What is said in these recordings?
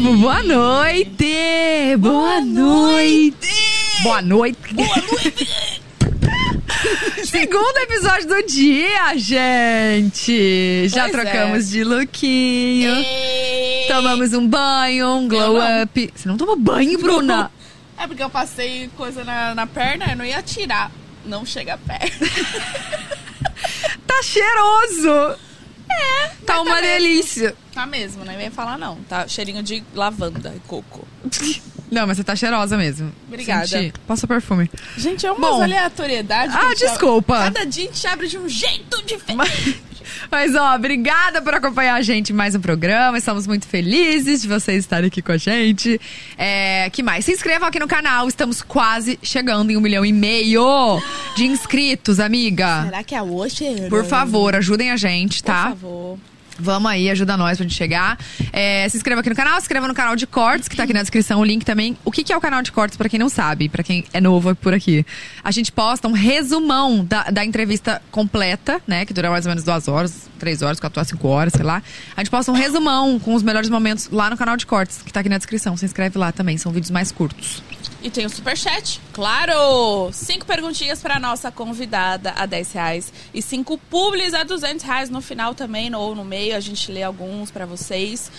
povo! Boa noite! Boa noite! Boa noite! Boa noite! Segundo episódio do dia, gente! Já Pois é. trocamos de lookinho. Tomamos um banho, um glow não. up. Você não tomou banho, Bruna? É porque eu passei coisa na, na perna, eu não ia tirar. Não chega perto. Tá cheiroso! É, Tá uma delícia. Tá mesmo, nem vem falar não. Tá cheirinho de lavanda e coco. Não, mas você tá cheirosa mesmo. Obrigada. Senti. Passa perfume. Gente, é aleatoriedades. que Ah, desculpa. abre- Cada dia a gente abre de um jeito diferente. Mas, ó, obrigada por acompanhar a gente em mais um programa. Estamos muito felizes de vocês estarem aqui com a gente. É, que mais? Se inscrevam aqui no canal. Estamos quase chegando em um milhão e meio de inscritos, amiga. Será que é hoje? Por favor, ajudem a gente, Por tá? favor. Vamos aí, ajuda nós pra gente chegar. É, se inscreva aqui no canal, se inscreva no canal de cortes, que tá aqui na descrição o link também. O que, que é o canal de cortes, pra quem não sabe, pra quem é novo por aqui? A gente posta um resumão da, da entrevista completa, né? Que dura mais ou menos duas horas, três horas, quatro horas, cinco horas, sei lá. A gente posta um resumão com os melhores momentos lá no canal de cortes, que tá aqui na descrição. Se inscreve lá também, são vídeos mais curtos. E tem o superchat, claro! Cinco perguntinhas pra nossa convidada a 10 reais. E cinco publis a 200 reais no final também, ou no meio. A gente lê alguns pra vocês.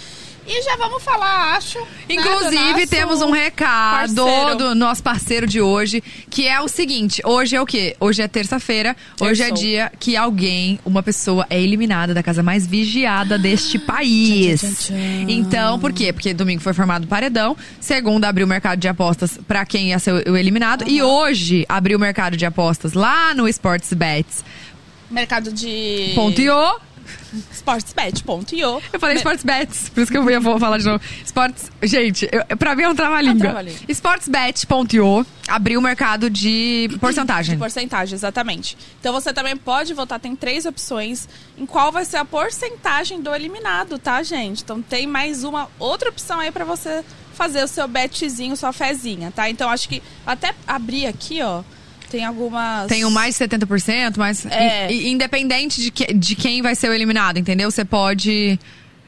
E já vamos falar, acho. né, Inclusive, nosso temos um recado parceiro. do nosso parceiro de hoje, que é o seguinte: hoje é o quê? Hoje é terça-feira, hoje é dia que alguém, uma pessoa, é eliminada da casa mais vigiada deste país. Tchan, tchan, tchan. Então, por quê? Porque domingo foi formado o paredão, segunda abriu o mercado de apostas pra quem ia ser o eliminado, e hoje abriu o mercado de apostas lá no Sportsbets.io. Mercado de. Sportsbet.io. Eu falei Sportsbets, por isso que eu ia vou falar de novo. Sports, gente, eu, pra mim é um É trava-língua. trava-língua. Sportsbet.io abriu o mercado de porcentagem. De porcentagem, exatamente. Então você também pode votar, tem três opções em qual vai ser a porcentagem do eliminado, tá, gente? Então tem mais uma outra opção aí pra você fazer o seu betzinho, sua fezinha, tá? Então acho que até abrir aqui, ó, tem algumas Tem o mais de 70%, mas É. i- i- independente de, que- de quem vai ser o eliminado, entendeu? Você pode.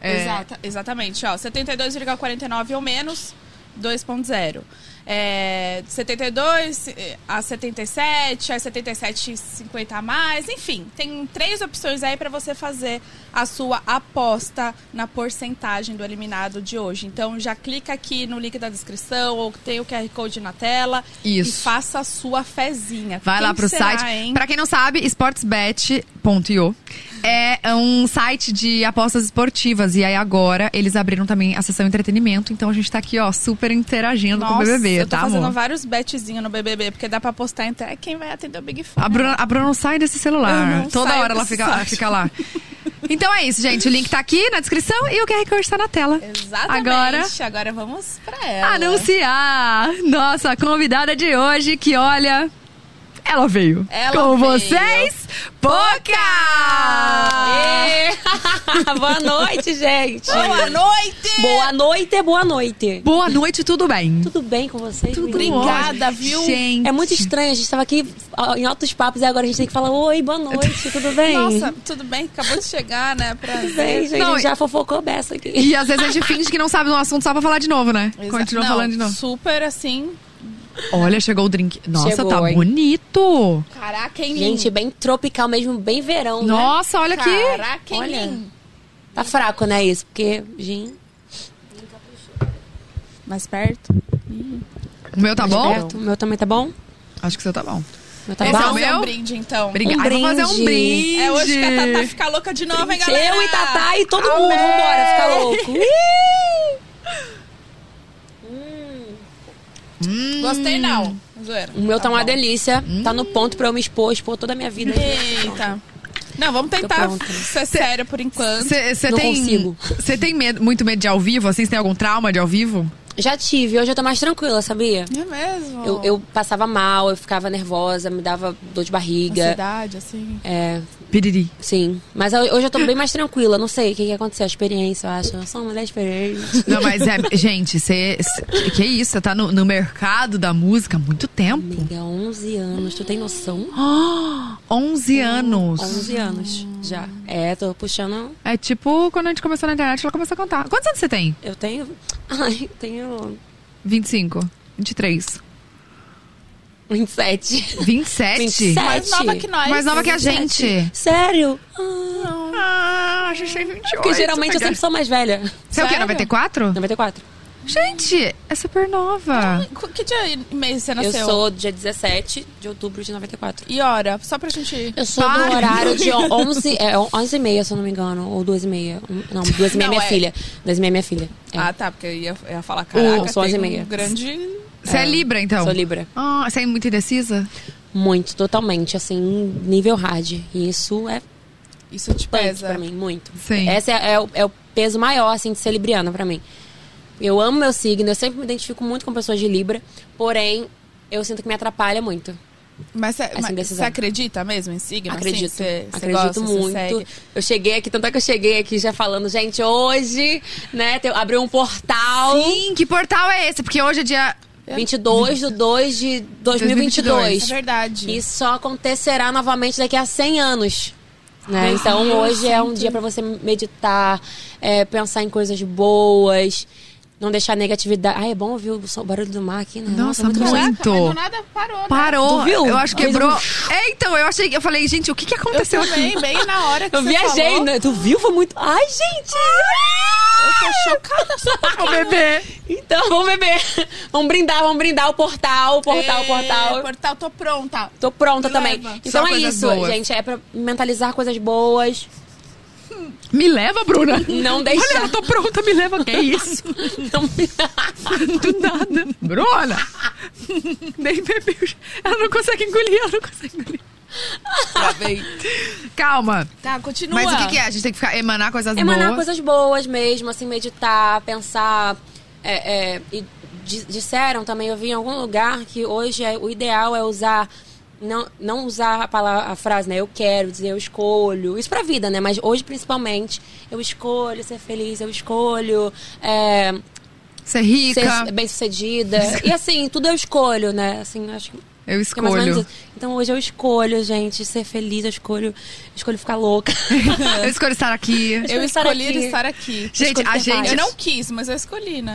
é, Exata, exatamente, ó, 72,49 ou menos, 2.0. É, 72 eh, a 77, a 77,50 a mais, enfim, tem três opções aí pra você fazer a sua aposta na porcentagem do eliminado de hoje. Então já clica aqui no link da descrição ou tem o QR Code na tela Isso. e faça a sua fezinha. Vai Quem lá pro será, site. Pra quem não sabe, sportsbet.io é um site de apostas esportivas. E aí agora eles abriram também a sessão entretenimento. Então a gente tá aqui, ó, super interagindo com o BBB, eu tô tá, fazendo amor? vários betzinhos no BBB, porque dá pra apostar até quem vai atender o Big Fone. A Bruna, a Bruna não sai desse celular. Toda hora ela fica, fica lá. Então é isso, gente. O link tá aqui na descrição e o QR Code tá na tela. Exatamente. Agora, Agora vamos pra ela. anunciar nossa convidada de hoje, que olha. Ela veio. Ela Com veio. vocês, Poca! boa noite, gente. Boa noite! Boa noite, boa noite. Boa noite, tudo bem? Tudo bem com vocês? Tudo? Obrigada, ótimo. viu? Gente. É muito estranho, a gente tava aqui em altos papos e agora a gente tem que falar oi, boa noite, tudo bem? Nossa, tudo bem? Acabou de chegar, né? tudo bem, gente, Não, já fofocou beça aqui. E às vezes a gente finge que não sabe do assunto só pra falar de novo, né? Exa- Continua Não, falando de novo. Super assim. Olha, chegou o drink. Nossa, Chegou, tá hein? bonito. Caraca, hein, Gente, bem tropical mesmo, bem verão, né? Nossa, olha aqui. Caraca, hein, Olha. Tá fraco, né, isso? Porque, gin... Mais perto. O meu tá bom? perto. O meu também tá bom? Acho que o seu tá bom. Meu tá Esse bom? é o Vamos fazer meu? um brinde, então. Obrigada. Um Ai, vou fazer um brinde. brinde. É hoje que a Tatá fica louca de novo, hein, galera? Eu e Tatá e todo mundo, vambora, ficar louco. Hum. Gostei, não. Zoeira. O meu tá, uma bom. delícia, tá no ponto pra eu me expor, expor toda a minha vida. Eita. Não, vamos tentar ser sério por enquanto. Você Não tem, consigo. Você tem medo, muito medo de ao vivo? Assim, você tem algum trauma de ao vivo? Já tive, hoje eu tô mais tranquila, sabia? É mesmo? Eu, eu passava mal, eu ficava nervosa, me dava dor de barriga. Ansiedade, assim. É, Piriri. sim. Mas hoje eu tô bem mais tranquila, não sei o que, que aconteceu, a experiência, eu acho. Eu sou uma mulher experiente. Não, mas é, gente, você. Que, isso? Você tá no, no mercado da música há muito tempo. Amiga, 11 anos, tu tem noção? Ah, 11 anos. 11 anos já. É, tô puxando. É tipo quando a gente começou na internet, ela começou a contar. Quantos anos você tem? Eu tenho. Ai, tenho 25. 23. 27. 27? 27. Mais nova que nós. Mais nova que a 27. gente. Sério? Ah, a gente tem 28. Porque geralmente eu sempre sou mais velha. Você é o quê, Sério? 94? 94. Gente, é super nova. Que dia e mês você Eu nasceu? sou dia 17 de outubro de 94. E hora? Só pra gente... Eu sou Para. do horário de 11, é, 11 e meia, se eu não me engano. Ou 2 e meia. Não, 2 e meia é Não, minha é- filha. 2 e meia é minha filha. É. Ah, tá, porque eu ia, eu ia falar, caraca, sou tem onze e um meia. grande... Você é, Libra, então? Sou Libra. Ah, você é muito indecisa? Muito, totalmente, assim, nível hard. E isso é Isso te pesa. pra mim, muito. Sim. Esse é, é o, é o peso maior, assim, de ser libriana pra mim. Eu amo meu signo, eu sempre me identifico muito com pessoas de Libra, porém, eu sinto que me atrapalha muito. Mas você você acredita mesmo em signo? Acredito, Assim, você acredito gosta, muito. Eu cheguei aqui, tanto é que eu cheguei aqui já falando, gente, hoje, né, abriu um portal. Sim, que portal é esse? Porque hoje é dia... 22 de 2 de 2022. 2022. É verdade. E só acontecerá novamente daqui a 100 anos. Né? Então hoje é um dia pra você meditar, é, pensar em coisas boas, não deixar negatividade. Ai, é bom ouvir o, som- o barulho do mar aqui, né? Nossa, muito bom. muito. Caraca, mas do nada parou, né? Parou. Tu viu? Eu acho que quebrou. um- É, então, eu achei. Eu falei, gente, o que, que Eu aconteceu também, aqui? bem na hora que Eu você viajei, falou. né? Tu viu? Foi muito. Ai, gente! Eu tô chocada só O bebê. Então, vamos beber. Vamos brindar, vamos brindar o portal, o portal, o Ê, portal. Portal, tô pronta. Tô pronta Me também. leva. Então Só é isso, boas. gente. É pra mentalizar coisas boas. Me leva, Bruna. Não deixar. Olha, eu tô pronta, me leva. Que é isso? Não... Do nada. Bruna. Nem bebeu. Ela não consegue engolir, ela não consegue engolir. Travei. Calma. Tá, continua. Mas o que, que é? A gente tem que ficar emanar coisas Emanar boas. coisas boas mesmo, assim, meditar, pensar. é, é, e di- disseram também, eu vi em algum lugar que hoje é- o ideal é usar. Não, não usar a, palavra, a frase, né? Eu quero, dizer eu escolho. Isso pra vida, né? Mas hoje, principalmente, eu escolho ser feliz, eu escolho é, Ser rica. ser bem sucedida. e assim, tudo eu escolho, né? Assim, acho que. Eu é escolho. Então hoje eu escolho, gente, ser feliz, eu escolho, escolho ficar louca. Eu escolho estar aqui. Eu estar escolhi aqui. estar aqui. Gente, a gente. paz. Eu não quis, mas eu escolhi, né?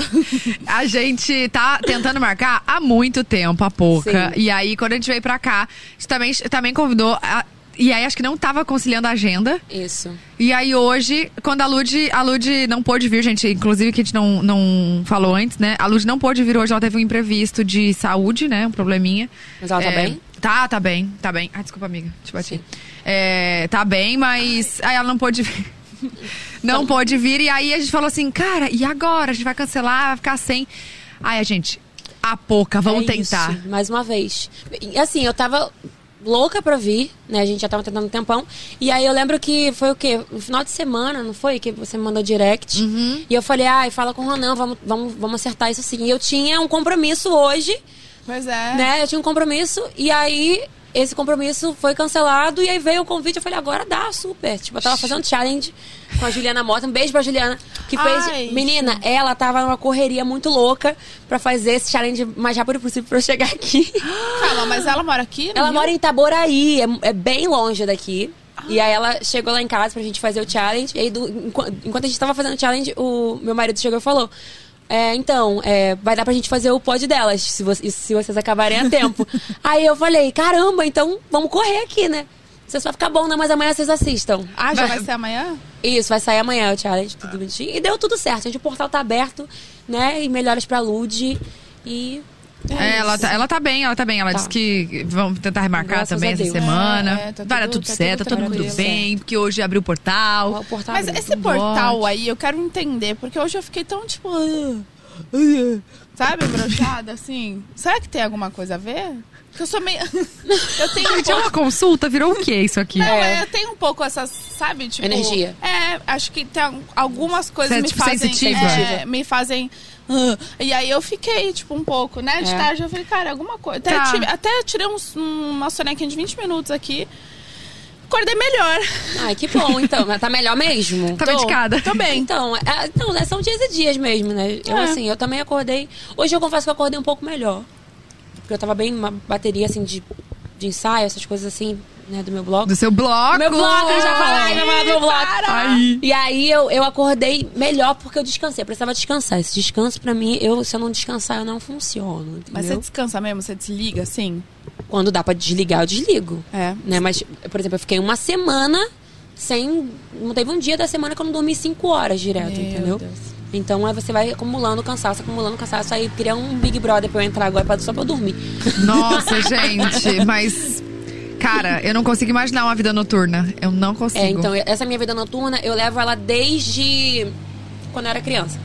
A gente tá tentando marcar há muito tempo, a pouca. Sim. E aí, quando a gente veio pra cá, a gente também, também convidou. a- e aí, acho que não tava conciliando a agenda. Isso. E aí, hoje, quando a Lud, a Lud não pôde vir, gente, inclusive que a gente não, não falou antes, né? A Lud não pôde vir hoje, ela teve um imprevisto de saúde, né? Um probleminha. Mas ela tá É, bem? Tá, tá bem, tá bem. Ai, desculpa, amiga, te bati. É, tá bem, mas aí ela não pôde vir. Não pôde vir, e aí a gente falou assim, cara, e agora? A gente vai cancelar, vai ficar sem. Aí a gente, a pouca, vamos É tentar. isso, mais uma vez. Assim, eu tava louca pra vir, né? A gente já tava tentando um tempão. E aí eu lembro que foi o quê? No final de semana, não foi? Que você me mandou direct. Uhum. E eu falei, ai, fala com o Ronan, vamos, vamos, vamos acertar isso sim. E eu tinha um compromisso hoje, Pois é. né? Eu tinha um compromisso. E aí. Esse compromisso foi cancelado e aí veio o convite. Eu falei, agora dá, super. Tipo, eu tava fazendo challenge com a Juliana Mota. Um beijo pra Juliana. Que fez. Ai, Menina, ela tava numa correria muito louca pra fazer esse challenge o mais rápido possível pra eu chegar aqui. Calma, mas ela mora aqui? Ela Rio? mora em Itaboraí, é, é bem longe daqui. E aí ela chegou lá em casa pra gente fazer o challenge. E aí, do- enqu- enquanto a gente tava fazendo o challenge, o meu marido chegou e falou: é, então, é, vai dar pra gente fazer o pod delas, se, vo- se vocês acabarem a tempo. aí eu falei, caramba, então vamos correr aqui, né? Você só ficar bom, né? Mas amanhã vocês assistam. Ah, já vai ser amanhã? Isso, vai sair amanhã o challenge, tudo bonitinho. E deu tudo certo, gente. O portal tá aberto, né? E melhoras pra Lud. E. É, ela, tá, ela tá bem, ela tá bem. Ela Tá. disse que vamos tentar remarcar Graças também essa semana. É, é, tá Vai dar tudo- tudo tá certo, tá tudo todo mundo tranquilo. bem, porque hoje abriu o portal. O portal Mas abriu. esse portal aí, eu quero entender, porque hoje eu fiquei tão, tipo... ah, ah, Sabe, brochada, assim? Será que tem alguma coisa a ver? Porque eu sou meio... eu tenho um é pouco... uma consulta, virou o que isso aqui? Não, É. é, eu tenho um pouco essas, sabe, tipo... Energia. É, acho que tem al- algumas coisas Você é, me tipo, fazem... sensitiva? é, me fazem... ah, e aí eu fiquei, tipo, um pouco, né? De É. tarde eu falei, cara, alguma coisa. Até, Tá. tive- até tirei uns- uma sonequinha de 20 minutos aqui. Acordei melhor. Ai, que bom, então. Mas tá melhor mesmo. Tá Tô. medicada? Tô bem. Então, é, não, né, são dias e dias mesmo, né? Eu, É. assim, eu também acordei. Hoje eu confesso que eu acordei um pouco melhor. Porque eu tava bem, uma bateria, assim, de, de ensaio, essas coisas assim, né, do meu bloco. Do seu bloco. Meu bloco, eu já falei, falar do meu bloco. Aí. E aí eu, eu acordei melhor porque eu descansei. Eu precisava descansar. Esse descanso, pra mim, eu, se eu não descansar, eu não funciono. Entendeu? Mas você descansa mesmo? Você desliga, assim? Quando dá pra desligar, eu desligo. É. Né? Mas, por exemplo, eu fiquei uma semana sem. Não teve um dia da semana que eu não dormi cinco horas direto, Meu entendeu? Deus. Então aí você vai acumulando cansaço, acumulando cansaço. Aí cria um Big Brother pra eu entrar agora pra, só pra eu dormir. Nossa, gente, mas. Cara, eu não consigo imaginar uma vida noturna. Eu não consigo. É, então, essa minha vida noturna, eu levo ela desde quando eu era criança.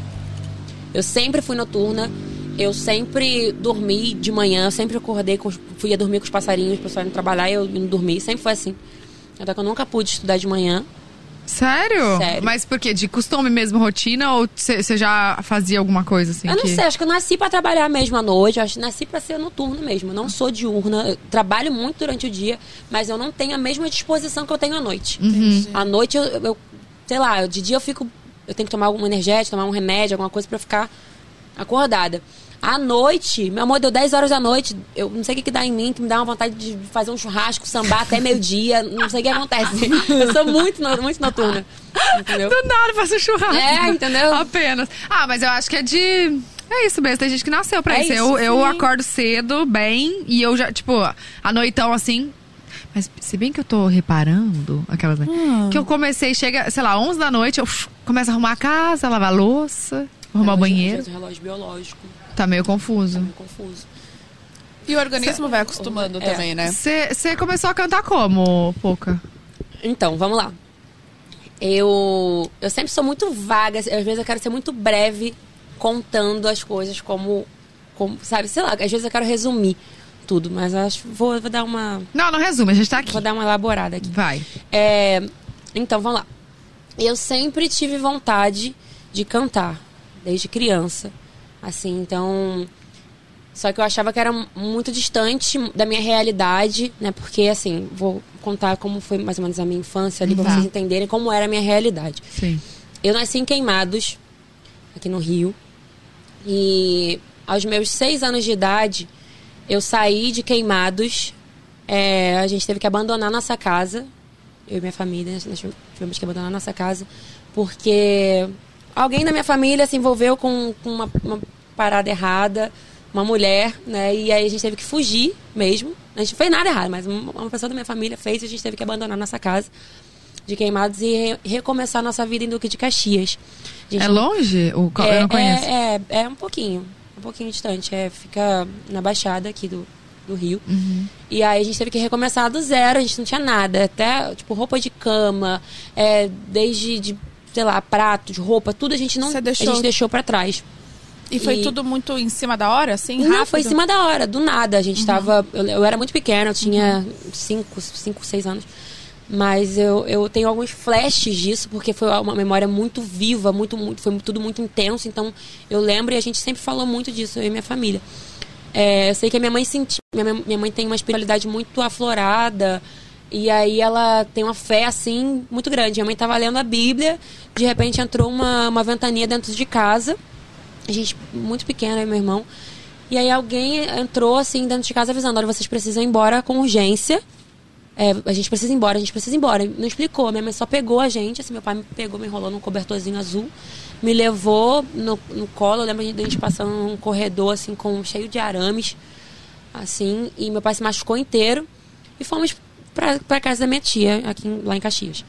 Eu sempre fui noturna, eu sempre dormi de manhã, sempre acordei, com, fui a dormir com os passarinhos, o pessoal indo trabalhar e eu indo dormir, sempre foi assim. Até que eu nunca pude estudar de manhã. Sério? Sério. Mas por quê? De costume mesmo, rotina? Ou você já fazia alguma coisa assim? eu não que- sei, acho que eu nasci pra trabalhar mesmo à noite, eu acho que nasci pra ser noturno mesmo. Eu não sou diurna, eu trabalho muito durante o dia, mas eu não tenho a mesma disposição que eu tenho à noite. À noite eu, eu- sei lá, de dia eu fico. Eu tenho que tomar algum energético, tomar um remédio, alguma coisa pra eu ficar acordada. À noite, meu amor, deu 10 horas da noite. Eu não sei o que, que dá em mim, que me dá uma vontade de fazer um churrasco, sambar até meio-dia. Não sei o que acontece. Eu sou muito, muito noturna. Entendeu? Do nada, faço churrasco. É, entendeu? Apenas. Ah, mas eu acho que é de. É isso mesmo, tem gente que nasceu pra É isso. Eu, eu acordo cedo, bem, e eu já, tipo, à noitão assim. Mas se bem que eu tô reparando, aquelas? Hum. Que eu comecei, chega, sei lá, 11 da noite, eu começo a arrumar a casa, lavar a louça, arrumar o Relógio- banheiro. Um relógio biológico. Tá meio confuso. Meio confuso. E o organismo vai acostumando É. também, né? Você começou a cantar como, Pouca? Então, vamos lá. Eu, eu sempre sou muito vaga, às vezes eu quero ser muito breve contando as coisas como, como sabe, sei lá, às vezes eu quero resumir tudo, mas acho vou, vou dar uma Não, não resume, a gente tá aqui. vou dar uma elaborada aqui. Vai. É, então, vamos lá. Eu sempre tive vontade de cantar, desde criança. Assim, então. Só que eu achava que era muito distante da minha realidade, né? Porque, assim, vou contar como foi mais ou menos a minha infância ali, pra Tá. vocês entenderem como era a minha realidade. Sim. Eu nasci em Queimados, aqui no Rio. E aos meus seis anos de idade, eu saí de Queimados. é, a gente teve que abandonar nossa casa. Eu e minha família, nós tivemos que abandonar nossa casa. Porque alguém da minha família se envolveu com, com uma, uma parada errada. Uma mulher, né? E aí a gente teve que fugir mesmo. A gente não fez nada errado, mas uma pessoa da minha família fez e a gente teve que abandonar nossa casa de Queimados e re- recomeçar nossa vida em Duque de Caxias. Gente É longe? O, eu não conheço. É, é, é um pouquinho, um pouquinho distante. É, fica na Baixada aqui do, do Rio. Uhum. E aí a gente teve que recomeçar do zero, a gente não tinha nada. Até, tipo, roupa de cama, é, desde, de, sei lá, pratos, roupa, tudo a gente não a gente deixou pra trás. E foi E- tudo muito em cima da hora, assim? Não, rápido? foi em cima da hora, do nada. A gente tava. Eu, eu era muito pequena, eu tinha Uhum. 5, cinco, 6 anos. Mas eu, eu tenho alguns flashes disso, porque foi uma memória muito viva, muito, muito, foi tudo muito intenso. Então eu lembro e a gente sempre falou muito disso, eu e minha família. É, eu sei que a minha mãe sentiu. Minha, minha mãe tem uma espiritualidade muito aflorada. E aí ela tem uma fé, assim, muito grande. Minha mãe tava lendo a Bíblia, de repente entrou uma, uma ventania dentro de casa. A gente, muito pequena, eu meu irmão. E aí alguém entrou, assim, dentro de casa avisando, olha, vocês precisam ir embora com urgência. É, a gente precisa ir embora, a gente precisa ir embora. Não explicou, minha mãe só pegou a gente, assim, meu pai me pegou, me enrolou num cobertorzinho azul, me levou no, no colo, eu lembro de a gente passando num corredor, assim, com, cheio de arames, assim, e meu pai se machucou inteiro, e fomos pra, pra casa da minha tia, aqui lá em Caxias.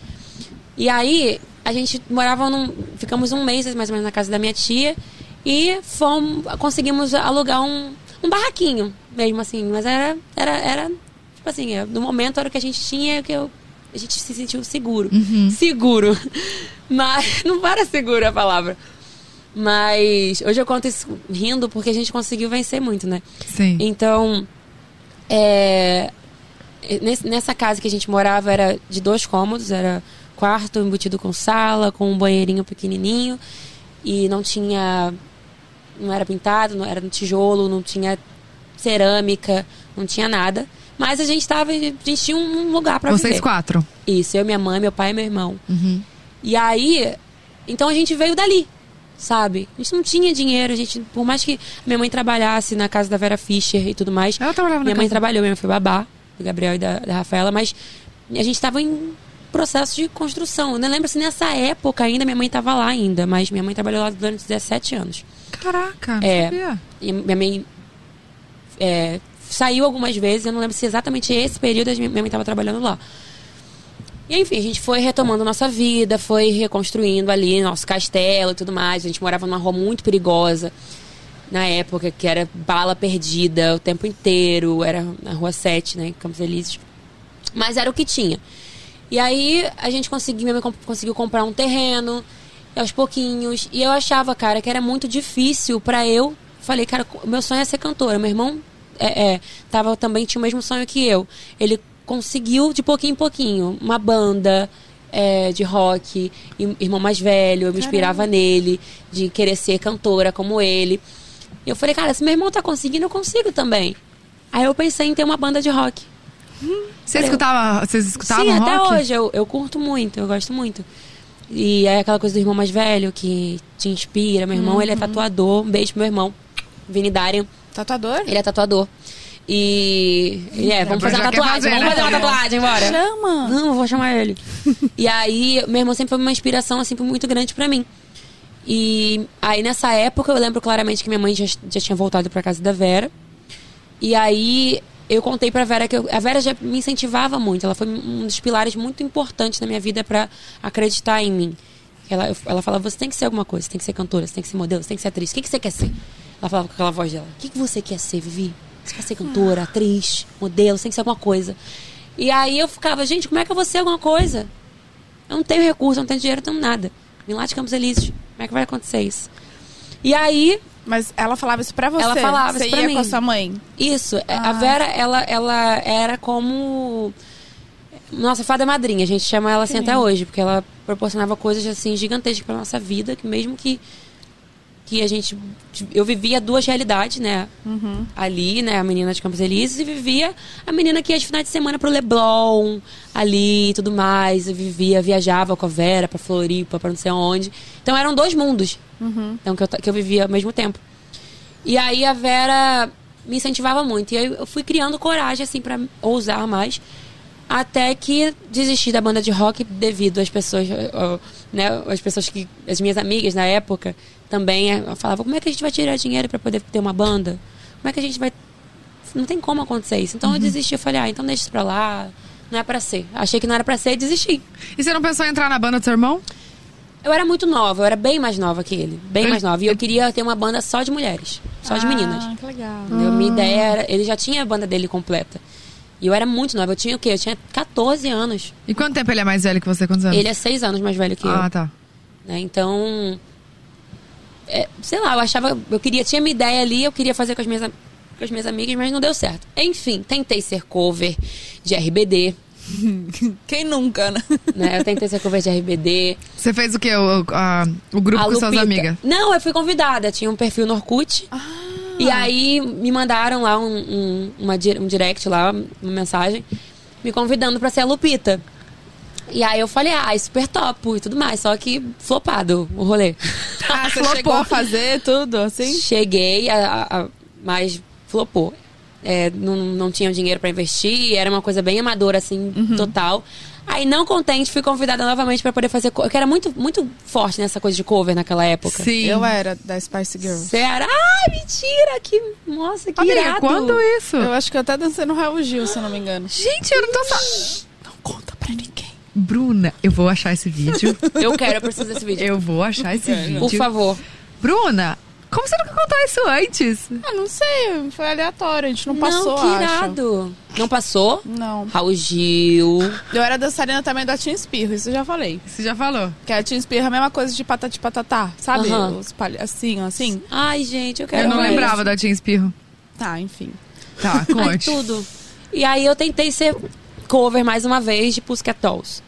E aí, a gente morava num. Ficamos um mês mais ou menos na casa da minha tia e fomos, conseguimos alugar um, um barraquinho mesmo, assim. Mas era. Era. era tipo assim, é, no momento era o que a gente tinha que eu, a gente se sentiu seguro. Seguro. Mas. Não para seguro a palavra. Mas hoje eu conto isso rindo porque a gente conseguiu vencer muito, né? Sim. Então, é, nessa casa que a gente morava era de dois cômodos, era quarto embutido com sala, com um banheirinho pequenininho e não tinha, não era pintado, não era no tijolo, não tinha cerâmica, não tinha nada. Mas a gente tava, a gente tinha um lugar para Vocês viver. quatro. Isso, eu, minha mãe, meu pai e meu irmão. Uhum. E aí, então a gente veio dali, sabe? A gente não tinha dinheiro, a gente, por mais que minha mãe trabalhasse na casa da Vera Fischer e tudo mais. Ela trabalhava na Minha mãe casa. trabalhou, minha mãe foi babá, do Gabriel e da, da Rafaela, mas a gente tava em processo de construção. Eu não lembro se nessa época ainda minha mãe tava lá ainda, mas minha mãe trabalhou lá durante 17 anos. Caraca, É. sabia. E minha mãe é, saiu algumas vezes, eu não lembro se exatamente esse período minha mãe estava trabalhando lá. E enfim, a gente foi retomando nossa vida, foi reconstruindo ali nosso castelo e tudo mais. A gente morava numa rua muito perigosa na época, que era bala perdida o tempo inteiro, era na rua 7, né, em Campos Elíseos. Mas era o que tinha. E aí a gente conseguiu, minha mãe conseguiu comprar um terreno, e aos pouquinhos. E eu achava, cara, que era muito difícil pra eu. Falei, cara, o meu sonho é ser cantora. Meu irmão é, é, tava, também tinha o mesmo sonho que eu. Ele conseguiu de pouquinho em pouquinho uma banda é, de rock, e- irmão mais velho, eu me inspirava nele, de querer ser cantora como ele. E eu falei, cara, se meu irmão tá conseguindo, eu consigo também. Aí eu pensei em ter uma banda de rock. Você escutava, vocês escutavam Sim, rock? até hoje eu, eu curto muito, eu gosto muito. E aí aquela coisa do irmão mais velho que te inspira. Meu irmão, Uhum. ele é tatuador. Um beijo pro meu irmão, Vini. Tatuador? Ele é tatuador. E. é, vamos fazer uma tatuagem, fazer, vamos né? fazer uma tatuagem, bora. Chama! Não, eu vou chamar ele. e aí, meu irmão sempre foi uma inspiração, assim, muito grande pra mim. E aí, nessa época, eu lembro claramente que minha mãe já, já tinha voltado pra casa da Vera. E aí, eu contei pra Vera que eu- a Vera já me incentivava muito. Ela foi um dos pilares muito importantes na minha vida pra acreditar em mim. Ela, ela falava, você tem que ser alguma coisa, você tem que ser cantora, você tem que ser modelo, você tem que ser atriz. O que, que você quer ser? Ela falava com aquela voz dela. O que, que você quer ser, Vivi? Você quer ser cantora, atriz, modelo, você tem que ser alguma coisa. E aí eu ficava, gente, como é que eu vou ser alguma coisa? Eu não tenho recurso, eu não tenho dinheiro, eu não tenho nada. Vim lá de Campos Elíseos. Como é que vai acontecer isso? E aí, Mas ela falava isso pra você? Ela falava você isso pra ia mim. com a sua mãe? isso, é, Ah. a Vera, ela, ela era como. Nossa, fada madrinha, a gente chama ela assim até hoje, porque ela proporcionava coisas assim gigantescas pra nossa vida, que mesmo que. Que a gente. Eu vivia duas realidades, né? Ali, né? A menina de Campos Elíseos, e vivia a menina que ia de final de semana pro Leblon, ali e tudo mais. Eu vivia, viajava com a Vera pra Floripa, pra não sei onde. Então eram dois mundos. Então, que eu, que eu vivia ao mesmo tempo. E aí a Vera me incentivava muito. E aí eu fui criando coragem, assim, pra ousar mais. Até que desisti da banda de rock devido às pessoas, né? As pessoas que. As minhas amigas na época também eh, falavam, como é que a gente vai tirar dinheiro pra poder ter uma banda? Como é que a gente vai. Não tem como acontecer isso. Então eu desisti, eu falei, ah, então deixa isso pra lá. Não é pra ser. Achei que não era pra ser e desisti. E você não pensou em entrar na banda do seu irmão? Eu era muito nova, eu era bem mais nova que ele. Bem mais nova. E eu queria ter uma banda só de mulheres. Só de meninas. Ah, que legal. Entendeu? Minha ideia era. Ele já tinha a banda dele completa. E eu era muito nova. Eu tinha o quê? Eu tinha 14 anos. E quanto tempo ele é mais velho que você? Quantos anos? Ele é 6 anos mais velho que eu. Ah, tá. né? Então. É, sei lá, eu achava. Eu queria. Tinha minha ideia ali, eu queria fazer com as minhas, com as minhas amigas, mas não deu certo. Enfim, tentei ser cover de RBD. Quem nunca, né? Né? Eu tentei ser cover de RBD. Você fez o quê? O, a- o grupo A com suas Lupita. amigas? Não, eu fui convidada. Tinha um perfil no Orkut. Ah. E aí me mandaram lá um, um, uma um direct lá, uma mensagem, me convidando pra ser a Lupita. E aí eu falei, ah, super topo e tudo mais. Só que flopado o rolê. Ah, você Flopou. chegou a fazer tudo, assim? Cheguei, a, a- a- mas flopou. É, não, não tinha dinheiro pra investir, era uma coisa bem amadora, assim, Uhum. total. Aí, não contente, fui convidada novamente pra poder fazer. Eu era muito, muito forte nessa coisa de cover naquela época. Sim. Eu era da Spice Girls. Você era. Ai, mentira! Que. Nossa, que Amiga, irado. quando isso? Eu acho que eu até dancei no Raul Gil, se eu não me engano. Gente, eu não tô sabendo. Não conta pra ninguém. Bruna, eu vou achar esse vídeo. Eu quero, eu preciso desse vídeo. eu vou achar esse vídeo. Por favor. Bruna, como você nunca contou isso antes? Ah, não sei, foi aleatório, a gente não passou, não, que acho. irado. Não passou? Não. Raul Gil. Eu era dançarina também da Tim Espirro, isso eu já falei. Você já falou. Que a Tim Espirro é a mesma coisa de patati patatá, sabe? Os palha- Assim, assim. Ai, gente, eu quero Eu não mais. lembrava da Tia Espirro. Tá, enfim. Tá, Ai, conte. tudo. E aí eu tentei ser cover mais uma vez de Pussycat Dolls.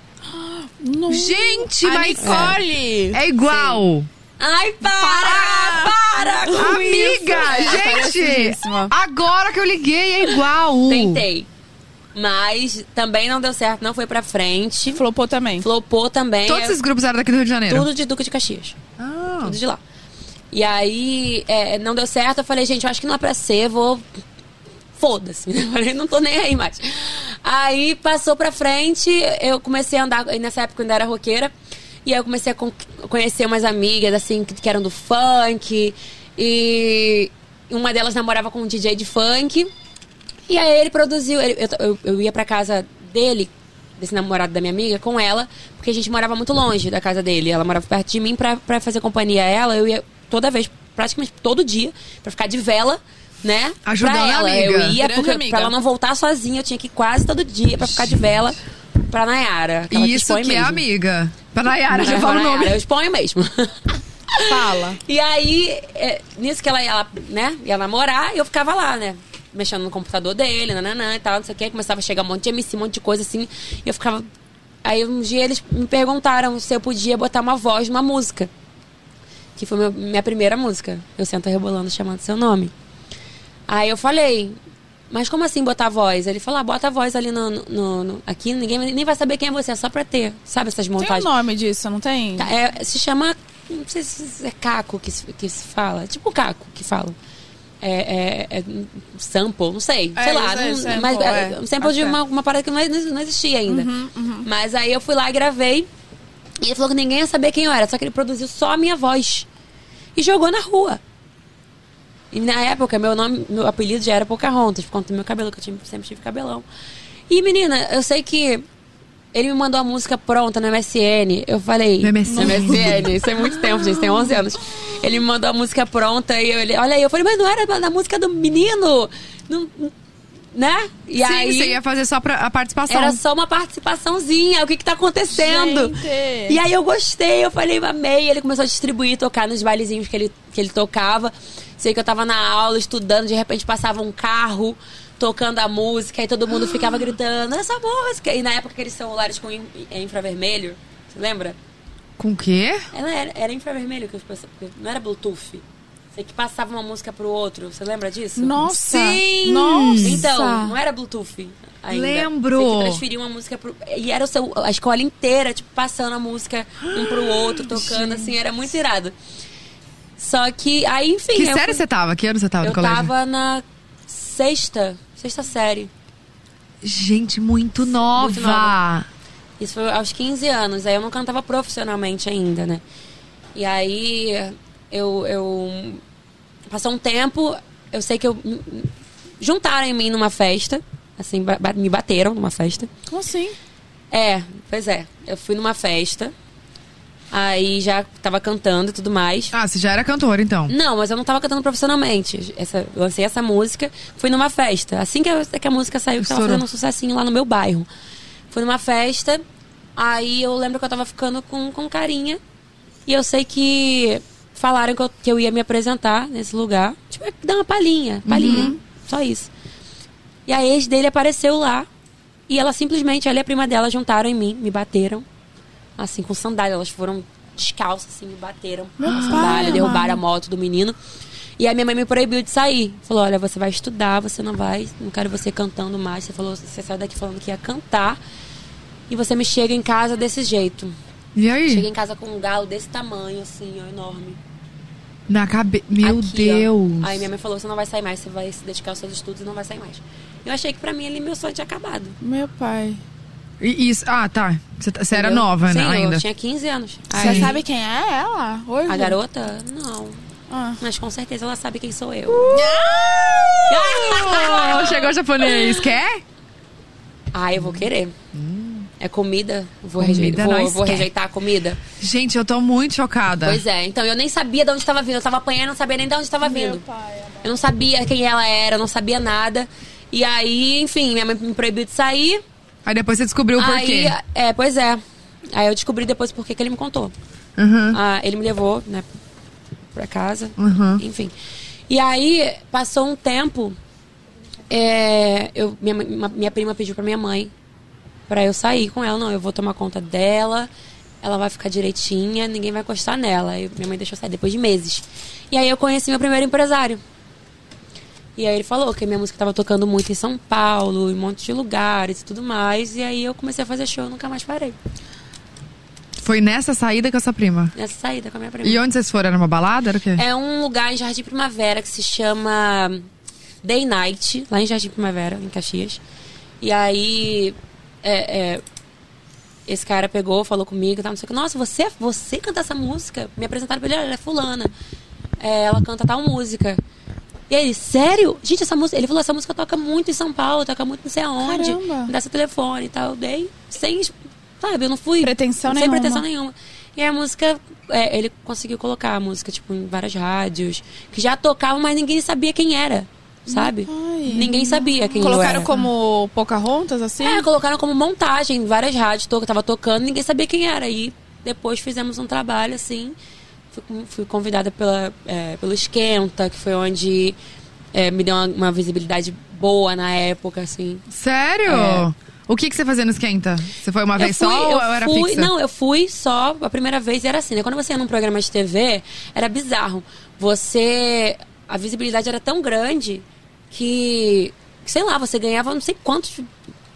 Gente, a mas Nicole! é igual. Ai, para! Para! com Amiga, isso. gente, agora que eu liguei é igual. Tentei. Mas também não deu certo, não foi pra frente. Flopou também. Flopou também. Todos esses grupos eram daqui do Rio de Janeiro. Tudo de Duque de Caxias. Ah. Tudo de lá. E aí, é, não deu certo. Eu falei, gente, eu acho que não é pra ser, vou. Foda-se. Eu falei, não tô nem aí mais. Aí passou pra frente, eu comecei a andar, nessa época eu ainda era roqueira. E aí eu comecei a con- conhecer umas amigas, assim, que, que eram do funk. E uma delas namorava com um DJ de funk. E aí ele produziu, ele- eu, eu, eu ia pra casa dele, desse namorado da minha amiga, com ela, porque a gente morava muito longe da casa dele. Ela morava perto de mim pra, pra fazer companhia a ela. Eu ia toda vez, praticamente todo dia, pra ficar de vela, né? Ajudando pra ela. amiga. Eu ia porque, amiga. pra ela não voltar sozinha, eu tinha que ir quase todo dia pra ficar de vela pra Nayara. que ela Isso expõe que é amiga. Pra Nayara, já fala o Nayara, nome. Eu exponho mesmo. Fala. E aí, é, nisso que ela, ela né, ia namorar, eu ficava lá, né? Mexendo no computador dele, nananã e tal, não sei o que. Começava a chegar um monte de MC, um monte de coisa assim. E eu ficava. Aí um dia eles me perguntaram se eu podia botar uma voz numa música. Que foi minha primeira música. Eu sento rebolando chamando seu nome. Aí eu falei, mas como assim botar voz? Ele falou, ah, bota a voz ali no, no- no- aqui, ninguém nem vai saber quem é você, é só pra ter. Sabe essas Tem um montagens? nome disso, não tem? Tá, é, se chama. Não sei se é caco que se, que se fala. Tipo caco que fala. É, é, é um sample, não sei. É, sei lá. não- sample, mas é, é. um sample de é. uma, uma parada que não, não existia ainda. Uhum, Mas aí eu fui lá e gravei. E ele falou que ninguém ia saber quem eu era, só que ele produziu só a minha voz. E jogou na rua. E na época, meu nome, meu apelido já era Pocahontas, por conta do meu cabelo, que eu tinha- sempre tive cabelão. E, menina, eu sei que ele me mandou a música pronta no MSN. Eu falei. No MSN. MSN, isso é muito tempo, gente, tem 11 anos. Ele me mandou a música pronta e eu, ele, olha aí, eu falei, mas não era da música do menino? Não, né? E Sim, aí. você ia fazer só pra, a participação. Era só uma participaçãozinha. O que que tá acontecendo? Gente. E aí eu gostei, eu falei, amei. Ele começou a distribuir, tocar nos bailezinhos que ele, que ele tocava. Sei que eu tava na aula, estudando, de repente passava um carro tocando a música e todo mundo ficava gritando, essa música. E na época aqueles celulares com é, infravermelho, você lembra? Com o quê? Ela era, era infravermelho, que pessoas- não era Bluetooth. Sei que passava uma música pro outro, você lembra disso? Nossa. Sim. Nossa. Então, não era Bluetooth ainda. Lembro. Sei que transferia uma música pro... E era o seu, a escola inteira, tipo, passando a música um pro outro, tocando, assim, era muito irado. Só que, aí, enfim... Que eu série fui- você tava? Que ano você tava Eu no colégio? tava na sexta, sexta série. Gente, muito nova. Muito nova. Isso foi aos 15 anos. Aí eu não cantava profissionalmente ainda, né? E aí eu, eu passou um tempo, eu sei que eu juntaram em mim numa festa, assim, me bateram numa festa. Como assim? É, pois é. Eu fui numa festa. Aí já tava cantando e tudo mais. Ah, você já era cantora, então. Não, mas eu não tava cantando profissionalmente. Essa, eu lancei essa música, fui numa festa. Assim que a, que a música saiu, que tava fazendo um sucessinho lá no meu bairro. Fui numa festa, aí eu lembro que eu tava ficando com, com carinha. E eu sei que falaram que eu, que eu ia me apresentar nesse lugar. Tipo, dar uma palhinha, palhinha. Só isso. E a ex dele apareceu lá. E ela simplesmente, ela e a prima dela juntaram em mim, me bateram. Assim, com sandália. Elas foram descalças, assim, me bateram com sandália, pai derrubaram a moto do menino. E a minha mãe me proibiu de sair. Falou, olha, você vai estudar, você não vai, não quero você cantando mais. Você falou, você saiu daqui falando que ia cantar. E você me chega em casa desse jeito. E aí? Cheguei em casa com um galo desse tamanho, assim, ó, enorme. Na cabeça. Meu Aqui, ó. Deus. Aí minha mãe falou, você não vai sair mais, você vai se dedicar aos seus estudos e não vai sair mais. Eu achei que pra mim ali meu sonho tinha acabado. Meu pai. E isso. Ah, tá. Você, tá- você era nova, Sim, né? Ainda. eu tinha 15 anos. Você sabe quem é ela? Hoje? A garota? Não. Ah. Mas com certeza ela sabe quem sou eu. Oh, chegou o japonês. Quer? Ah, eu vou querer. É comida? Vou, Comida rejeitar, vou, vou rejeitar a comida? Gente, eu tô muito chocada. Pois é, então eu nem sabia de onde estava vindo. Eu tava apanhando, não sabia nem de onde estava Meu vindo. pai. Eu não sabia quem ela era, eu não sabia nada. E aí, enfim, minha mãe me proibiu de sair. Aí depois você descobriu o aí, porquê. é, pois é. Aí eu descobri depois por que que ele me contou. Uhum. Ah, ele me levou, né, pra casa. Uhum. Enfim. E aí, passou um tempo, é, eu, minha, minha prima pediu pra minha mãe pra eu sair com ela. Não, eu vou tomar conta dela, ela vai ficar direitinha, ninguém vai encostar nela. E minha mãe deixou sair depois de meses. E aí eu conheci meu primeiro empresário. E aí ele falou que a minha música tava tocando muito em São Paulo, em um monte de lugares e tudo mais. E aí eu comecei a fazer show, nunca mais parei. Foi nessa saída com essa prima. Nessa saída com a minha prima. E onde vocês foram? Era uma balada? Era o quê? É um lugar em Jardim Primavera que se chama Day Night, lá em Jardim Primavera, em Caxias. E aí, é, é, esse cara pegou, falou comigo, tá, não sei o que. Nossa, você, você canta essa música? Me apresentaram pra ele, ela é fulana. É, ela canta tal música. E ele, sério? Gente, essa música. Ele falou, essa música toca muito em São Paulo, toca muito não sei aonde. Caramba. Me dá seu telefone e tal. Eu dei sem. Sabe, eu não fui. Pretensão sem nenhuma. pretensão nenhuma. E a música, é, ele conseguiu colocar a música, tipo, em várias rádios, que já tocavam, mas ninguém sabia quem era. Sabe? Ai. Ninguém sabia quem eu Colocaram como Pocahontas, assim? É, colocaram como montagem em várias rádios, to tava tocando, ninguém sabia quem era. E depois fizemos um trabalho assim. Fui, fui convidada pela, é, pelo Esquenta, que foi onde é, me deu uma, uma visibilidade boa na época, assim. Sério? É. O que, que você fazia no Esquenta? Você foi uma Eu vez fui- só eu ou era fui, fixa? Não, eu fui só a primeira vez e era assim, né? Quando você ia num programa de TV, era bizarro. Você. A visibilidade era tão grande que. Sei lá, você ganhava não sei quantos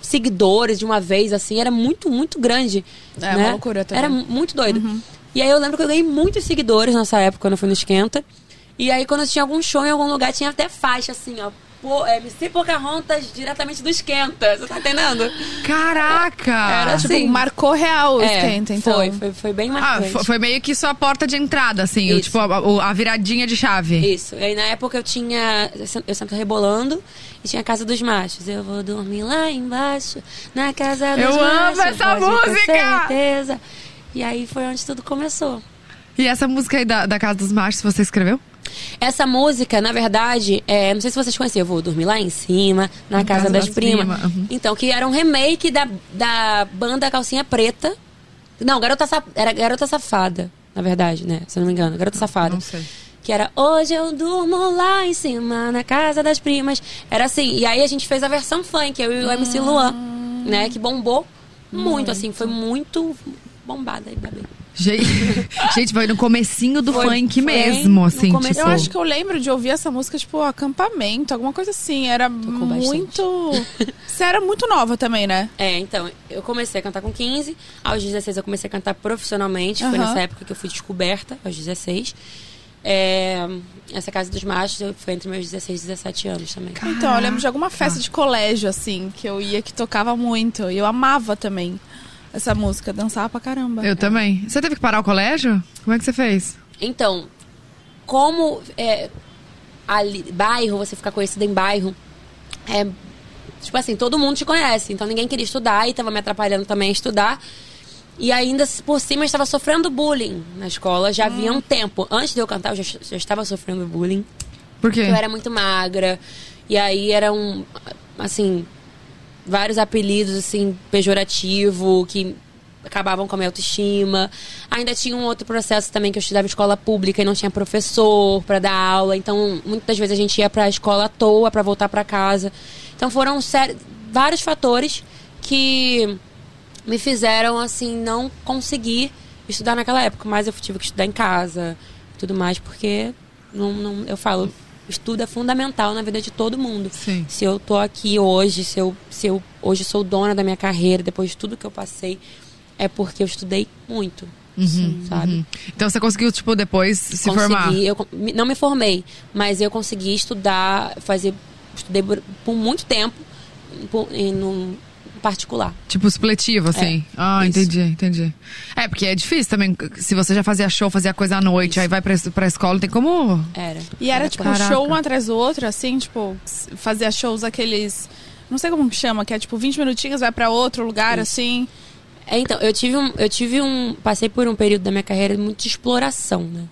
seguidores de uma vez, assim, era muito, muito grande. É, né? uma loucura também. Era muito doido. E aí eu lembro que eu ganhei muitos seguidores nessa época, quando eu fui no Esquenta. E aí, quando eu tinha algum show em algum lugar, tinha até faixa, assim, ó. É, MC Pocahontas diretamente do Esquenta. Você tá entendendo? Caraca! Era, tipo, Sim. marcou real o É, esquenta, então. Foi, foi, foi bem Ah, marcante. fo- foi meio que sua porta de entrada, assim, o- tipo, a, a viradinha de chave. Isso. E aí na época eu tinha. Eu sempre- eu rebolando e tinha a casa dos machos. Eu vou dormir lá embaixo, na casa dos Eu amo machos. essa pode ter música! certeza. E aí foi onde tudo começou. E essa música aí da, da Casa dos Machos, você escreveu? Essa música, na verdade, é, não sei se vocês conheciam, eu vou dormir lá em cima, na casa, casa das, das primas. primas, uhum. Então, que era um remake da, da banda Calcinha Preta. Não, Garota Sa- era Garota Safada, na verdade, né? Se eu não me engano, Garota Safada. Não sei. Que era Hoje eu durmo lá em cima, na casa das primas. Era assim. E aí a gente fez a versão funk, eu e o MC Luan, né? Que bombou muito, assim. Foi muito bombada aí. Gente, gente, foi no comecinho do Foi- funk foi mesmo, assim, começo. tipo... Eu acho que eu lembro de ouvir essa música, tipo, acampamento, alguma coisa assim. Era muito. Você era muito nova também, né? É, então, eu comecei a cantar com 15. Aos 16 eu comecei a cantar profissionalmente. Foi Aham. nessa época que eu fui descoberta, aos 16. É, essa Casa dos Machos eu- foi entre meus 16 e 17 anos também. Então, eu lembro de alguma festa de colégio, assim, que eu ia que tocava muito. E eu amava também essa música, dançava pra caramba. Eu também. Você teve que parar o colégio? Como é que você fez? Então, como é, ali, bairro, você ficar conhecido em bairro, é, tipo assim, todo mundo te conhece. Então ninguém queria estudar e tava me atrapalhando também a estudar. E ainda por cima eu estava sofrendo bullying na escola já havia um tempo. Antes de eu cantar, eu já, já estava sofrendo bullying. Por quê? Eu era muito magra. E aí eram, assim, vários apelidos, assim, pejorativo, que acabavam com a minha autoestima. Ainda tinha um outro processo também que eu estudava em escola pública e não tinha professor para dar aula. Então, muitas vezes a gente ia para a escola à toa para voltar para casa. Então, foram vários fatores que me fizeram, assim, não conseguir estudar naquela época. Mas eu tive que estudar em casa tudo mais, porque não, não, eu falo, estudo é fundamental na vida de todo mundo. Sim. Se eu tô aqui hoje, se eu, se eu hoje sou dona da minha carreira, depois de tudo que eu passei, é porque eu estudei muito. sabe? Uhum. Então você conseguiu, tipo, depois se consegui, formar? Eu, não me formei, mas eu consegui estudar, fazer. Estudei por, por muito tempo por, em um particular. Tipo, supletivo, assim. ah, isso. entendi, entendi. É, porque é difícil também. Se você já fazia show, fazia coisa à noite, aí vai pra, pra escola, não tem como. Era. E era, tipo, Caraca. show um atrás do outro, assim, tipo, fazia shows aqueles. Não sei como que chama, que é tipo 20 minutinhos, vai pra outro lugar, Isso. assim. É, então, eu tive um. Eu tive um. Passei por um período da minha carreira muito de exploração, né?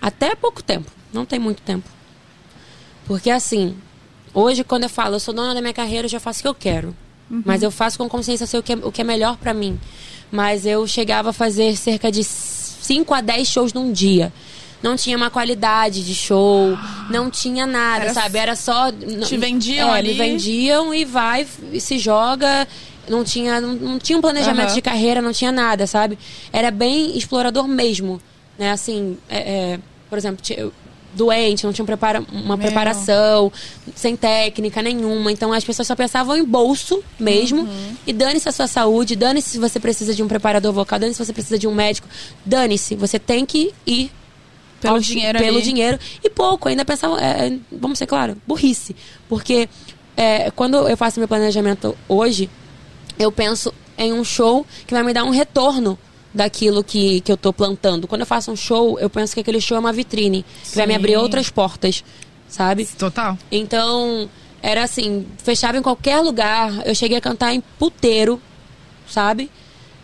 Até pouco tempo. Não tem muito tempo. Porque assim, hoje quando eu falo, eu sou dona da minha carreira, eu já faço o que eu quero. Mas eu faço com consciência sei o que, é, o que é melhor pra mim. Mas eu chegava a fazer cerca de 5 a 10 shows num dia. Não tinha uma qualidade de show, não tinha nada, Era sabe? Era só. Te vendiam é, ali. Me vendiam e vai e se joga. Não tinha, não, não tinha um planejamento Aham. de carreira, não tinha nada, sabe? Era bem explorador mesmo. Né? Assim, é, é, por exemplo, eu- doente, não tinha prepara, uma Meu. preparação, sem técnica nenhuma. Então as pessoas só pensavam em bolso mesmo. Uhum. E dane-se a sua saúde, dane-se se você precisa de um preparador vocal, dane-se se você precisa de um médico. Dane-se, você tem que ir Pelo ao- dinheiro Pelo ali. dinheiro. E pouco, ainda pensavam, é, é, vamos ser claro, burrice. Porque é, quando eu faço meu planejamento hoje, eu penso em um show que vai me dar um retorno daquilo que, que eu tô plantando. Quando eu faço um show, eu penso que aquele show é uma vitrine, que vai me abrir Sim. outras portas, sabe? Total. Então, era assim, fechava em qualquer lugar. Eu cheguei a cantar em puteiro, sabe?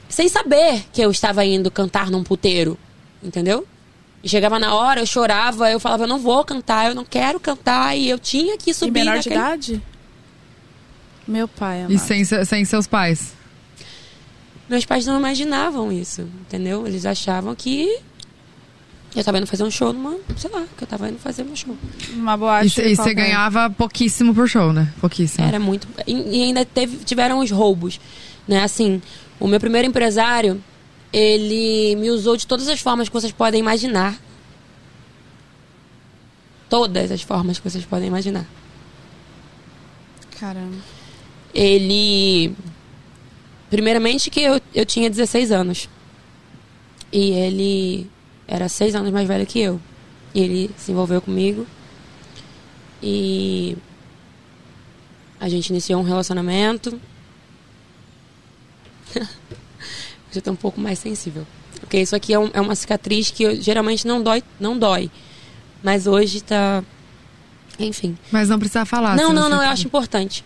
Sem saber que eu estava indo cantar num puteiro, entendeu? E chegava na hora, eu chorava, eu falava, eu não vou cantar, eu não quero cantar, e eu tinha que E subir menor de naquele... idade? Meu pai, amado. E sem, se- sem seus pais. Meus pais não imaginavam isso, entendeu? Eles achavam que eu tava indo fazer um show numa, sei lá, que eu tava indo fazer meu show. Uma boate. e você ganhava pouquíssimo por show, né? Pouquíssimo. Era muito. E, e ainda teve, tiveram os roubos. Né? Assim, o meu primeiro empresário, ele me usou de todas as formas que vocês podem imaginar. Todas as formas que vocês podem imaginar. Caramba. Ele. Primeiramente que eu, eu tinha 16 anos. E ele era seis anos mais velho que eu. E ele se envolveu comigo. E a gente iniciou um relacionamento. Já tô um pouco mais sensível. Porque isso aqui é, um- é uma cicatriz que eu- geralmente não dói, não dói. Mas hoje tá. Enfim. Mas não precisa falar. Não, não, você não, eu acho importante.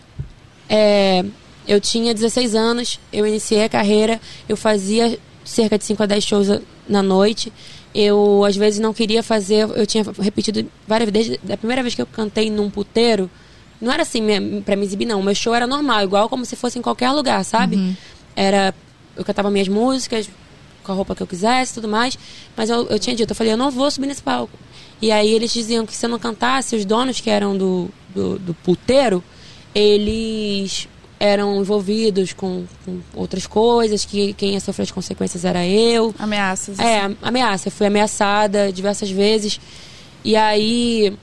É, eu tinha 16 anos, eu iniciei a carreira, eu fazia cerca de 5 a 10 shows na noite. Eu, às vezes, não queria fazer, eu tinha repetido várias vezes, desde a primeira vez que eu cantei num puteiro, não era assim pra me exibir, não. O meu show era normal, igual como se fosse em qualquer lugar, sabe? Era, eu cantava minhas músicas, com a roupa que eu quisesse e tudo mais, mas eu, eu tinha dito, eu falei, eu não vou subir nesse palco. E aí eles diziam que se eu não cantasse, os donos que eram do, do, do puteiro, eles eram envolvidos com, com outras coisas, que quem ia sofrer as consequências era eu. Ameaças. É, a- ameaça. Eu fui ameaçada diversas vezes. E aí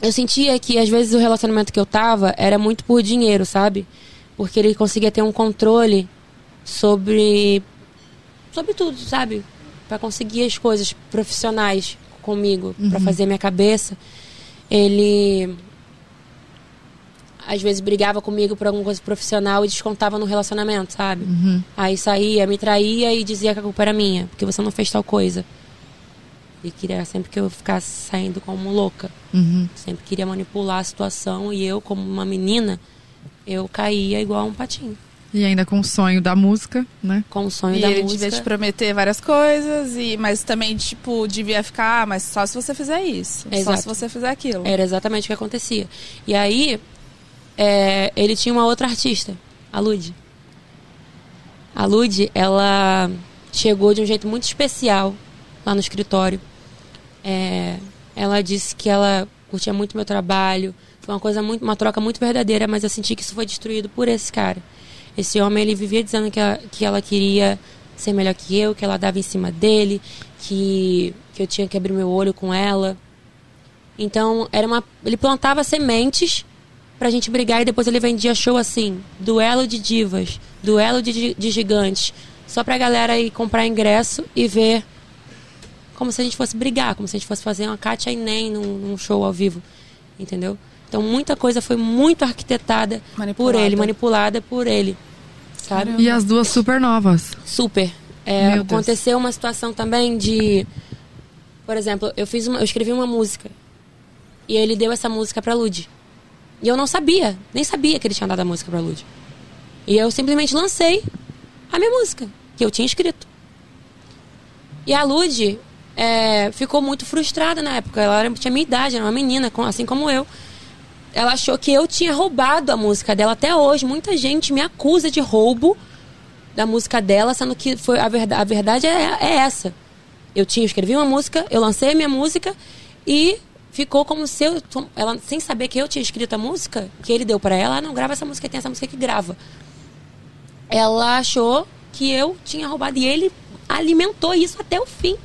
eu sentia que às vezes o relacionamento que eu tava era muito por dinheiro, sabe? Porque ele conseguia ter um controle sobre sobre tudo, sabe? Pra conseguir as coisas profissionais comigo, pra fazer a minha cabeça. Ele às vezes brigava comigo por alguma coisa profissional e descontava no relacionamento, sabe? Aí saía, me traía e dizia que a culpa era minha, porque você não fez tal coisa. E queria sempre que eu ficasse saindo como louca. Uhum. Sempre queria manipular a situação e eu, como uma menina, eu caía igual um patinho. E ainda com o sonho da música, né? Com o sonho E da ele música. devia te prometer várias coisas, e, mas também, tipo, devia ficar, ah, mas só se você fizer isso. Só Exato. se você fizer aquilo. Era exatamente o que acontecia. E aí, é, ele tinha uma outra artista, a Lud. A Lud, ela chegou de um jeito muito especial lá no escritório. É, ela disse que ela curtia muito meu trabalho. Foi uma coisa muito, uma troca muito verdadeira, mas eu senti que isso foi destruído por esse cara. Esse homem, ele vivia dizendo que ela, que ela queria ser melhor que eu, que ela dava em cima dele, que, que eu tinha que abrir meu olho com ela. Então, era uma, ele plantava sementes pra gente brigar e depois ele vendia show assim, duelo de divas, duelo de, de gigantes, só pra galera ir comprar ingresso e ver como se a gente fosse brigar, como se a gente fosse fazer uma Katia e Nem num, num show ao vivo, entendeu? Então muita coisa foi muito arquitetada por Manipulada. ele, manipulada por ele, sabe? E as duas super novas. Super. É, aconteceu uma situação também de, por exemplo, eu fiz uma, eu escrevi uma música e ele deu essa música pra Lud. E eu não sabia, nem sabia que ele tinha dado a música pra Lud. E eu simplesmente lancei a minha música que eu tinha escrito. E a Lud é, ficou muito frustrada na época. Ela era, tinha minha idade, era uma menina, assim como eu. Ela achou que eu tinha roubado a música dela. Até hoje, muita gente me acusa de roubo da música dela, sendo que foi a, verdade, a verdade é, é essa. Eu tinha escrevi uma música, eu lancei a minha música e ficou como se eu, ela sem saber que eu tinha escrito a música, que ele deu pra ela, ah, não grava essa música, tem essa música que grava. Ela achou que eu tinha roubado e ele alimentou isso até o fim,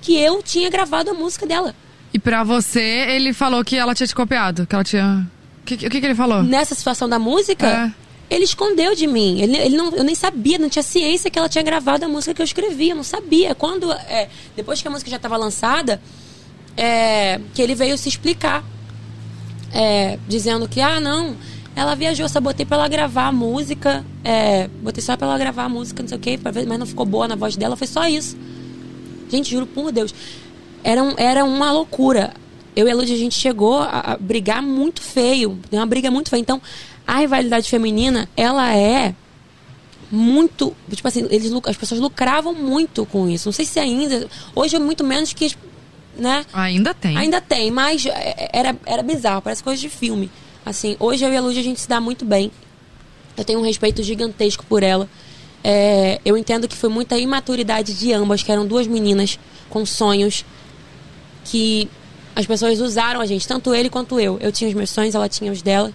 que eu tinha gravado a música dela. E pra você, ele falou que ela tinha te copiado, que ela tinha. O que, que, que ele falou? Nessa situação da música, É. ele escondeu de mim. Ele, ele não, eu nem sabia, não tinha ciência que ela tinha gravado a música que eu escrevi. Eu não sabia. Quando, é, depois que a música já estava lançada, é, que ele veio se explicar. É, dizendo que, ah, não, Ela viajou, só botei pra ela gravar a música. É, botei só pra ela gravar a música, não sei o quê, ver, mas não ficou boa na voz dela, foi só isso. Gente, juro por Deus. Era, um, era uma loucura. Eu e a Lud, a gente chegou a, a brigar muito feio. Deu uma briga muito feia. Então, a rivalidade feminina, ela é muito. Tipo assim, eles, as pessoas lucravam muito com isso. Não sei se ainda. Hoje é muito menos que. Né? Ainda tem. Ainda tem, mas é, era, era bizarro, parece coisa de filme. Assim, hoje eu e a Lud a gente se dá muito bem. Eu tenho um respeito gigantesco por ela. É, eu entendo que foi muita imaturidade de ambas, que eram duas meninas com sonhos que as pessoas usaram a gente, tanto ele quanto eu. Eu tinha os meus sonhos, ela tinha os dela.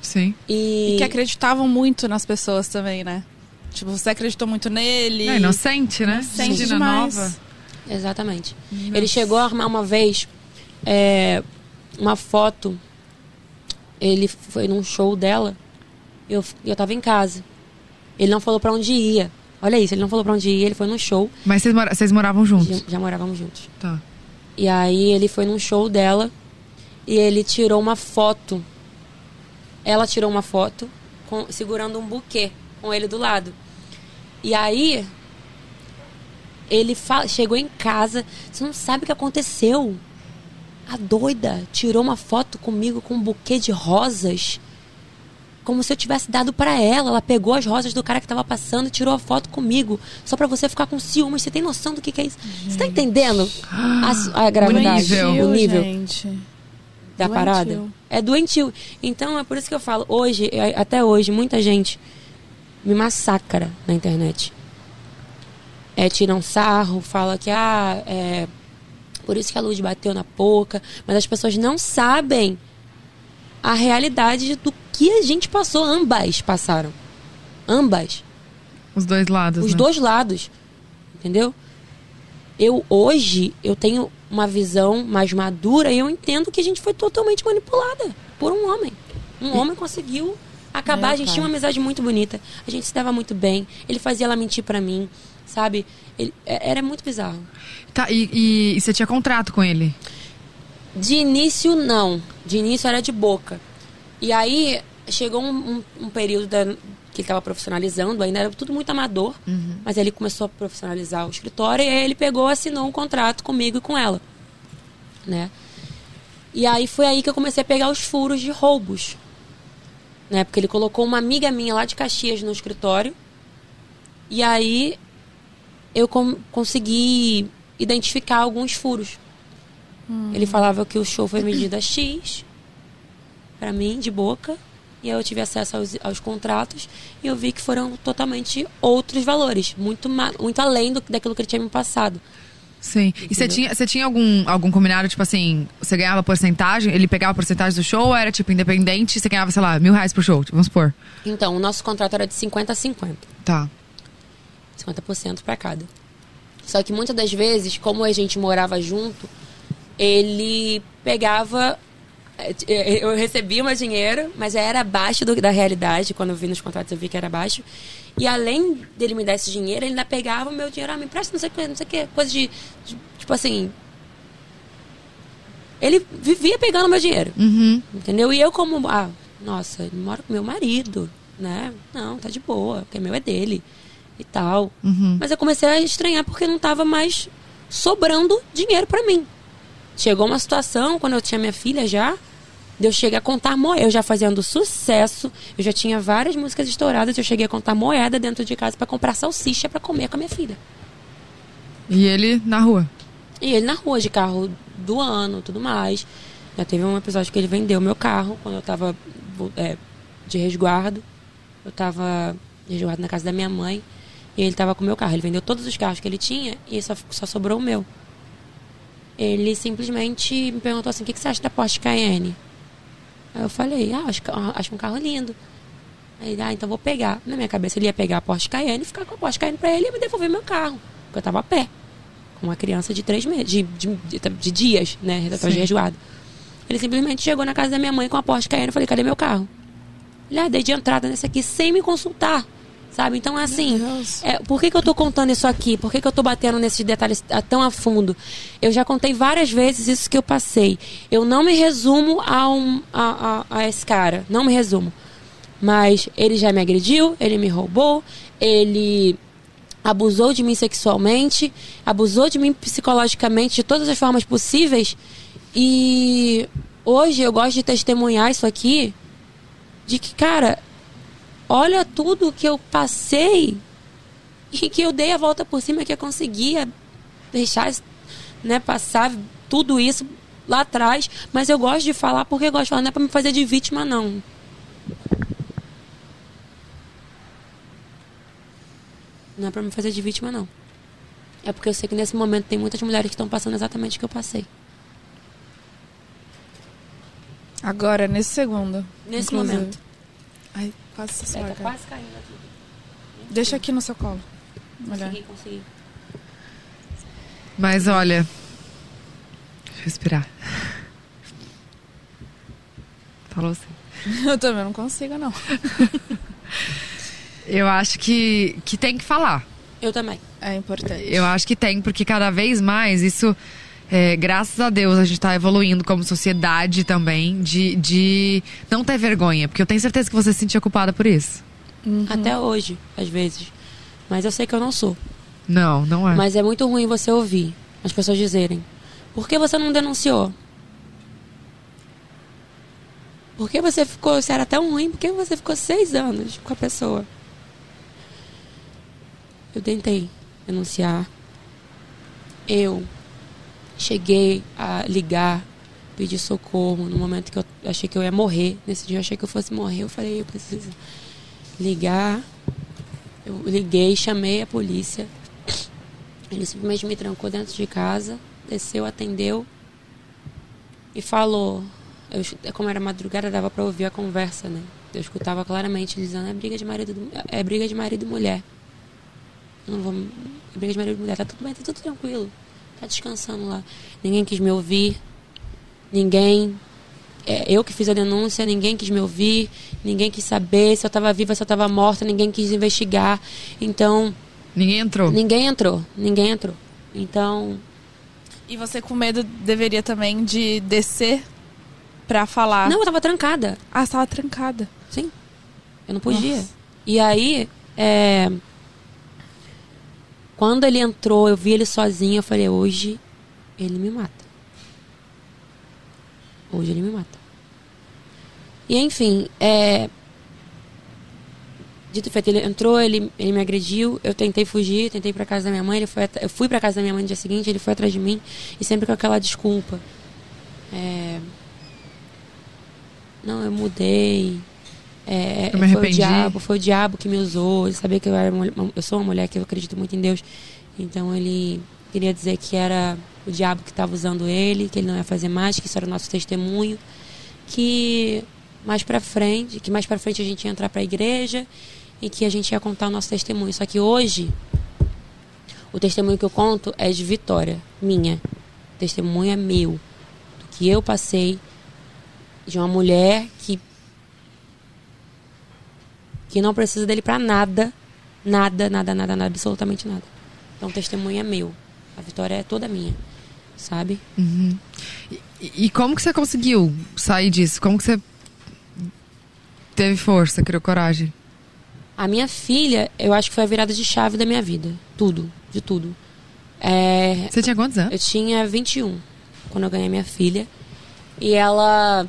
Sim. E, E que acreditavam muito nas pessoas também, né? Tipo, você acreditou muito nele. É inocente, né? Inocente Menina demais. nova. Exatamente. Ele chegou a armar uma vez é, uma foto. Ele foi num show dela. Eu, eu tava em casa. Ele não falou pra onde ia. Olha isso, ele não falou pra onde ia, ele foi num show. Mas vocês, mora- vocês moravam juntos? Já, já morávamos juntos. Tá. E aí ele foi num show dela e ele tirou uma foto. Ela tirou uma foto com- segurando um buquê com ele do lado. E aí ele chegou em casa, você não sabe o que aconteceu. A doida tirou uma foto comigo com um buquê de rosas. Como se eu tivesse dado pra ela. Ela pegou as rosas do cara que tava passando e tirou a foto comigo. Só pra você ficar com ciúmes. Você tem noção do que, que é isso? Você tá entendendo a, a gravidade? O nível gente. da Doentio. parada. É doentio. Então é por isso que eu falo, hoje, é, até hoje, muita gente me massacra na internet. É, tira um sarro, fala que, ah, é. Por isso que a luz bateu na boca. Mas as pessoas não sabem a realidade do que a gente passou. Ambas passaram. Ambas. Os dois lados. Os né? dois lados. Entendeu? Eu hoje eu tenho uma visão mais madura e eu entendo que a gente foi totalmente manipulada por um homem. Um homem conseguiu acabar. Meu a gente tinha uma amizade muito bonita. A gente se dava muito bem. Ele fazia ela mentir pra mim, sabe? Ele, é- era muito bizarro. Tá, e, e- e você tinha contrato com ele? De início, não. De início era de boca. E aí chegou um, um- um período da- que ele estava profissionalizando, ainda era tudo muito amador, mas aí ele começou a profissionalizar o escritório e aí ele pegou, assinou um contrato comigo e com ela. Né? E aí foi aí que eu comecei a pegar os furos de roubos. Né? Porque ele colocou uma amiga minha lá de Caxias no escritório. E aí eu consegui identificar alguns furos. Ele falava que o show foi medida X pra mim, de boca. E aí eu tive acesso aos, aos contratos e eu vi que foram totalmente outros valores, muito, muito além do, daquilo que ele tinha me passado. Sim. E você tinha, você tinha algum, algum combinado, tipo assim, você ganhava porcentagem, ele pegava porcentagem do show ou era, tipo, independente, você ganhava, sei lá, mil reais por show, vamos supor. Então, o nosso contrato era de 50 a 50. Tá. 50% para cada. Só que muitas das vezes, como a gente morava junto, ele pegava. eh, Eu recebia meu dinheiro, mas era abaixo do- da realidade. Quando eu vi nos contratos, eu vi que era abaixo. E além dele me dar esse dinheiro, ele ainda pegava o meu dinheiro, ah, me empresta não sei o que, não sei o que, coisa de, de- Tipo assim. Ele vivia pegando meu dinheiro. Uhum. Entendeu? E eu como, ah, nossa, ele mora com meu marido, né? Não, tá de boa, porque meu é dele e tal. Mas eu comecei a estranhar porque não tava mais sobrando dinheiro pra mim. Chegou uma situação, quando eu tinha minha filha já, de eu chegar a contar moeda. Eu já fazendo sucesso, eu já tinha várias músicas estouradas, eu cheguei a contar moeda dentro de casa pra comprar salsicha pra comer com a minha filha. E ele na rua. E ele na rua, de carro do ano, tudo mais. Já teve um episódio que ele vendeu meu carro quando eu tava é, de resguardo. Eu tava de resguardo na casa da minha mãe. E ele tava com o meu carro. Ele vendeu todos os carros que ele tinha e só, só sobrou o meu. Ele simplesmente me perguntou assim: o que, que você acha da Porsche Cayenne? Aí eu falei: ah, acho, ca- acho um carro lindo. Aí ele, ah, então vou pegar. Na minha cabeça ele ia pegar a Porsche Cayenne, ficar com a Porsche Cayenne pra ele e me devolver meu carro. Porque eu tava a pé. Com uma criança de três meses, de, de, de, de dias, né? Eu tava resguardo. Ele simplesmente chegou na casa da minha mãe com a Porsche Cayenne. Eu falei, cadê meu carro? Ele, ah, dei de entrada nesse aqui sem me consultar. Sabe? Então, assim, é, por que, que eu tô contando isso aqui? Por que, que eu tô batendo nesses detalhes ah, tão a fundo? Eu já contei várias vezes isso que eu passei. Eu não me resumo a, um, a, a, a esse cara. Não me resumo. Mas ele já me agrediu, ele me roubou, ele abusou de mim sexualmente, abusou de mim psicologicamente de todas as formas possíveis. E hoje eu gosto de testemunhar isso aqui de que, cara, olha tudo que eu passei e que eu dei a volta por cima que eu conseguia deixar né, passar tudo isso lá atrás, mas eu gosto de falar porque eu gosto de falar, não é para me fazer de vítima não. Não é pra me fazer de vítima, não. É porque eu sei que nesse momento tem muitas mulheres que estão passando exatamente o que eu passei. Agora, nesse segundo. Nesse inclusive. momento. Quase se É, esmaga. tá quase caindo aqui. Deixa aqui no seu colo. Olha. Consegui, consegui. Mas olha. Deixa eu respirar. Falou assim. Eu também não consigo, não. Eu acho que, que tem que falar. Eu também. É importante. Eu acho que tem, porque cada vez mais isso. É, graças a Deus a gente tá evoluindo como sociedade também de, de não ter vergonha. Porque eu tenho certeza que você se sentia culpada por isso. Até hoje, às vezes. Mas eu sei que eu não sou. Não, não é. Mas é muito ruim você ouvir as pessoas dizerem: Por que você não denunciou? Por que você ficou. Se era tão ruim, por que você ficou seis anos com a pessoa? Eu tentei denunciar. Eu cheguei a ligar, pedir socorro no momento que eu achei que eu ia morrer. Nesse dia eu achei que eu fosse morrer. Eu falei: Eu preciso ligar. Eu liguei, chamei a polícia. Ele simplesmente me trancou dentro de casa, desceu, atendeu e falou. Eu, como era madrugada, dava pra ouvir a conversa, né? Eu escutava claramente ele dizendo: é briga de marido, do- é briga de marido e mulher. Não vou. É briga de marido e mulher. Tá tudo bem, tá tudo tranquilo. Tá descansando lá. Ninguém quis me ouvir. Ninguém. é, eu que fiz a denúncia, ninguém quis me ouvir. Ninguém quis saber se eu tava viva, se eu tava morta. Ninguém quis investigar. Então. Ninguém entrou. Ninguém entrou, ninguém entrou. Então, E você com medo deveria também de descer pra falar. não, eu tava trancada. Ah, você tava trancada. Sim. Eu não podia. Nossa. E aí, é, quando ele entrou, eu vi ele sozinho, eu falei, hoje ele me mata. Hoje ele me mata. E enfim, é, dito e feito, ele entrou, ele, ele me agrediu, eu tentei fugir, tentei pra casa da minha mãe, ele foi, eu fui pra casa da minha mãe no dia seguinte, ele foi atrás de mim, e sempre com aquela desculpa. É, não, eu mudei. É, Eu me foi o arrependi. diabo, foi o diabo que me usou. Ele sabia que eu era uma- eu sou uma mulher que eu acredito muito em Deus. Então ele queria dizer que era o diabo que estava usando ele, que ele não ia fazer mais, que isso era o nosso testemunho, que mais pra frente, que mais para frente a gente ia entrar para a igreja e que a gente ia contar o nosso testemunho. Só que hoje o testemunho que eu conto é de vitória, minha. O testemunho é meu, do que eu passei de uma mulher que que não precisa dele pra nada, nada, nada, nada, nada, absolutamente nada. Então o testemunho é meu. A vitória é toda minha, sabe? E, e como que você conseguiu sair disso? Como que você teve força, criou coragem? A minha filha, eu acho que foi a virada de chave da minha vida. Tudo, de tudo. É, Você tinha quantos anos? eu tinha 21 quando eu ganhei minha filha. E ela.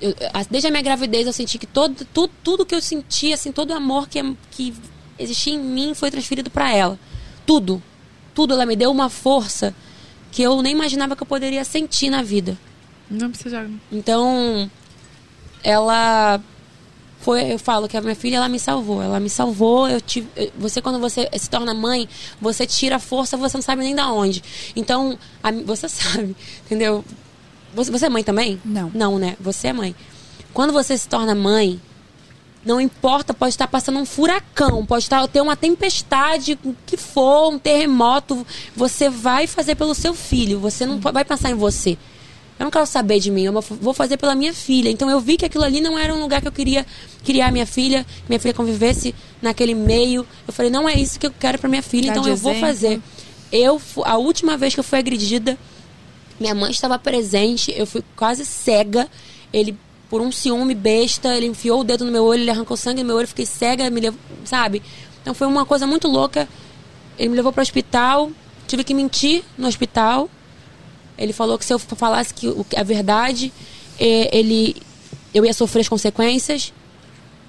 Eu- desde a minha gravidez eu senti que todo, tudo, tudo que eu sentia, assim, todo o amor que, que existia em mim foi transferido para ela. Tudo. Tudo. Ela me deu uma força que eu nem imaginava que eu poderia sentir na vida. Não precisa de Então, ela foi, eu falo que a minha filha ela me salvou, ela me salvou. Eu tive, você quando você se torna mãe, você tira a força, você não sabe nem da onde. Então, a você sabe, entendeu? Você, você é mãe também? Não. Não, né? Você é mãe. Quando você se torna mãe, não importa, pode estar passando um furacão, pode estar ter uma tempestade, o que for, um terremoto, você vai fazer pelo seu filho, você não vai pensar em você. Eu não quero saber de mim, eu vou fazer pela minha filha. Então eu vi que aquilo ali não era um lugar que eu queria criar minha filha, que minha filha convivesse naquele meio. Eu falei, não é isso que eu quero para minha filha, então eu vou exemplo. fazer. Eu a última vez que eu fui agredida, minha mãe estava presente, eu fui quase cega. Ele por um ciúme besta, ele enfiou o dedo no meu olho, ele arrancou sangue do meu olho, fiquei cega, me levou, sabe? Então foi uma coisa muito louca. Ele me levou para o hospital, tive que mentir no hospital. Ele falou que se eu falasse que a verdade, ele eu ia sofrer as consequências.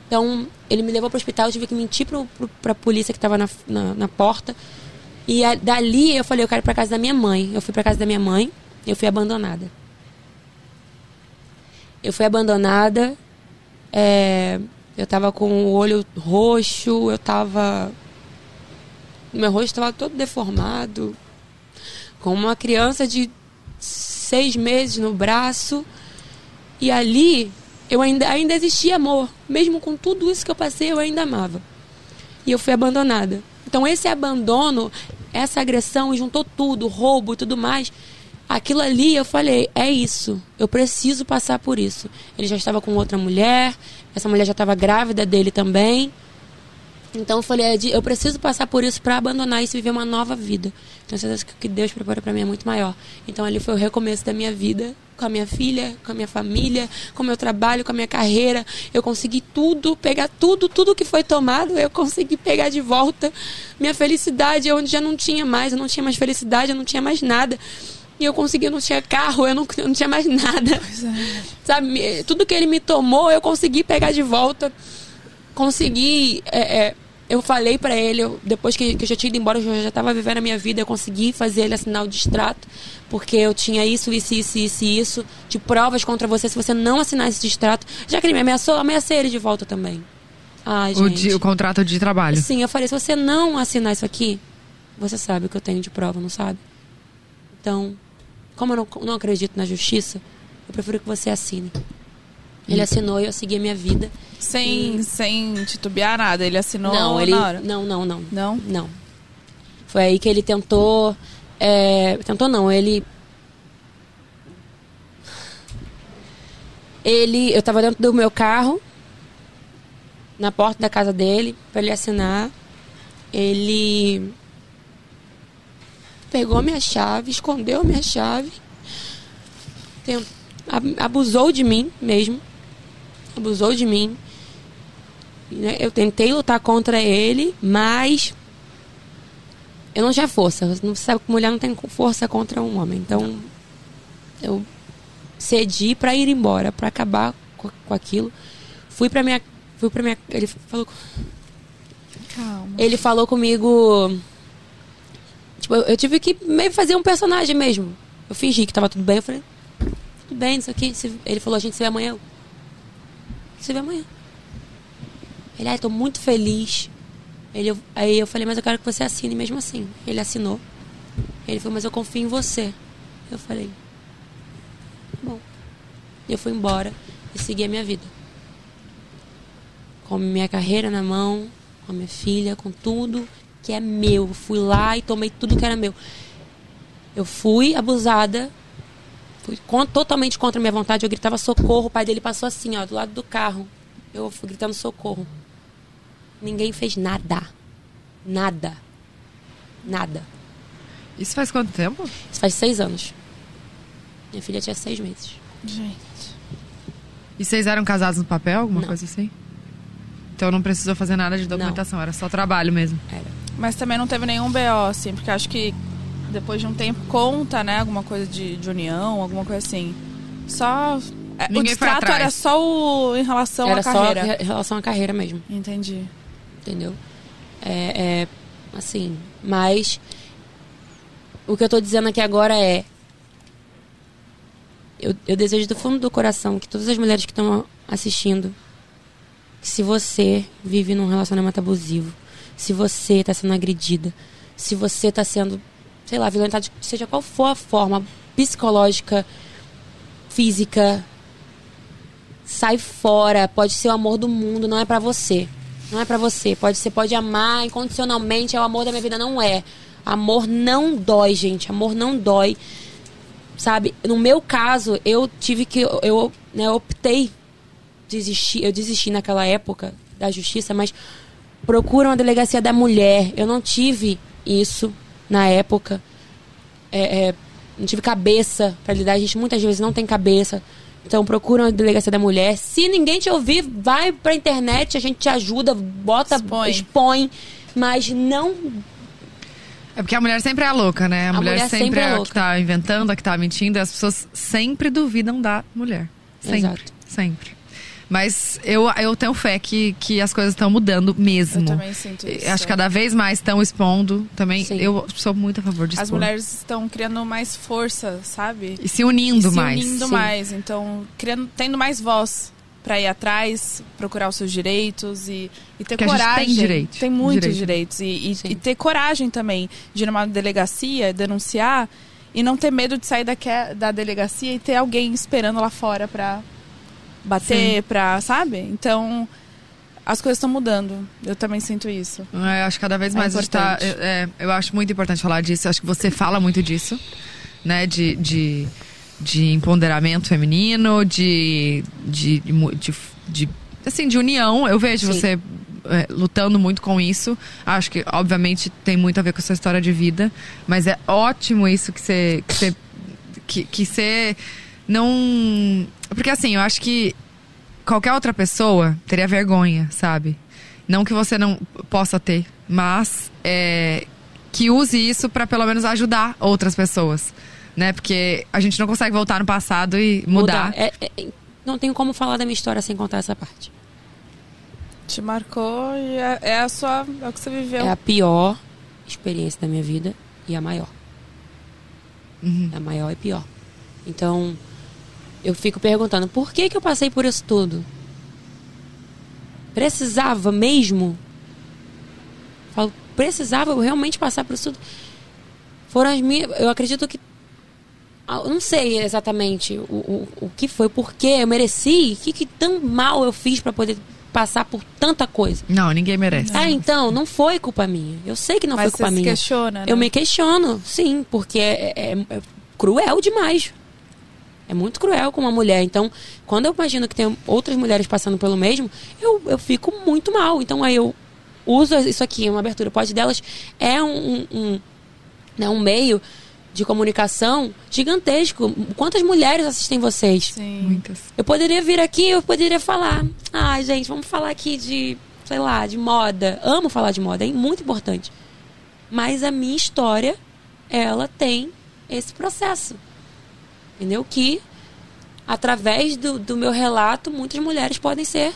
Então, ele me levou para o hospital, eu tive que mentir para a polícia que estava na, na, na, porta. E a, dali eu falei, eu quero ir para casa da minha mãe. Eu fui para casa da minha mãe, eu fui abandonada. Eu fui abandonada. É, eu tava com o olho roxo, eu tava. Meu rosto estava todo deformado. Com uma criança de seis meses no braço. E ali eu ainda, ainda existia amor. Mesmo com tudo isso que eu passei, eu ainda amava. E eu fui abandonada. Então esse abandono, essa agressão, juntou tudo, roubo e tudo mais Aquilo ali eu falei, é isso, eu preciso passar por isso. Ele já estava com outra mulher, essa mulher já estava grávida dele também. Então eu falei, eu preciso passar por isso para abandonar isso e viver uma nova vida. Então certeza que o que Deus preparou para mim é muito maior. Então ali foi o recomeço da minha vida, com a minha filha, com a minha família, com o meu trabalho, com a minha carreira. Eu consegui tudo, pegar tudo, tudo que foi tomado, eu consegui pegar de volta. Minha felicidade, onde já não tinha mais, eu não tinha mais felicidade, eu não tinha mais nada. E eu consegui, eu não tinha carro, eu não, eu não tinha mais nada. É. Sabe? Tudo que ele me tomou, eu consegui pegar de volta. Consegui. É, é, eu falei para ele, eu, depois que, que, eu já tinha ido embora, eu já estava vivendo a minha vida, eu consegui fazer ele assinar o distrato, porque eu tinha isso, isso, isso, isso isso, de provas contra você, se você não assinar esse distrato. Já que ele me ameaçou, ameacei ele de volta também. Ai, o, de, o contrato de trabalho. Sim, eu falei, se você não assinar isso aqui, você sabe o que eu tenho de prova, não sabe? Então, como eu não, não acredito na justiça, eu prefiro que você assine. Ele assinou e eu segui a minha vida. Sem, e... sem titubear nada, ele assinou não, ele, na hora? Não, não, não. Não? Não. Foi aí que ele tentou... É, tentou não, ele... Ele... Eu tava dentro do meu carro, na porta da casa dele, para ele assinar. Ele pegou minha chave, escondeu minha chave, abusou de mim mesmo, abusou de mim. Né, eu tentei lutar contra ele, mas eu não tinha força. Não sabe que mulher não tem força contra um homem. Então eu cedi para ir embora, para acabar com, com, aquilo. Fui para minha, fui para minha, ele falou, Calma. ele falou comigo Tipo, eu, tive que meio fazer um personagem mesmo. Eu fingi que tava tudo bem. Eu falei, tudo bem, isso aqui. Ele falou, a gente se vê amanhã. Eu, se vê amanhã. Ele, ai, tô muito feliz. Ele, aí eu falei, mas eu quero que você assine mesmo assim. Ele assinou. Ele falou, mas eu confio em você. Eu falei, bom. Eu fui embora e segui a minha vida. Com minha carreira na mão, com a minha filha, com tudo que é meu. Fui lá e tomei tudo que era meu. Eu fui abusada, fui totalmente contra a minha vontade. Eu gritava socorro. O pai dele passou assim, ó, do lado do carro. Eu fui gritando socorro. Ninguém fez nada. Nada. Nada. Isso faz quanto tempo? Isso faz seis anos. Minha filha tinha seis meses. Gente. E vocês eram casados no papel, alguma não. coisa assim? Então não precisou fazer nada de documentação, não. era só trabalho mesmo. Era. Mas também não teve nenhum BO, assim, porque acho que depois de um tempo conta, né? Alguma coisa de, de união, alguma coisa assim. Só. É, Ninguém o distrato era só o, em relação era à carreira. Era só em relação à carreira mesmo. Entendi. Entendeu? É, é, assim, mas o que eu tô dizendo aqui agora é eu, eu desejo do fundo do coração que todas as mulheres que estão assistindo que se você vive num relacionamento abusivo se você está sendo agredida, se você está sendo, sei lá, violentada, seja qual for a forma psicológica, física, sai fora. Pode ser o amor do mundo, não é para você. Não é para você. Pode ser, pode amar incondicionalmente, é o amor da minha vida, não é. Amor não dói, gente. Amor não dói. Sabe? No meu caso, eu tive que eu, né, optei desistir, eu desisti naquela época da justiça, mas procuram a delegacia da mulher. Eu não tive isso na época. É, é, não tive cabeça para lidar. A gente muitas vezes não tem cabeça. Então procura a delegacia da mulher. Se ninguém te ouvir, vai pra internet, a gente te ajuda, bota, Expõe. expõe mas não É porque a mulher sempre é a louca, né? A, A mulher, mulher sempre, sempre é é a louca. que tá inventando, a que tá mentindo, e as pessoas sempre duvidam da mulher. Sempre. Exato. Sempre. Mas eu, eu tenho fé que, que as coisas estão mudando mesmo. Eu também sinto isso. Acho que cada vez mais estão expondo também. Sim. Eu sou muito a favor de As mulheres estão criando mais força, sabe? E se unindo e se mais. unindo Sim. mais. Então, criando, tendo mais voz pra ir atrás, procurar os seus direitos e, e ter Porque coragem. tem direito. Tem muitos Direito. direitos. E, e- e ter coragem também de ir numa delegacia, denunciar e não ter medo de sair daque- da delegacia e ter alguém esperando lá fora pra bater, pra, sabe? Então, as coisas estão mudando. Eu também sinto isso. É, eu acho que cada vez É mais a gente tá. importante. é, é, eu acho muito importante falar disso. Eu acho que você fala muito disso, né? De, de, de empoderamento feminino, de, de, de, de- assim, de união. Eu vejo Sim. você é, lutando muito com isso. Acho que, obviamente, tem muito a ver com a sua história de vida. Mas é ótimo isso que você. Que você, que, que você não. Porque assim, eu acho que qualquer outra pessoa teria vergonha, sabe? Não que você não possa ter, mas é, que use isso pra pelo menos ajudar outras pessoas, né? Porque a gente não consegue voltar no passado e mudar. É- é- não tenho como falar da minha história sem contar essa parte. Te marcou e é, é a sua. É o que você viveu. É a pior experiência da minha vida e a maior. Uhum. A maior e pior. Então, eu fico perguntando, por que que eu passei por isso tudo? Precisava mesmo? Falo, precisava eu realmente passar por isso tudo? Foram as minhas. Eu acredito que. ah, Eu não sei exatamente o, o, o que foi, por que eu mereci, o que, que tão mal eu fiz pra poder passar por tanta coisa. Não, ninguém merece. Ah, então, não foi culpa minha. Eu sei que não Mas foi culpa você se minha. questiona, né? Eu me questiono, sim, porque é, é- é cruel demais. É muito cruel com uma mulher. Então, quando eu imagino que tem outras mulheres passando pelo mesmo, eu, eu fico muito mal. Então, aí eu uso isso aqui, uma abertura. Pode delas é um, um, né, um meio de comunicação gigantesco. Quantas mulheres assistem vocês? Sim. Muitas. Eu poderia vir aqui, eu poderia falar. Ai, gente, vamos falar aqui de, sei lá, de moda. Amo falar de moda, é muito importante. Mas a minha história, ela tem esse processo. Entendeu? Que, através do, do meu relato, muitas mulheres podem ser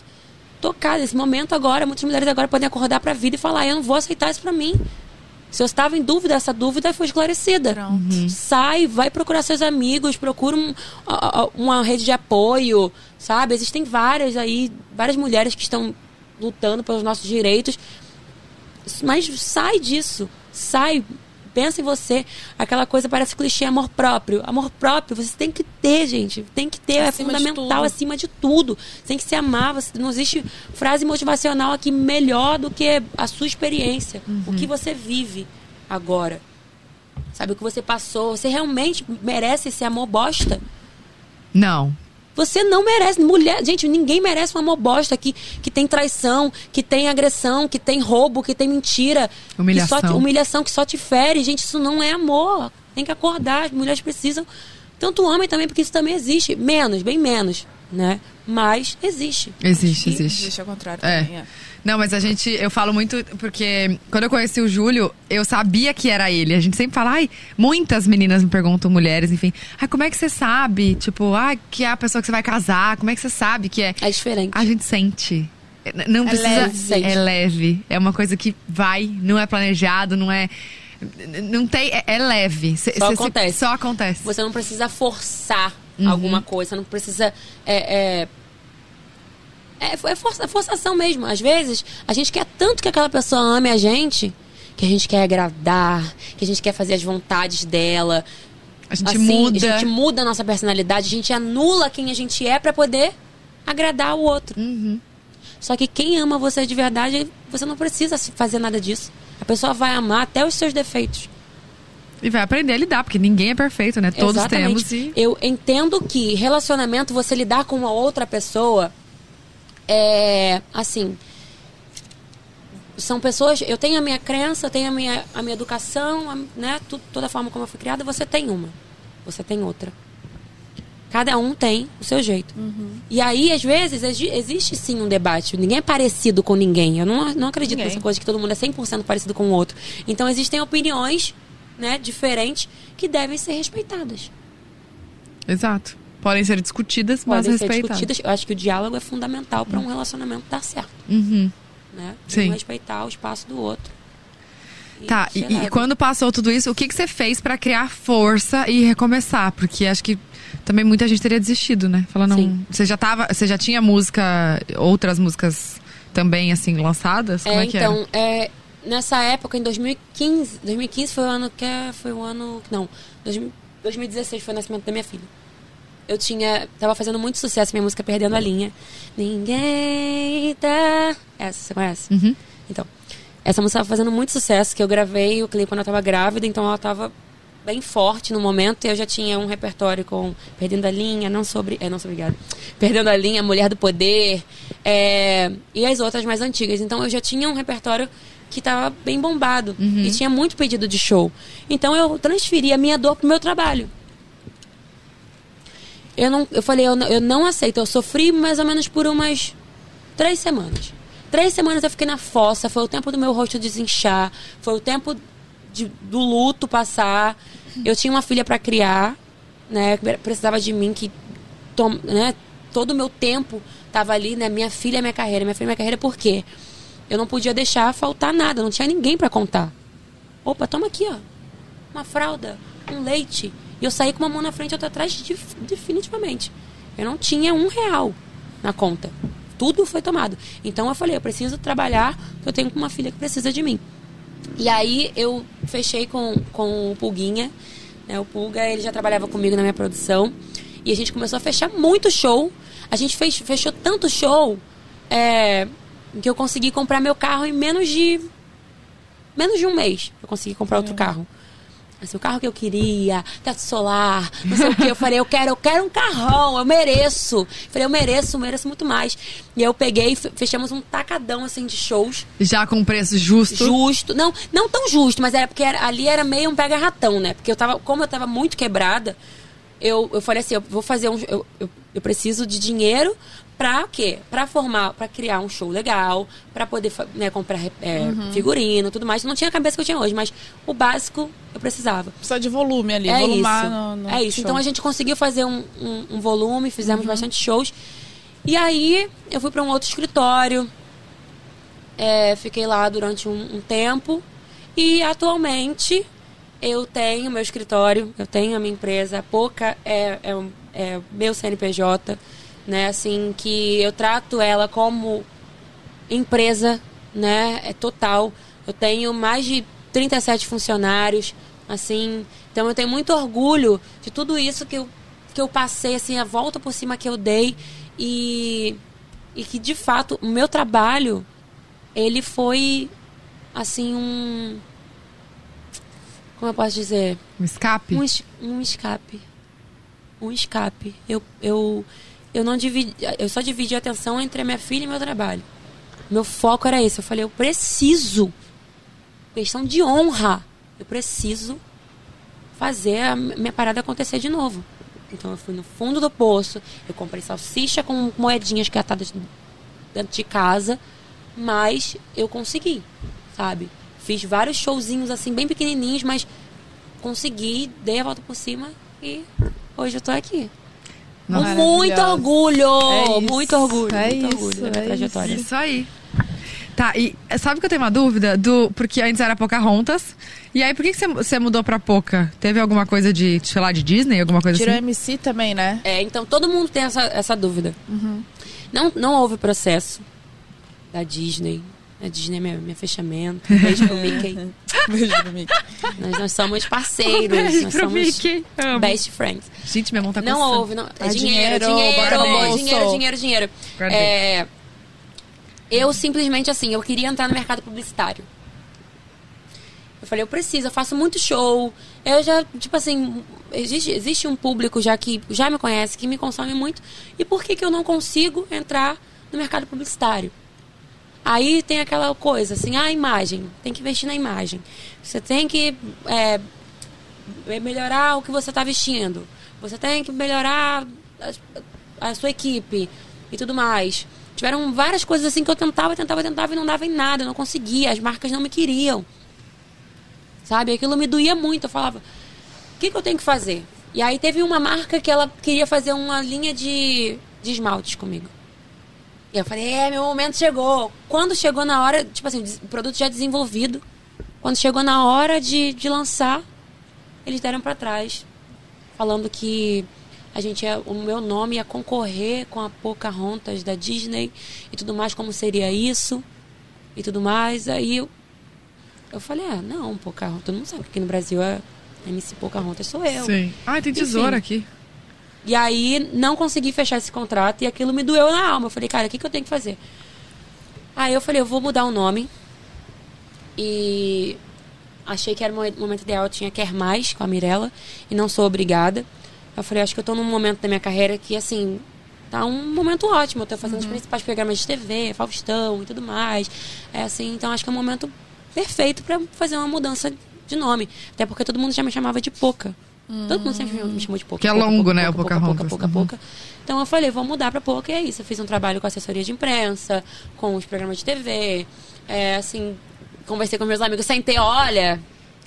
tocadas. Nesse momento agora, muitas mulheres agora podem acordar para a vida e falar: eu não vou aceitar isso para mim. Se eu estava em dúvida, essa dúvida foi esclarecida. Pronto. Sai, vai procurar seus amigos, procura um- uma rede de apoio, sabe? Existem várias aí, várias mulheres que estão lutando pelos nossos direitos. Mas sai disso, sai, pensa em você. Aquela coisa parece clichê, amor próprio. Amor próprio, você tem que ter, gente. Tem que ter, Acima é de fundamental tudo. acima de tudo. Tem que se amar. Você, não existe frase motivacional aqui melhor do que a sua experiência. O que você vive agora. Sabe o que você passou? Você realmente merece esse amor bosta? Não. Você não merece. Mulher, gente, ninguém merece um amor bosta que, que tem traição, que tem agressão, que tem roubo, que tem mentira. Humilhação. Que só te, humilhação que só te fere. Gente, isso não é amor. Tem que acordar. As mulheres precisam. Tanto o homem também, porque isso também existe. Menos, bem menos, né? Mas existe. Existe, existe. Existe ao contrário É. também. É. Não, mas a gente, eu falo muito porque quando eu conheci o Júlio, eu sabia que era ele. A gente sempre fala, ai, muitas meninas me perguntam, mulheres, enfim, ai, como é que você sabe? Tipo, ai, que é a pessoa que você vai casar? Como é que você sabe que é? É diferente. A gente sente. Não É precisa. leve. É leve. É uma coisa que vai, não é planejado, não é. Não tem. É, é leve. Cê- Só cê- cê- acontece. Só acontece. Você não precisa forçar Uhum. alguma coisa, você não precisa. É, é, é, é força- forçação mesmo. Às vezes, a gente quer tanto que aquela pessoa ame a gente, que a gente quer agradar, que a gente quer fazer as vontades dela. A gente Assim, muda. A gente muda a nossa personalidade, a gente anula quem a gente é pra poder agradar o outro. Uhum. Só que quem ama você de verdade, você não precisa fazer nada disso. A pessoa vai amar até os seus defeitos. E vai aprender a lidar, porque ninguém é perfeito, né? Todos Exatamente. temos e. Eu entendo que relacionamento, você lidar com uma outra pessoa, é. Assim. São pessoas. Eu tenho a minha crença, eu tenho a minha, a minha educação, a- né? tu- toda a forma como eu fui criada, você tem uma. Você tem outra. Cada um tem o seu jeito. E aí, às vezes, exi- existe sim um debate. Ninguém é parecido com ninguém. Eu não, não acredito Ninguém. nessa coisa que todo mundo é 100% parecido com o outro. Então, existem opiniões né, diferentes que devem ser respeitadas. Exato. Podem ser discutidas, mas Podem ser respeitadas. discutidas. Eu acho que o diálogo é fundamental para um relacionamento dar certo. Uhum. Né? Sim. Um respeitar o espaço do outro. E Tá, ser e, e quando passou tudo isso, o que, que você fez pra criar força e recomeçar? Porque acho que também muita gente teria desistido, né? Falando, Sim. você já tava, você já tinha música, outras músicas também assim lançadas? Como é, É, que então, é, nessa época, em 2015, 2015 foi o ano que é- foi o ano, não, 2000 2016 foi o nascimento da minha filha. Eu tinha, tava fazendo muito sucesso minha música Perdendo a Linha. Ninguém tá... Essa, você conhece? Uhum. Então, essa música tava fazendo muito sucesso, que eu gravei o clipe quando eu tava grávida, então ela tava bem forte no momento, e eu já tinha um repertório com Perdendo a Linha, Não Sobre... É, Não Sou Obrigada. Perdendo a Linha, Mulher do Poder, é, e as outras mais antigas. Então eu já tinha um repertório que tava bem bombado, e tinha muito pedido de show. Então eu transferi a minha dor pro meu trabalho. Eu, não, eu falei, eu não, eu não aceito. Eu sofri mais ou menos por umas três semanas. Três semanas eu fiquei na fossa. Foi o tempo do meu rosto desinchar. Foi o tempo de- do luto passar. Eu tinha uma filha para criar, né? Precisava de mim, que tom, né, todo o meu tempo tava ali, né? Minha filha minha carreira. Minha filha minha carreira por quê? Eu não podia deixar faltar nada. Não tinha ninguém para contar. Opa, toma aqui, ó. Uma fralda, um leite. E eu saí com uma mão na frente e outra atrás, def- definitivamente. Eu não tinha um real na conta. Tudo foi tomado. Então eu falei, eu preciso trabalhar, porque eu tenho uma filha que precisa de mim. E aí eu fechei com, com o Pulguinha. Né? O Pulga, ele já trabalhava comigo na minha produção. E a gente começou a fechar muito show. A gente fez, fechou tanto show é, que eu consegui comprar meu carro em menos de. Menos de um mês. Eu consegui comprar outro carro. Assim, o carro que eu queria, teto solar, não sei o que. Eu falei, eu quero, eu quero um carrão, eu mereço. Eu falei, eu mereço, eu mereço muito mais. E aí eu peguei, e fe- fechamos um tacadão assim de shows. Já com preço justo. Justo. Não, não tão justo, mas era porque era- ali era meio um pega-ratão, né? Porque eu tava, como eu tava muito quebrada, eu, eu falei assim, eu vou fazer um. Eu, eu, eu preciso de dinheiro pra quê? Pra formar, pra criar um show legal, pra poder né, comprar é, figurino tudo mais. Não tinha a cabeça que eu tinha hoje, mas o básico eu precisava. Precisa de volume ali, É volumar isso. no, no é isso. show. Então a gente conseguiu fazer um, um, um volume, fizemos bastante shows. E aí eu fui para um outro escritório. É, fiquei lá durante um, um tempo. E atualmente eu tenho meu escritório, eu tenho a minha empresa. A Poca é, é, é meu CNPJ, né? Assim, que eu trato ela como empresa, né? É total. Eu tenho mais de 37 funcionários, assim. Então eu tenho muito orgulho de tudo isso que eu, que eu passei, assim, a volta por cima que eu dei. E, e que, de fato, o meu trabalho, ele foi, assim, um... Como eu posso dizer? Um escape? Um, es- um escape. Um escape. Eu, eu, eu não dividi, eu só dividi a atenção entre a minha filha e meu trabalho. Meu foco era esse. Eu falei, eu preciso, questão de honra, eu preciso fazer a minha parada acontecer de novo. Então eu fui no fundo do poço, eu comprei salsicha com moedinhas catadas dentro de casa, mas eu consegui, sabe? Fiz vários showzinhos assim, bem pequenininhos, mas consegui, dei a volta por cima e hoje eu tô aqui. Com muito orgulho! É isso, muito orgulho, é muito isso, orgulho é trajetória. Isso aí. Tá, e sabe que eu tenho uma dúvida? Do, porque antes era Pocahontas. E aí, por que, que você, você mudou pra Poca? Teve alguma coisa de, sei lá, de Disney? Alguma coisa Tirou assim? MC também, né? É, então todo mundo tem essa, essa dúvida. Não, não houve processo da Disney. A Disney é minha, minha fechamento. Beijo pro Mickey. Beijo pro Mickey. Nós, nós somos parceiros. Beijo nós pro somos Mickey. Best friends. Gente, minha mão tá Não coçando. houve, não. É Ah, dinheiro, dinheiro, dinheiro, dinheiro, dinheiro, dinheiro. É, eu simplesmente assim, eu queria entrar no mercado publicitário. Eu falei, eu preciso, eu faço muito show. Eu já, tipo assim, existe, existe um público já que já me conhece, que me consome muito. E por que, que eu não consigo entrar no mercado publicitário? Aí tem aquela coisa, assim, a imagem. Tem que investir na imagem. Você tem que é, melhorar o que você está vestindo. Você tem que melhorar a, a sua equipe e tudo mais. Tiveram várias coisas assim que eu tentava, tentava, tentava e não dava em nada, eu não conseguia, as marcas não me queriam. Sabe? Aquilo me doía muito. Eu falava, o que, que eu tenho que fazer? E aí teve uma marca que ela queria fazer uma linha de, de esmaltes comigo. E eu falei, é, meu momento chegou. Quando chegou na hora, tipo assim, o produto já desenvolvido, quando chegou na hora de, de lançar, eles deram para trás, falando que a gente ia, o meu nome ia concorrer com a Pocahontas da Disney e tudo mais, como seria isso e tudo mais. Aí eu, eu falei, ah, não, Pocahontas, todo mundo sabe que aqui no Brasil a MC Pocahontas sou eu. Sim. Ah, tem tesoura aqui. E aí não consegui fechar esse contrato e aquilo me doeu na alma. Eu falei, cara, o que, que eu tenho que fazer? Aí eu falei, eu vou mudar o nome. E achei que era o momento ideal, eu tinha Quer Mais com a Mirella e não sou obrigada. Eu falei, acho que eu tô num momento da minha carreira que, assim, tá um momento ótimo. Eu tô fazendo uhum. os principais programas de TV, Faustão e tudo mais. É assim, então acho que é um momento perfeito para fazer uma mudança de nome. Até porque todo mundo já me chamava de Poca. Hum. Todo mundo sempre me chamou de Poca. Que é longo, né? o Pocahontas. Pouca, pouca, pouca. Então eu falei, vou mudar pra Poca e é isso. Eu fiz um trabalho com assessoria de imprensa, com os programas de TV. É, assim, conversei com meus amigos, sentei, olha,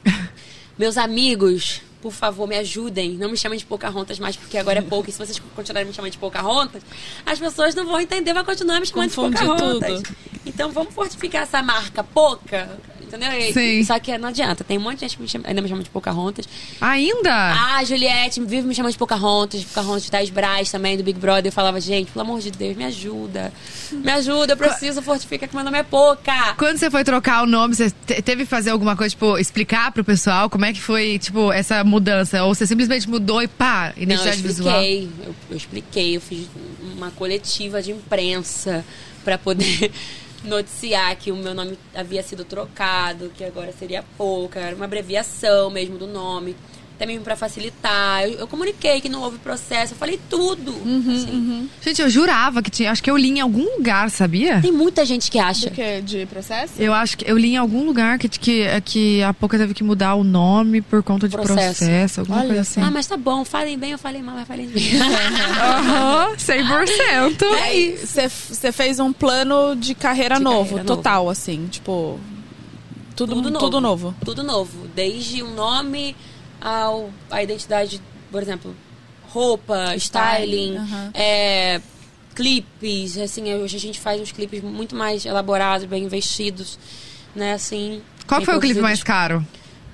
meus amigos, por favor, me ajudem. Não me chamem de Pocahontas mais, porque agora é pouco. E se vocês continuarem me chamando de Pocahontas, as pessoas não vão entender, vai continuar me chamando Confunde de Pocahontas. Tudo. Então vamos fortificar essa marca Poca Entendeu? Sim. Só que não adianta. Tem um monte de gente que me chama, ainda me chama de Pocahontas. Ainda? Ah, Juliette, vive me chamando de Pocahontas. Pocahontas de Thais Braz também, do Big Brother. Eu falava, gente, pelo amor de Deus, me ajuda. Me ajuda, eu preciso fortificar que meu nome é Poca. Quando você foi trocar o nome, você teve que fazer alguma coisa, tipo, explicar pro pessoal como é que foi, tipo, essa mudança? Ou você simplesmente mudou e pá, identidade não, eu visual? Eu, eu expliquei, eu fiz uma coletiva de imprensa para poder noticiar que o meu nome havia sido trocado, que agora seria pouca, era uma abreviação mesmo do nome até mesmo para facilitar. Eu, eu, comuniquei que não houve processo, eu falei tudo. Uhum, assim. uhum. Gente, eu jurava que tinha. Acho que eu li em algum lugar, sabia? Tem muita gente que acha. que? De processo? Eu acho que eu li em algum lugar que, que, que a pouca teve que mudar o nome por conta de processo, processo alguma Olha, coisa assim. Ah, mas tá bom, falem bem, eu falei mal, mas falem bem. Aham, uhum, 100%. Aí, você fez um plano de carreira de novo, carreira total, novo. assim, tipo. Tudo, tudo novo. Tudo novo. Tudo novo. Desde um nome ao, a identidade, por exemplo, roupa, styling, uhum. é, clipes, assim, hoje a gente faz uns clipes muito mais elaborados, bem investidos, né, assim. Qual foi o clipe mais caro?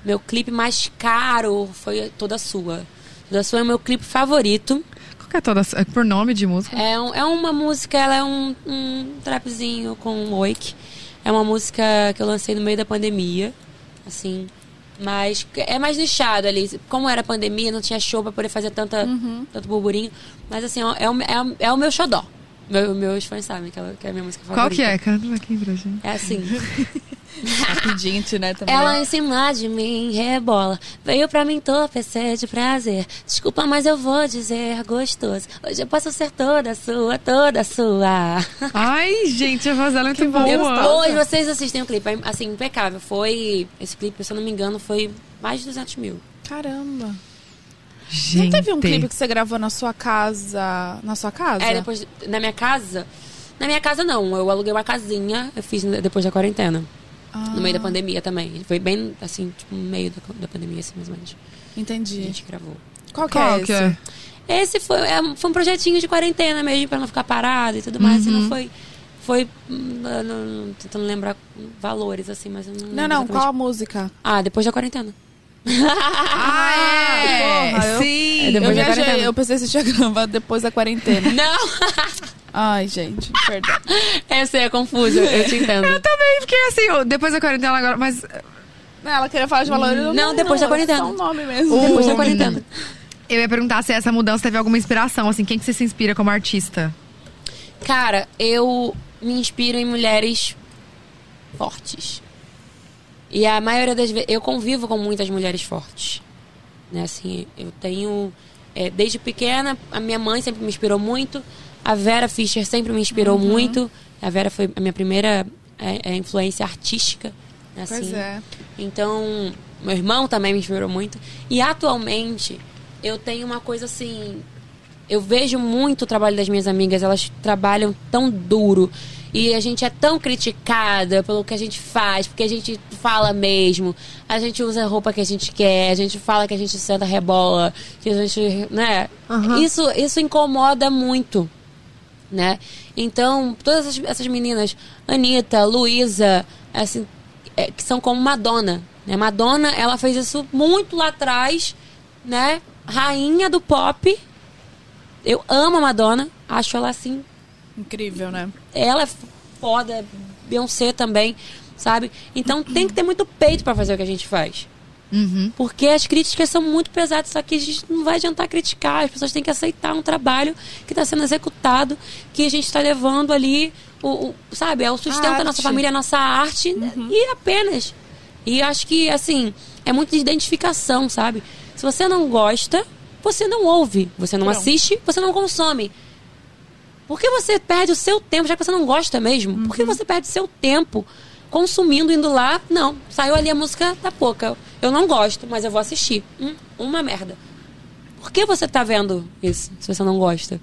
Meu clipe mais caro foi Toda Sua. Toda Sua é o meu clipe favorito. Qual que é Toda Sua? É por nome de música? É, um, é uma música, ela é um, um trapzinho com um oik. É uma música que eu lancei no meio da pandemia, assim, mas é mais nichado ali. Como era pandemia, não tinha show pra poder fazer tanta, uhum. tanto burburinho. Mas assim, é, o, é, é o meu xodó. Meu, meus fãs sabem que é, que é a minha música favorita. Qual que é? Canta aqui pra gente. É assim. Rapidinho, né, também. Ela em cima de mim rebola. Veio pra mim entorpecer de prazer. Desculpa, mas eu vou dizer gostoso. Hoje eu posso ser toda sua, toda sua. Ai, gente, a voz dela é muito boa. Hoje vocês assistem o clipe, assim, impecável. Foi, esse clipe, se eu não me engano, foi mais de 200 mil. Caramba. Gente. Não teve um clipe que você gravou na sua casa? Na sua casa? É, depois, na minha casa... Na minha casa, não. Eu aluguei uma casinha, eu fiz depois da quarentena. Ah. No meio da pandemia também. Foi bem, assim, tipo, no meio da, da pandemia, assim, mais ou menos. Entendi. A gente gravou. Qual que Qual é esse? É? Esse foi, é, foi um projetinho de quarentena mesmo, pra não ficar parado e tudo mais. Uhum. Assim, não foi... Foi... Hum, não, tentando lembrar valores, assim, mas eu não Não, não. Qual a música? Ah, depois da quarentena. ah, é! Porra, eu, Sim! É eu viajei, eu pensei que você tinha gravado depois da quarentena. Não! Ai, gente, perdão. Essa é confusa, eu te entendo. Eu também fiquei assim, depois da quarentena agora, mas. Ela queria falar de valores. Não, não, depois não, da quarentena. É só um nome mesmo. Uh, depois da quarentena. Eu ia perguntar se essa mudança teve alguma inspiração, assim, quem que você se inspira como artista? Cara, eu me inspiro em mulheres fortes. E a maioria das vezes eu convivo com muitas mulheres fortes. Né? Assim, eu tenho é, desde pequena, a minha mãe sempre me inspirou muito. A Vera Fischer sempre me inspirou uhum. muito. A Vera foi a minha primeira é, é, influência artística. Assim. Pois é. Então, meu irmão também me inspirou muito. E atualmente, eu tenho uma coisa assim. eu vejo muito o trabalho das minhas amigas, elas trabalham tão duro. E a gente é tão criticada pelo que a gente faz, porque a gente fala mesmo, a gente usa a roupa que a gente quer, a gente fala que a gente senta rebola, que a gente, né? Isso, isso incomoda muito, né? Então, todas essas, meninas, Anitta, Luísa, assim, é, que são como Madonna, né? Madonna, ela fez isso muito lá atrás, né? Rainha do pop. Eu amo a Madonna, acho ela assim Incrível, né? ela é foda, Beyoncé também, sabe? Então tem que ter muito peito pra fazer o que a gente faz. Porque as críticas são muito pesadas, só que a gente não vai adiantar criticar, as pessoas têm que aceitar um trabalho que está sendo executado, que a gente está levando ali, o, o- sabe, é o sustento da nossa família, a nossa arte, e apenas. E acho que, assim, é muito de identificação, sabe? Se você não gosta, você não ouve, você não Pronto. assiste, você não consome. Por que você perde o seu tempo, já que você não gosta mesmo? Por Uhum. que você perde o seu tempo consumindo, indo lá? Não, saiu ali a música da Poca. Eu não gosto, mas eu vou assistir. Hum, uma merda. Por que você tá vendo isso, se você não gosta?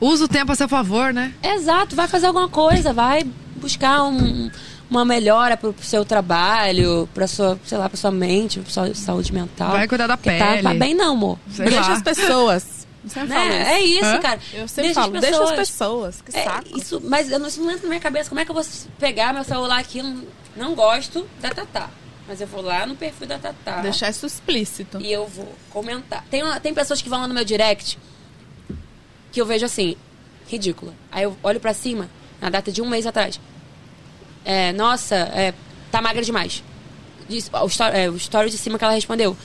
Usa o tempo a seu favor, né? Exato, vai fazer alguma coisa, vai buscar um- uma melhora pro, seu trabalho, pra sua, sei lá, pra sua mente, pra sua saúde mental. Vai cuidar da Porque Tá, pele. tá bem não, amor. Sei Deixa lá. as pessoas. Falo Né? isso. É isso, Hã? cara. Eu sempre Deixa as falo, deixa as pessoas. pessoas. Que É, saco. isso, mas eu não, isso não entra na minha cabeça. Como é que eu vou pegar meu celular aqui? Não, não gosto da Tatá. Mas eu vou lá no perfil da Tatá. Deixar isso explícito. E eu vou comentar. Tem, uma- tem pessoas que vão lá no meu direct que eu vejo assim, ridícula. Aí eu olho pra cima, na data de um mês atrás. É, nossa, é, tá magra demais. Diz- o, story, é, o story de cima que ela respondeu.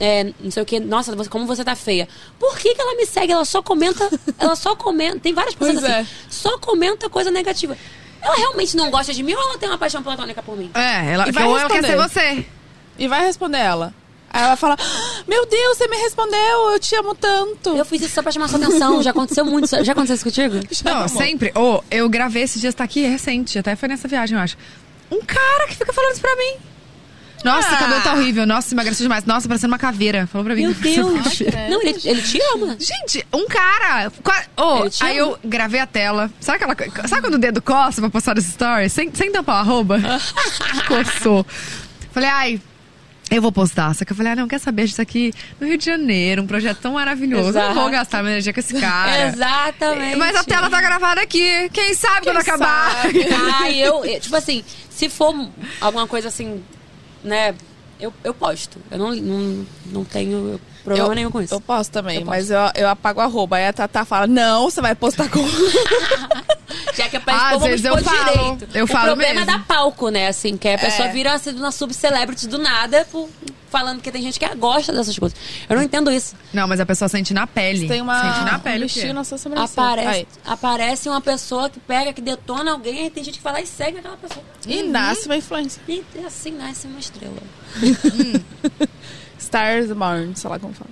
É, não sei o que, nossa, você- como você tá feia. Por que, que ela me segue? Ela só comenta, ela só comenta. Tem várias pessoas Pois assim, é. só comenta coisa negativa. Ela realmente não gosta de mim ou ela tem uma paixão platônica por mim? É, ela, E vai ou ela quer ser você. E vai responder ela. Aí ela fala: "Ah, Meu Deus, você me respondeu, eu te amo tanto. Eu fiz isso só pra chamar sua atenção. Já aconteceu muito. Já aconteceu isso contigo? Já Não, sempre. Ô, eu gravei esses dias, tá aqui recente, até foi nessa viagem, eu acho. Um cara que fica falando isso pra mim. Nossa, Ah. o cabelo tá horrível. Nossa, emagreceu demais. Nossa, parecendo uma caveira. Falou pra mim. Meu Deus. caveira. Não, ele, ele te ama. Gente, um cara. te aí ama. eu gravei a tela. Sabe aquela. Sabe quando o dedo coça pra postar os stories? Sem, sem tampar o arroba? Coçou. Falei, ai. Eu vou postar. Só que eu falei, ah, não, quer saber disso aqui no Rio de Janeiro, um projeto tão maravilhoso. Eu não vou Exato. gastar minha energia com esse cara. Exatamente. Mas a tela tá gravada aqui. Quem sabe quando Quem acabar? sabe? Ah, eu, eu- Tipo assim, se for alguma coisa assim, né? Eu, eu posto. Eu não, não, não tenho problema eu, nenhum com isso. Eu posto também, Eu mas eu, eu apago a arroba. Aí a Tatá fala: Não, você vai postar com. Já que é pra Ah, expor, às vezes eu falo. direito. Eu o falo problema mesmo. é dar palco, né? Assim, que a pessoa É. vira uma, uma subcelebrity do nada, por, falando que tem gente que gosta dessas coisas. Eu não entendo isso. Não, mas a pessoa sente na pele. Tem uma. Sente na um pele. é. na sua sobrancelha. Aparece, Aí. aparece uma pessoa que pega, que detona alguém, aí tem gente que vai lá e segue aquela pessoa. E nasce uma influência. E assim nasce uma estrela. Stars Born, sei lá como fala.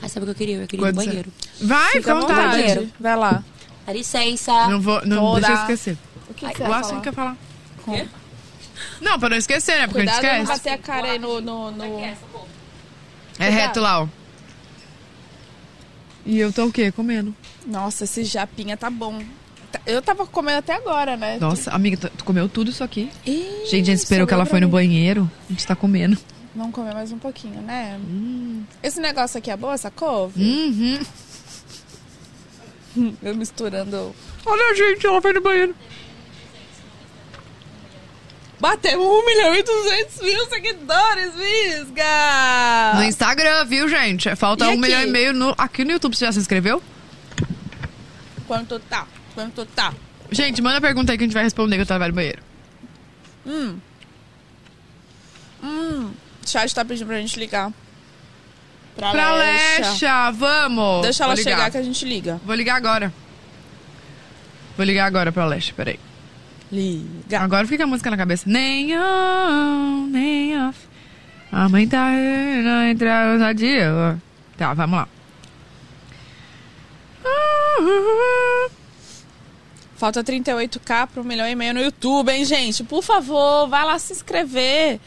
Aí sabe o que eu queria? Eu queria ir no banheiro. Vai, Fica à vontade. banheiro. Vai lá. Dá licença. Não vou. Não Toda. deixa eu esquecer. O que, Ai, que você O que eu falar. Quê? Não, pra não esquecer, né? Porque Cuidado a gente não esquece. bater a cara aí no. no, no... É reto lá, ó. E eu tô o quê? Comendo. Nossa, esse japinha tá bom. Eu tava comendo até agora, né? Nossa, amiga, tu, comeu tudo isso aqui? Ih, Gente, a gente esperou que ela foi no banheiro. A gente tá comendo. Vamos comer mais um pouquinho, né? Hum. Esse negócio aqui é boa, essa couve? Uhum. Eu misturando. Olha, gente, ela foi no banheiro. Batemos 1 milhão e 200 mil seguidores, Visga! No Instagram, viu, gente? Falta E um aqui? milhão e meio no, aqui no YouTube. Você já se inscreveu? Quanto tá? Quanto tá? Gente, manda pergunta aí que a gente vai responder que eu tava no banheiro. Hum. Hum. O chat tá pedindo pra gente ligar. Pra, Pra Lecha. Lecha, vamos! Deixa ela chegar que a gente liga. Vou ligar agora. Vou ligar agora pra Lecha, peraí. Liga. Agora fica a música na cabeça. Nem on, nem off. A mãe tá na dia. Tá, vamos lá. Falta 38k pro 1 milhão e meio no YouTube, hein, gente? Por favor, vai lá se inscrever.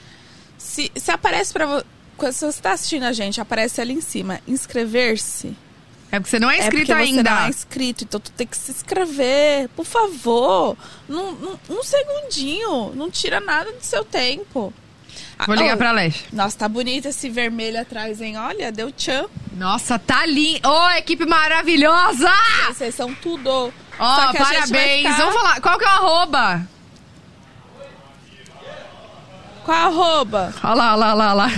Se, se aparece pra você. Se você tá assistindo a gente, aparece ali em cima. Inscrever-se. É porque você não é É inscrito você ainda. não é inscrito, então tu tem que se inscrever. Por favor. Num, num- um segundinho. Não tira nada do seu tempo. Vou ligar Ah, pra Leste. Nossa, tá bonito esse vermelho atrás, hein? Olha, deu tchan. Nossa, tá lindo. Ô, equipe maravilhosa! Vocês são tudo. Ó, vai parabéns. ficar- Vamos falar. Qual que é o arroba? Qual a arroba? Olha lá, olha lá, olha lá,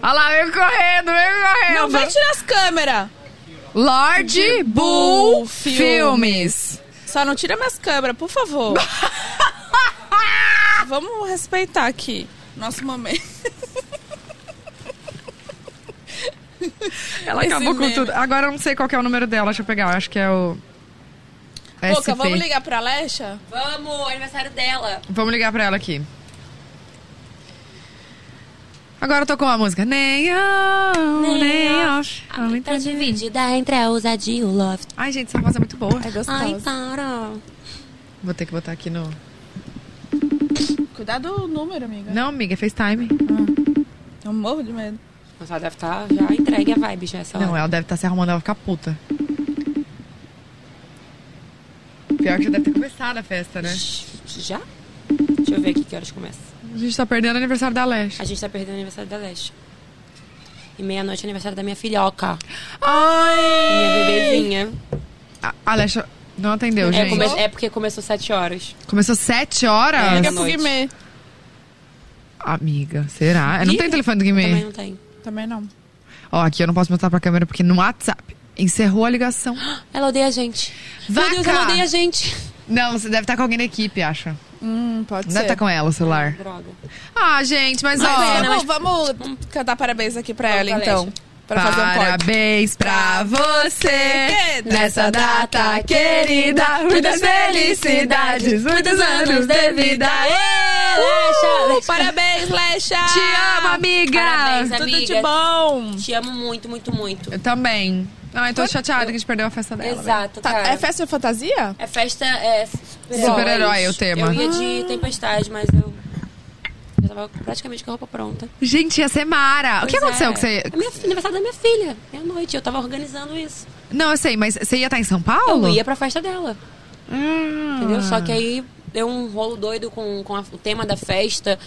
olha lá. Vem correndo, vem correndo. Não vai tirar as câmeras. Lorde Bull Bull Filmes. Só não tira minhas câmeras, por favor. Vamos respeitar aqui nosso momento. Ela Esse acabou com meme. tudo. Agora eu não sei qual que é o número dela. Deixa eu pegar. Eu acho que é o. Boca, SP. vamos ligar pra Alexa? Vamos, aniversário dela. Vamos ligar pra ela aqui. Agora eu tô com a música. Nem eu, nem eu. Tá dividida entre a ousadia e o love. Ai, gente, essa voz é muito boa. É Ai, gostoso. para. Vou ter que botar aqui no. Cuidado do número, amiga. Não, amiga, é FaceTime. Eu morro de medo. Mas ela deve estar já entregue a vibe já essa Não, hora. ela deve estar se arrumando, ela vai ficar puta. Pior que já deve ter começado a festa, né? Já? Deixa eu ver aqui que horas começa. A gente tá perdendo o aniversário da Leste. A gente tá perdendo o aniversário da Leste. E meia-noite é aniversário da minha filhoca. Ai! Minha bebezinha. A, a Leste não atendeu, É, gente. come- é porque começou sete horas. Começou sete horas? É, Liga pro. Guimê. Amiga, será? Eu não tenho telefone do Também Guimê. não tem. Também não. Ó, aqui eu não posso mostrar pra câmera porque no WhatsApp encerrou a ligação. Ela odeia a gente. Vaca! Meu Deus, ela odeia a gente. Não, você deve estar com alguém da equipe, acho. Hum, pode Não ser. deve estar com ela o celular. Droga. Ah, gente, mas Mas ó. vamos, vamos cantar parabéns aqui pra Vamos ela, pra então. Alexa. Pra fazer um. Parabéns pra você nessa data querida. Muitas felicidades, muitos anos de vida. Lecha, Lecha. Parabéns, Lecha! Te amo, amiga! Parabéns, Tudo amiga. de bom! Te amo muito, muito, muito. Eu também. Ai, tô chateada que a gente perdeu a festa dela. Exato, Tá, cara. é festa de fantasia? É festa, é Super-herói o tema. Eu ia de tempestade, mas eu já tava praticamente com a roupa pronta. Gente, ia ser Mara. o que Pois aconteceu é. com você? É minha, aniversário da minha filha, meia-noite. Eu tava organizando isso. Não, eu sei, mas você ia estar em São Paulo? Eu ia pra festa dela, Ah. entendeu? Só que aí deu um rolo doido com, com a- o tema da festa,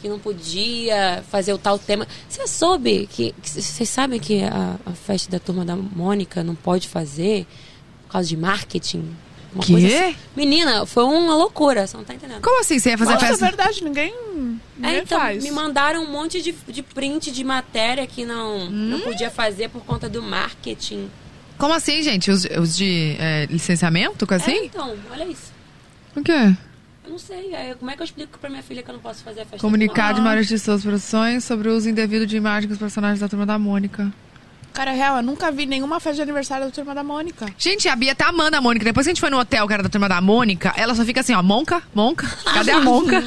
que não podia fazer o tal tema. Você soube que. que Vocês sabem que a, a festa da turma da Mônica não pode fazer por causa de marketing? Uma Quê? coisa assim. Menina, foi uma loucura, você não tá entendendo. Como assim você ia fazer Nossa, é festa? verdade, ninguém, ninguém É, então, faz. me mandaram um monte de, de print de matéria que não, Hum? não podia fazer por conta do marketing. Como assim, gente? Os, os de é, licenciamento, É, assim? então, olha isso. O quê? Não sei, como é que eu explico pra minha filha que eu não posso fazer a festa? Comunicar de Ah, Mário de suas produções sobre o uso indevido de imagem com os personagens da turma da Mônica. Cara, real, eu nunca vi nenhuma festa de aniversário da turma da Mônica. Gente, a Bia tá amando a Mônica. Depois que a gente foi no hotel, que era da turma da Mônica, ela só fica assim, ó, Monca, Monca. Cadê a Monca?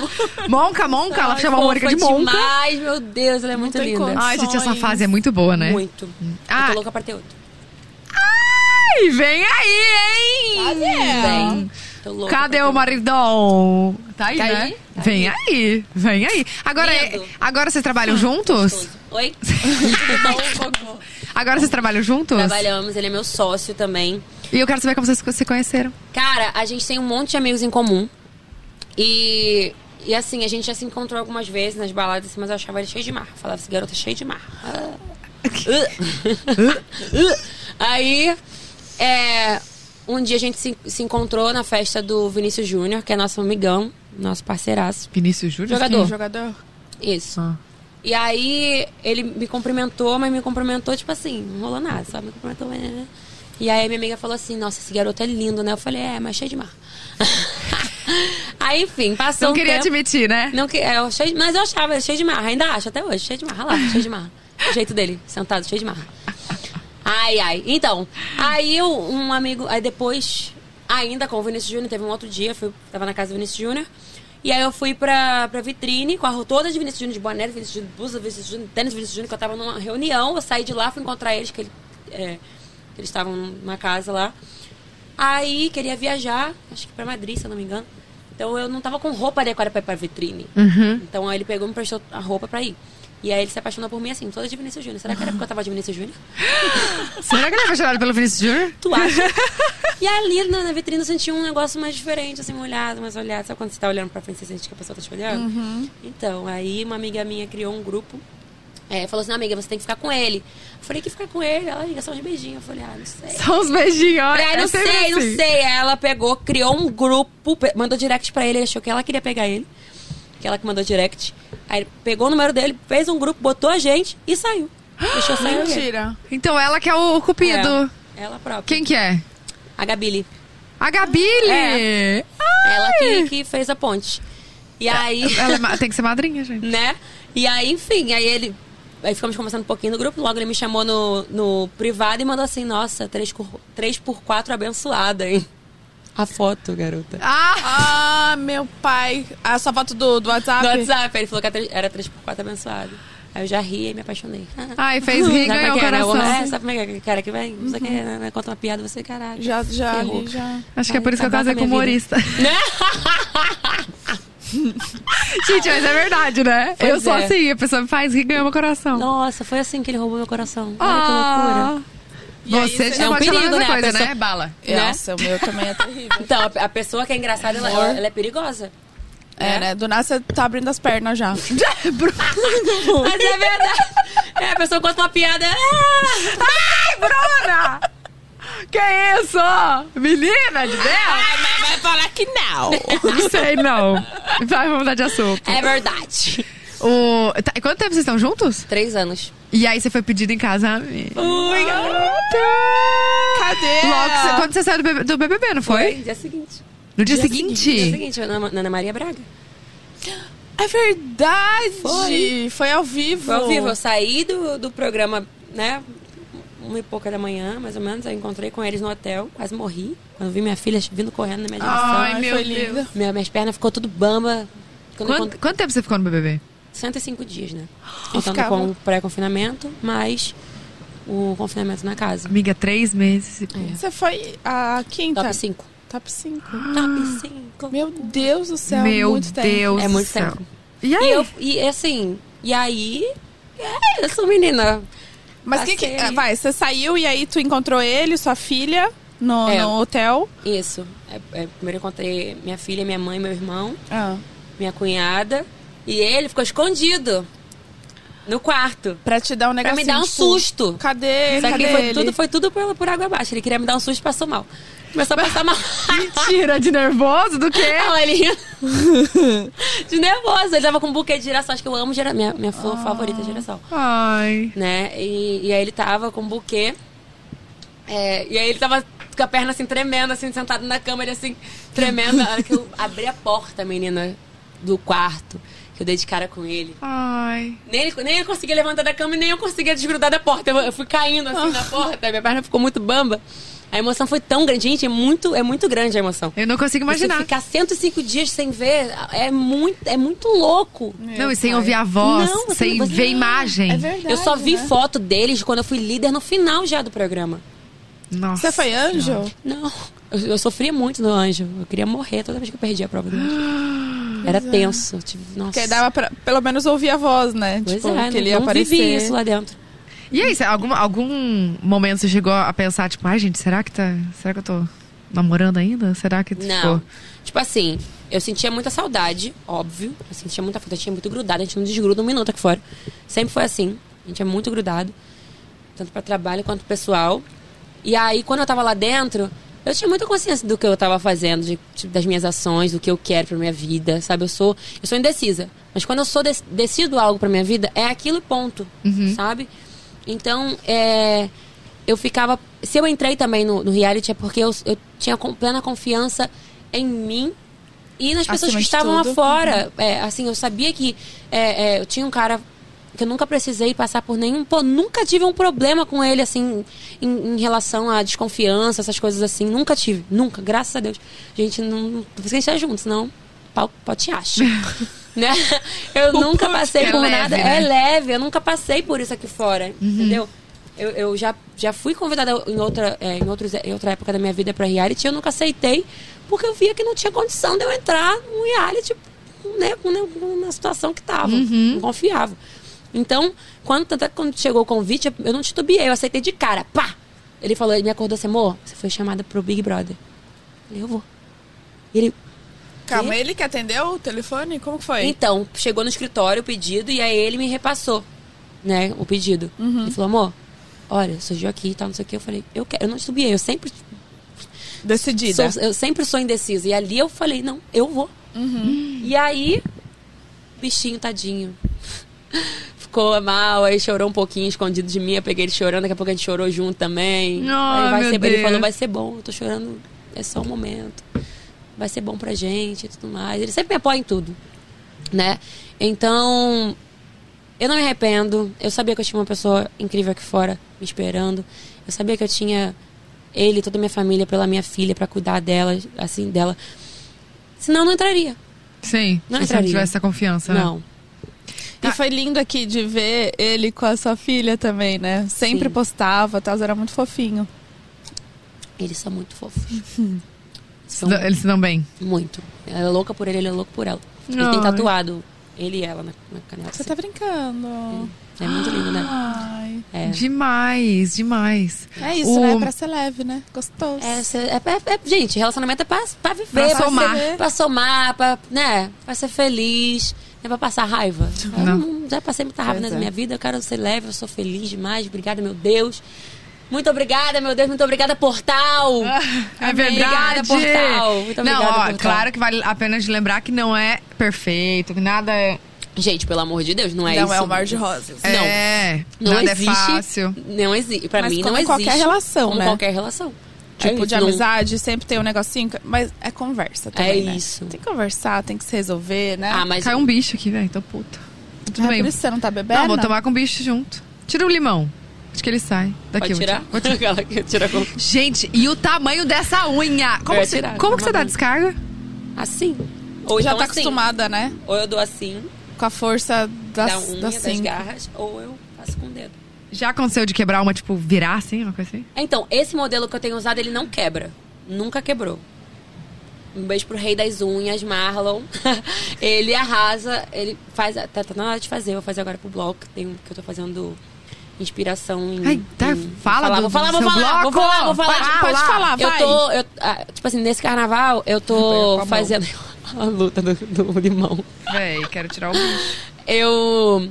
Monca, Monca. Ela chama a Mônica de Monca. demais, meu Deus, ela é muito tem linda. condição. Ai, gente, essa fase é muito boa, né? Muito. Ah. Eu tô louca pra ter outro. Ai, vem aí, hein? Vem. Tô louca Cadê o maridão? Tá aí, Tá né? aí? Tá vem aí. vem aí. Agora, Lindo. agora vocês trabalham juntos? Oi? Agora vocês trabalham juntos? Trabalhamos, ele é meu sócio também. E eu quero saber como vocês se conheceram. Cara, a gente tem um monte de amigos em comum. E, e assim, a gente já se encontrou algumas vezes nas baladas, assim, mas eu achava ele cheio de mar. Falava, esse garoto é cheio de mar. Ah. Aí, é, um dia a gente se, se encontrou na festa do Vinícius Júnior, que é nosso amigão, nosso parceiraço. Vinícius Júnior? Jogador. Jogador. Isso. Ah. E aí, ele me cumprimentou, mas me cumprimentou, tipo assim, não rolou nada, só me cumprimentou. né? E aí, minha amiga falou assim: Nossa, esse garoto é lindo, né? Eu falei: É, mas cheio de mar. aí, enfim, passou Não um queria tempo. admitir, né? Não, que, é, eu cheio, mas eu achava cheio de mar, ainda acho até hoje, cheio de mar. Olha lá, cheio de mar. O jeito dele, sentado, cheio de mar. Ai, ai. Então, aí eu, um amigo, aí depois, ainda com o Vinícius Júnior, teve um outro dia, fui, tava na casa do Vinícius Júnior. E aí eu fui pra, pra vitrine com a roupa toda de Vinícius Júnior, de boné, Vinícius Júnior, blusa, Vinícius Júnior, tênis de Vinícius Júnior, que eu tava numa reunião, eu saí de lá, fui encontrar eles, que, ele, é, que eles estavam numa casa lá. Aí queria viajar, acho que pra Madrid, se eu não me engano. Então eu não tava com roupa adequada pra ir pra vitrine. Então aí ele pegou e me prestou a roupa pra ir. E aí ele se apaixonou por mim assim, toda de Vinícius Júnior. Será que era porque eu tava de Vinícius Júnior? Será que ele é apaixonado pelo Vinícius Júnior? Tu acha? e ali na, na vitrine eu senti um negócio mais diferente, assim, uma olhada, mais olhada. Sabe quando você tá olhando pra frente e você sente que a pessoa tá te olhando? Então, aí uma amiga minha criou um grupo. É, falou assim, não, amiga, você tem que ficar com ele. Eu falei que ficar com ele, ela liga só uns beijinhos. Eu falei, ah, não sei. Só uns beijinhos, olha. Ai, não é sei, não assim. sei. Aí ela pegou, criou um grupo, mandou direct pra ele, ele achou que ela queria pegar ele. Que ela que mandou direct. Aí pegou o número dele, fez um grupo, botou a gente e saiu. Deixou sair. Mentira. Então ela que é o cupido. É, ela própria. Quem que é? A Gabili. A Gabile! É. Ela que, que fez a ponte. E aí, Ela é tem que ser madrinha, gente. né? E aí, enfim, aí ele. Aí ficamos conversando um pouquinho no grupo, logo ele me chamou no, no privado e mandou assim, nossa, 3 por, 3 por 4 abençoada, hein? A foto, garota. Ah! Ah, meu pai. A sua foto do, do WhatsApp? No WhatsApp, ele falou que era 3 por 4 abençoado. Aí eu já ri e me apaixonei. Ai, fez rir e Sabe ganhou o é que é, né? coração. É, sabe como é que é? Cara que vem, não sei o que, né? conta uma piada, você, caralho. Já, já, Ferrou. ali, já. Acho que é por isso que eu casei com humorista. Né? Gente, mas é verdade, né? Pois eu sou é. assim, a pessoa me faz rir e ganha meu coração. Nossa, foi assim que ele roubou meu coração. Olha que Ah! loucura. Aí, Você já É um perigo, né? A coisa, pessoa- né? Bala. Né? Nossa, o meu também é terrível. Então, a, a pessoa que é engraçada, ela, ela, é perigosa. É, né? Do nada você tá abrindo as pernas já. Mas é verdade. É, a pessoa conta uma piada. Ah! Ai, Bruna! Que isso? Menina de Deus? mas vai falar que não. Não sei, não. Vai, vamos mudar de assunto. É verdade. O... tá, quanto tempo vocês estão juntos? Três anos. E aí você foi pedido em casamento. Ui, Cadê? Logo, você- quando você saiu do BBB, do BBB, não foi? Dia seguinte. No dia, Dia seguinte? Dia seguinte, na na Ana Maria Braga. É verdade. Foi. Foi ao vivo. Foi ao vivo. Eu saí do, do programa, né? Uma e pouca da manhã, mais ou menos. Eu encontrei com eles no hotel. Quase morri. Quando vi minha filha vindo correndo na minha direção. Ai, meu Deus. Minha, minhas pernas ficou tudo bamba. Quando Quanto, quanto tempo você ficou no BBB? 105 dias, né? Contando ficava- com o pré-confinamento, mais o confinamento na casa. Amiga, três meses. e pouco. Você foi a quinta? Top 5. Top 5. Top 5. Meu Deus do céu, Meu muito tempo. Deus É muito céu. tempo. E aí? E, eu, e assim, e aí. É isso, menina. Mas que que... Ah, Vai, você saiu e aí tu encontrou ele, sua filha, no, É. no hotel. Isso. É, é, primeiro eu encontrei minha filha, minha mãe, meu irmão, Ah. minha cunhada. E ele ficou escondido no quarto. Pra te dar um Pra negocinho. me dar um tipo, susto. Cadê? Só cadê que foi ele? tudo, foi tudo por, por água abaixo. Ele queria me dar um susto e passou mal. Começou a passar mal. Mentira, de nervoso? Do quê? Não, ele de nervoso. Ele tava com um buquê de girassol. Acho que eu amo girassol. Minha, minha flor favorita é girassol. Ai. Né? E, e aí ele tava com um buquê. É, e aí ele tava com a perna assim tremendo, assim, sentado na cama, ele assim, tremendo. Na hora que eu abri a porta, menina, do quarto, que eu dei de cara com ele. Ai. Nem ele, nem ele conseguia levantar da cama e nem eu conseguia desgrudar da porta. Eu, eu fui caindo assim na porta, minha perna ficou muito bamba. A emoção foi tão grande. Gente, é muito, é muito grande a emoção. Eu não consigo imaginar. Você ficar 105 dias sem ver é muito, é muito louco. Não, e sem ouvir a voz, Não, sem você- ver imagem. É verdade. eu só vi né? foto deles quando eu fui líder no final já do programa. Nossa. Você foi anjo? Não, eu, eu sofria muito no anjo. Eu queria morrer toda vez que eu perdia a prova do anjo. Era tenso. Tipo, nossa. Porque dava pra pelo menos ouvir a voz, né? Pois tipo, é, que ele ia não aparecer. vivi isso lá dentro. E aí, algum, algum momento você chegou a pensar, tipo, ai, gente, será que tá. Será que eu tô namorando ainda? Será que. Não. Tipo, Tipo assim, eu sentia muita saudade, óbvio. Eu sentia muita falta, eu tinha muito grudado. A gente não desgruda um minuto aqui fora. Sempre foi assim. A gente é muito grudado. Tanto pra trabalho quanto pessoal. E aí, quando eu tava lá dentro, eu tinha muita consciência do que eu tava fazendo, de- tipo, das minhas ações, do que eu quero pra minha vida, sabe? Eu sou, eu sou indecisa. Mas quando eu sou dec- decido algo pra minha vida, é aquilo e ponto, sabe? Então, é, eu ficava. Se eu entrei também no, no reality é porque eu, eu tinha plena confiança em mim e nas pessoas Acima que de estavam lá fora. É, assim, eu sabia que é, é, eu tinha um cara que eu nunca precisei passar por nenhum. Pô, nunca tive um problema com ele, assim, em, em relação à desconfiança, essas coisas assim. Nunca tive. Nunca, graças a Deus. Gente, não. por isso que a gente tá junto, senão pau pote acha. né? Eu nunca passei é por leve, nada. né? É leve, eu nunca passei por isso aqui fora, entendeu? Eu, eu já, já fui convidada em outra, é, em, outros, em outra época da minha vida pra reality eu nunca aceitei, porque eu via que não tinha condição de eu entrar num reality, né, né, na situação que tava. Não confiava. Então, quando, até quando chegou o convite, eu não titubeei, eu aceitei de cara. Pá! Ele falou, ele me acordou assim, amor, você foi chamada pro Big Brother. Eu falei, eu vou. E ele, Calma, Quê? ele que atendeu o telefone? Como que foi? então, chegou no escritório o pedido e aí ele me repassou, né, o pedido. Uhum. Ele falou, amor, olha, surgiu aqui e tal, não sei o que. Eu falei, eu quero, eu não titubeei, eu sempre Decidida. Sou- eu sempre sou indecisa. E ali eu falei, não, eu vou. E aí, bichinho tadinho. Ficou mal, aí chorou um pouquinho escondido de mim. Eu peguei ele chorando, daqui a pouco a gente chorou junto também. Ai, Aí vai meu ser, ele Deus. falou, vai ser bom, eu tô chorando, é só um momento. Vai ser bom pra gente e tudo mais. Ele sempre me apoia em tudo, né? Então, eu não me arrependo. Eu sabia que eu tinha uma pessoa incrível aqui fora me esperando. Eu sabia que eu tinha ele, toda a minha família, pela minha filha, pra cuidar dela, assim, dela. Senão eu não entraria. Sim, Não se você não entraria. tivesse essa confiança. né? Não. E foi lindo aqui de ver ele com a sua filha também, né? Sempre Sim. postava, tal, era muito fofinho. Eles são muito fofos. Se são Eles se dão bem. muito. Ela é louca por ele, ele é louco por ela. Ele Ai. tem tatuado ele e ela na, na canela. Você assim. tá brincando. É muito lindo, né? Ai. É. Demais, demais. É isso, O- né? Pra ser leve, né? Gostoso. É, é- é- é- gente, relacionamento é pra, pra viver, Pra pra, somar. ser- pra somar, pra, né, pra ser feliz, é pra passar raiva. Eu Não. não- já passei muita raiva Pois na é. minha vida, eu quero ser leve, eu sou feliz demais. Obrigada, meu Deus. Muito obrigada, meu Deus, muito obrigada, Portal. É Amém. verdade. Obrigada, Portal. Muito não, obrigada, ó, Portal. claro que vale a pena de lembrar que não é perfeito, que nada é. Gente, pelo amor de Deus, não é não isso. é o mar de rosas. Não. É, Não nada existe. é fácil. Não existe. Pra Mas mim, como não em existe. qualquer relação, como né? qualquer relação. Tipo, É de isso, não- amizade, sempre tem um negocinho, mas é conversa também, É né? isso. Tem que conversar, tem que se resolver, né? Ah, mas. Caiu um bicho aqui, velho, tô puta. Tudo é bem. por isso que você não tá bebendo? Não, vou tomar com o bicho junto. Tira o limão. Acho que ele sai. Daqui, Pode eu vou tirar? Vou tira com. Gente, e o tamanho dessa unha? Como, você, tirar, como que você dá bom. descarga? Assim. Ou Já então tá assim. acostumada, né? Ou eu dou assim, Com a força das, da unha, das das, garras, ou eu faço com o dedo. Já aconteceu de quebrar uma, tipo, virar assim, uma coisa assim? Então, esse modelo que eu tenho usado, ele não quebra. Nunca quebrou. Um beijo pro rei das unhas, Marlon. ele arrasa, ele faz. Tá, tá na hora de fazer, eu vou fazer agora pro bloco. Tem um que eu tô fazendo inspiração em. Ai, tá, em- fala vou do- falar, do vou seu falar, vou bloco. falar, vou falar. Pode- pode falar, Eu vai. tô. eu- ah, tipo assim, nesse carnaval, eu tô a mão. fazendo a luta do, do limão. Véi, quero tirar o bicho. Eu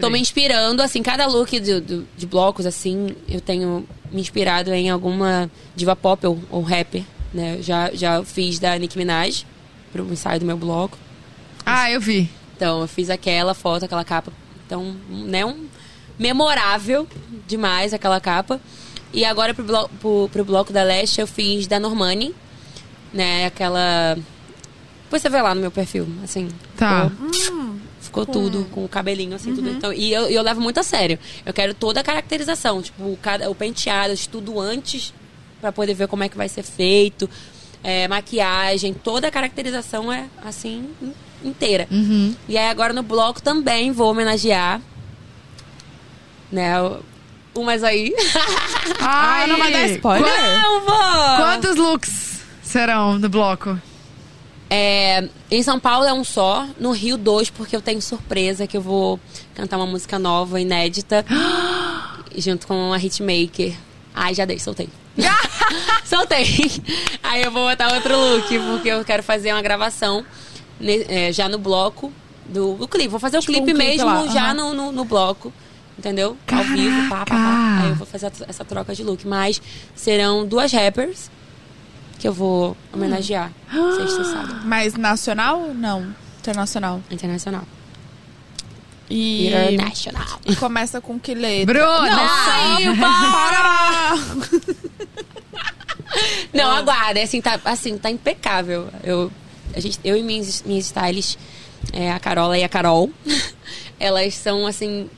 tô me inspirando, assim, cada look de, de, de blocos, assim, eu tenho me inspirado em alguma diva pop ou, ou rapper, né? Já, já fiz da Nicki Minaj pro ensaio do meu bloco. Ah, eu vi. Então, eu fiz aquela foto, aquela capa. Então, né, um memorável demais aquela capa. E agora pro, blo pro, pro bloco da Leste eu fiz da Normani, né, aquela... Depois você vê lá no meu perfil, assim. Tá. Ficou, ficou tudo, com o cabelinho, assim, tudo. Então, e eu, eu levo muito a sério. Eu quero toda a caracterização, tipo, o, cada, o penteado, eu estudo antes pra poder ver como é que vai ser feito. É, maquiagem, toda a caracterização é assim, in- inteira. Uhum. E aí agora no bloco também vou homenagear. Né? o- Umas aí. Ai, Ah, não vai dar spoiler? Não, vou! Quantos looks serão no bloco? É, em São Paulo é um só, no Rio dois, porque eu tenho surpresa que eu vou cantar uma música nova, inédita, junto com a hitmaker. Ai, já dei, soltei. soltei. Aí eu vou botar outro look, porque eu quero fazer uma gravação é, já no bloco do, do clipe. Vou fazer o Tipo clipe um clipe mesmo lá, já no, no, no bloco. Entendeu? Ao vivo, pá, pá, pá. Caraca! Aí eu vou fazer essa troca de look. Mas serão duas rappers que eu vou homenagear. Sexta e sábado. Mas nacional? Não. Internacional. Internacional. E International. começa com que letra? Bruna! Não, para! Não, aguarda. Assim, tá, assim, tá impecável. Eu, a gente, eu e minhas, minhas stylists, é, a Carola e a Carol, elas são, assim,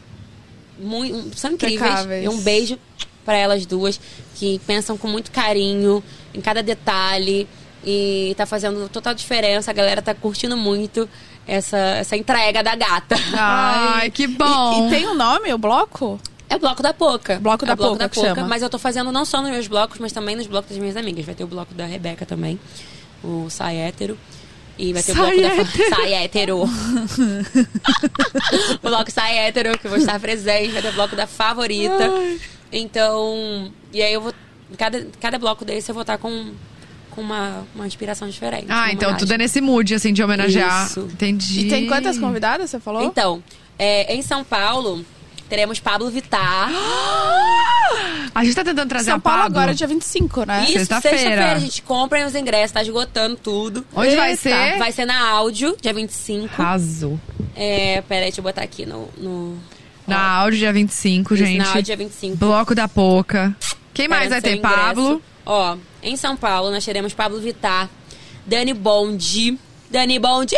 muito, são incríveis. Impecáveis. E um beijo pra elas duas, que pensam com muito carinho em cada detalhe. E tá fazendo total diferença. A galera tá curtindo muito essa, essa entrega da gata. Ai, que bom. E, e tem um nome, o bloco? É o Bloco da Poca. Bloco é da o Bloco Poca da Poca. chama. Mas eu tô fazendo não só nos meus blocos, mas também nos blocos das minhas amigas. Vai ter o bloco da Rebeca também, o Sai Hétero. E vai ter o Sai bloco da hétero. fa- Sai hétero. o bloco Sai hétero, que eu vou estar presente. Vai ter o bloco da favorita. Então, e aí eu vou. Cada, cada bloco desse eu vou estar com, com uma, uma inspiração diferente. Ah, então homenagem. tudo é nesse mood, assim, de homenagear. Isso. Entendi. E tem quantas convidadas, você falou? Então, é, em São Paulo, teremos Pablo Vittar. A gente tá tentando trazer São a Paulo Pablo. agora é dia 25, né? Isso, Sexta-feira. sexta-feira, a gente compra os ingressos, tá esgotando tudo. Onde vai Eita. ser? Vai ser na áudio, dia 25. Arrasou. É, peraí, deixa eu botar aqui no. no Na áudio, dia 25, isso, gente. Na áudio, dia 25. Bloco da Poca. Quem mais vai ter? ingresso. Pablo. Ó, em São Paulo, nós teremos Pablo Vittar, Dani Bond. Dani Bond.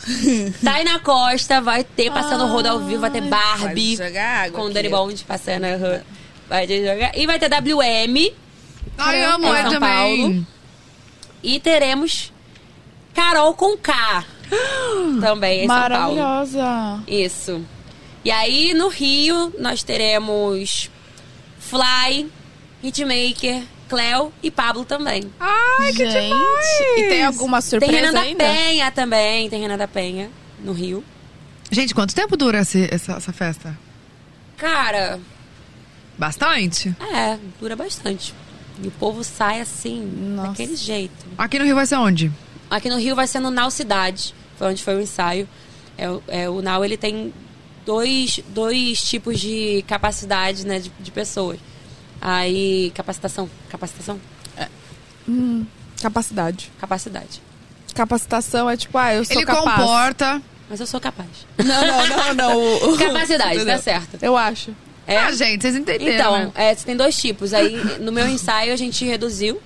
Taina Costa vai ter passando o rodo ao vivo, vai ter Barbie. Vai jogar água Com. Dani Bond passando. aham. Vai jogar. E vai ter WM. Ai, amo Em São também. Paulo. E teremos Carol com K. Também em São Paulo. Maravilhosa. Isso. E aí, no Rio, nós teremos Fly, Hitmaker, Cleo e Pablo também. Ai, que Gente, demais. E tem alguma tem surpresa Renan da ainda? Penha também, tem Renan da Penha no Rio. Gente, quanto tempo dura esse- essa, essa festa? Cara, Bastante. é, dura bastante. E o povo sai assim, Nossa. daquele jeito. Aqui no Rio vai ser onde? Aqui no Rio vai ser no Nau Cidade, foi onde foi o ensaio. É, o- é, o Nau, ele tem dois, dois tipos de capacidade, né, de, de pessoas. Aí, capacitação, capacitação, Capacidade. capacidade. Capacitação é tipo, ah, eu sou Ele capaz. comporta. Mas eu sou capaz. Não, não, não, não. Capacidade, tá Entendeu? certo. Eu acho. É? Ah, gente, vocês entenderam, Então, né? é, tem dois tipos. Aí, no meu ensaio, a gente reduziu.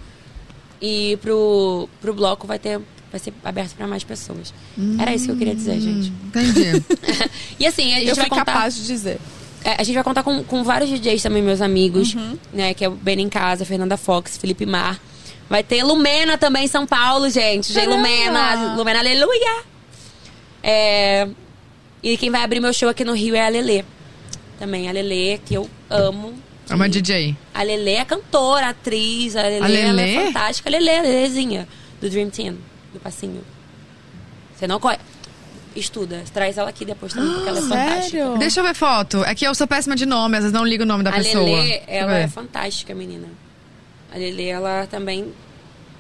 E pro, pro bloco vai ter vai ser aberto pra mais pessoas. Era isso que eu queria dizer, gente. Entendi. E assim, a gente Eu vai fui contar... capaz de dizer. É, a gente vai contar com, com vários DJs também, meus amigos, né? Que é o Ben em Casa, Fernanda Fox, Felipe Mar. Vai ter Lumena também em São Paulo, gente. Gente, Caramba! Lumena, Lumena, aleluia! É, e quem vai abrir meu show aqui no Rio é a Lelê. Também, a Lelê, que eu amo. É uma DJ. A Lelê é cantora, atriz. A Lelê, A Lelê? é fantástica. A Lelê, a Lelezinha, do Dream Team, do Passinho. Você não conhece? Estuda. Traz ela aqui depois também, porque ela é fantástica. Sério? Deixa eu ver foto. É que eu sou péssima de nome, às vezes não ligo o nome da a pessoa. Lelê, ela é fantástica, menina. A Lelê, ela também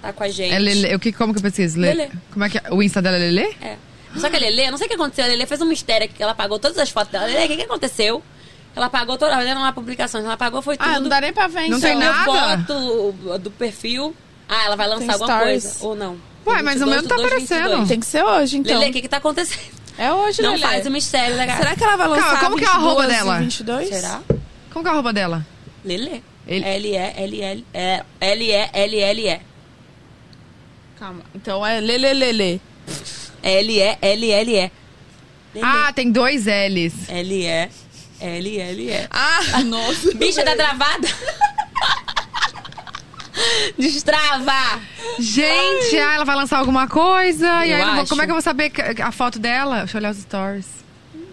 tá com a gente. É Lelê. O que, como que eu preciso? Le- Lelê. Como é que é? O Insta dela é Lelê? É. Só que a Lelê, não sei o que aconteceu. A Lelê fez um mistério que ela apagou todas as fotos dela. Lelê, o que, que aconteceu? Ela apagou toda. Ela não há publicações, ela apagou foi tudo. Ah, não dá nem pra ver, Não então. tem nada? foto do perfil. Ah, ela vai lançar Tem alguma stories? coisa. Ou não. Ué, mas o meu não tá 22, aparecendo. 22. Tem que ser hoje, então. Lelê, o que que tá acontecendo? É hoje, Não Lelê. faz o mistério da Será que ela vai lançar Calma, como que é arroba 22 e dela? 22? Será? Como que é a roupa dela? Lelê. Ele- L-E-L-L... é, L-E-L-L-E. Calma. Então é Lelê. L-E-L-L-E. Ah, tem dois L's. L-E-L-L-E. Ah, Nossa. Bicha tá travada? Destrava! gente, ah, ela vai lançar alguma coisa. e Eu aí, eu não vou- como é que eu vou saber a foto dela? Deixa eu olhar os stories.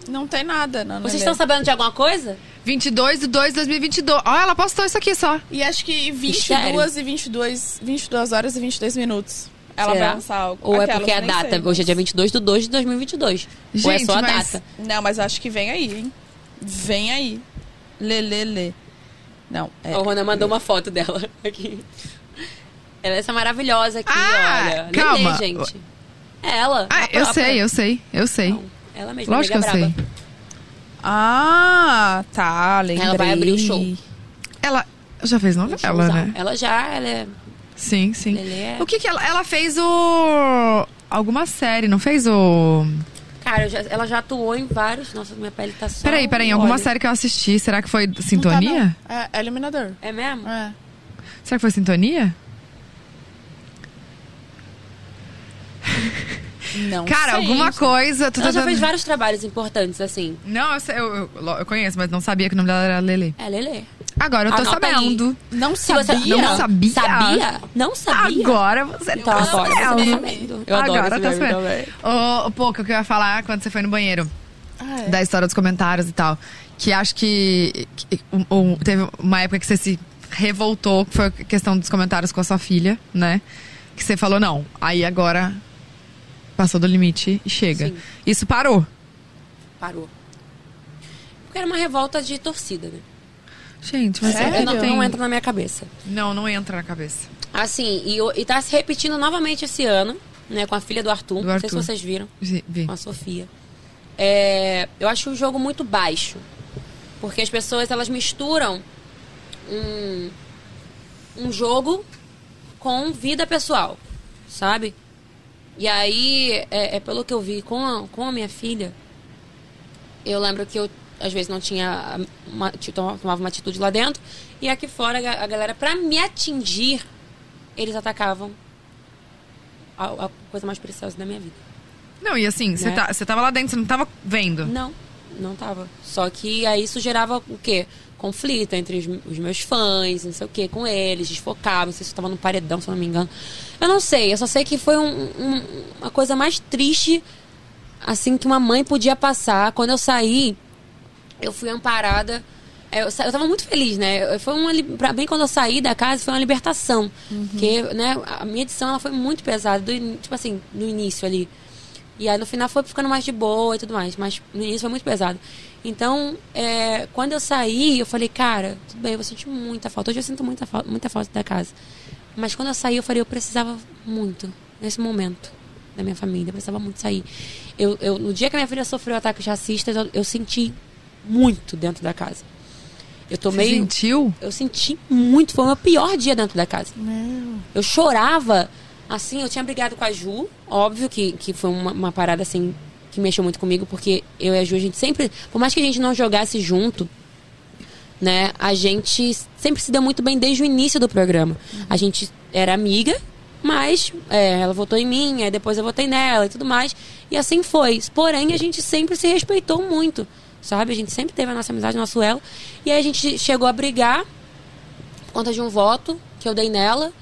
Não tem nada, não. Vocês estão sabendo de alguma coisa? 22 de 2 de 2022. Ó, ela postou isso aqui só. E acho que 22 e 22, 22 horas e 22 minutos. Ela Será? vai lançar algo. Ou é Aquelas, porque a nem data? sei. Hoje é dia 22 de 2 de 2022. Ou é Gente, só a mas- data? Não, mas acho que vem aí, hein? Vem aí. Lelê, lê. Não, é. A Rona mandou uma foto dela aqui. Ela é essa maravilhosa aqui, Ah, olha. calma. Lelê, gente. É ela. Ah, a eu sei, eu sei, eu sei. Não, ela mesma, Lógico que eu sei. Ah, tá, lembrei. Ela vai abrir o show. Ela já fez novela, né? Ela já, ela é... Sim, sim. Lelê é- O que que ela... Ela fez o... Alguma série, não fez o... Cara, já- ela já atuou em vários... Nossa, minha pele tá só... Peraí, peraí, em alguma óleo. série que eu assisti, será que foi Não tá, Sintonia? não. É, é eliminador. É mesmo? É. Será que foi Sintonia? Não Cara, sei, alguma gente. coisa... Tu Ela tá já dando- fez vários trabalhos importantes, assim. Não, eu, sei, eu, eu, eu conheço, mas não sabia que o nome dela era Lele. É, Lelê. Agora eu tô Anota aí. sabendo. Não Se você sabia? Não sabia? Sabia? Não sabia? Agora você Então, tá agora você tá sabendo. sabendo. Eu adoro Agora tá sabendo. também. Ô, pouco que eu ia falar quando você foi no banheiro. Ah, é. da história dos comentários e tal. Que acho que, que um- um- teve uma época que você se revoltou, que foi a questão dos comentários com a sua filha, né? Que você falou, não, aí agora passou do limite e chega. Sim. Isso parou. Parou. Porque era uma revolta de torcida, né? Gente, mas Sério? sempre Não, não entra na minha cabeça. Não, não entra na cabeça. Assim, e, o- e tá se repetindo novamente esse ano, né? Com a filha do Arthur. Do Não sei se Arthur. vocês viram. Vi- vi. Com a Sofia. É, eu acho um jogo muito baixo. Porque as pessoas, elas misturam um, um jogo com vida pessoal, sabe? E aí, é, é pelo que eu vi com a, com a minha filha, eu lembro que eu, às vezes, não tinha. Uma, tomava uma atitude lá dentro. E aqui fora, a, ga- a galera, pra me atingir, eles atacavam a, a coisa mais preciosa da minha vida. Não, e assim, você Né? tá, tava lá dentro, você não tava vendo. Não, não tava. Só que aí isso gerava o quê? Conflito entre os, os meus fãs, não sei o quê, com eles, desfocavam, não sei se eu tava no paredão, se eu não me engano. Eu não sei, eu só sei que foi um- um- uma coisa mais triste, assim, que uma mãe podia passar. Quando eu saí, eu fui amparada. é, Eu, eu tava muito feliz, né? Foi uma, pra mim, quando eu saí da casa, foi uma libertação. Porque, né, a minha edição, ela foi muito pesada, do tipo assim, no início ali. E aí no final foi ficando mais de boa e tudo mais. Mas no início foi muito pesado. Então, é, quando eu saí, eu falei, cara, tudo bem, eu vou sentir muita falta. Hoje eu sinto muita, falta muita falta da casa. Mas quando eu saí, eu falei, eu precisava muito, nesse momento, da minha família. Eu precisava muito sair. Eu, eu, no dia que a minha filha sofreu ataques racistas, eu, eu senti muito dentro da casa. Eu Você tomei. sentiu? Eu senti muito. Foi o meu pior dia dentro da casa. Eu chorava. Assim, eu tinha brigado com a Ju. Óbvio que, que foi uma, uma parada assim que mexeu muito comigo, porque eu e a Ju, a gente sempre. Por mais que a gente não jogasse junto, né? A gente sempre se deu muito bem desde o início do programa. A gente era amiga, mas é, ela votou em mim, aí depois eu votei nela e tudo mais. E assim foi. Porém, a gente sempre se respeitou muito, sabe? A gente sempre teve a nossa amizade, nosso elo. E aí a gente chegou a brigar por conta de um voto que eu dei nela.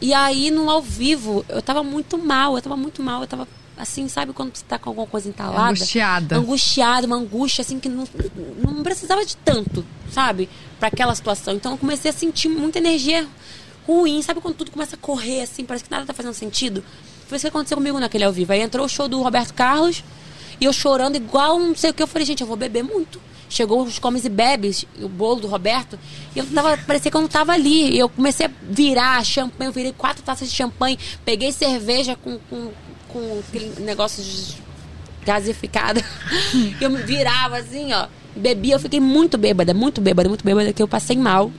E aí, no ao vivo, eu tava muito mal, eu tava muito mal, eu tava assim, sabe quando você tá com alguma coisa entalada? Angustiada. Angustiada, uma angústia assim que não, não precisava de tanto, sabe? Pra aquela situação. Então eu comecei a sentir muita energia ruim, sabe quando tudo começa a correr assim, parece que nada tá fazendo sentido? Foi isso que aconteceu comigo naquele ao vivo. Aí entrou o show do Roberto Carlos e eu chorando igual não sei o que. Eu falei, gente, eu vou beber muito. Chegou os comes e bebes, o bolo do Roberto, e eu tava, parecia que eu não tava ali. E eu comecei a virar champanhe, eu virei quatro taças de champanhe, peguei cerveja com, com, com aquele negócio de gasificado. Eu me virava assim, ó. Bebia, eu fiquei muito bêbada, muito bêbada, muito bêbada, que eu passei mal.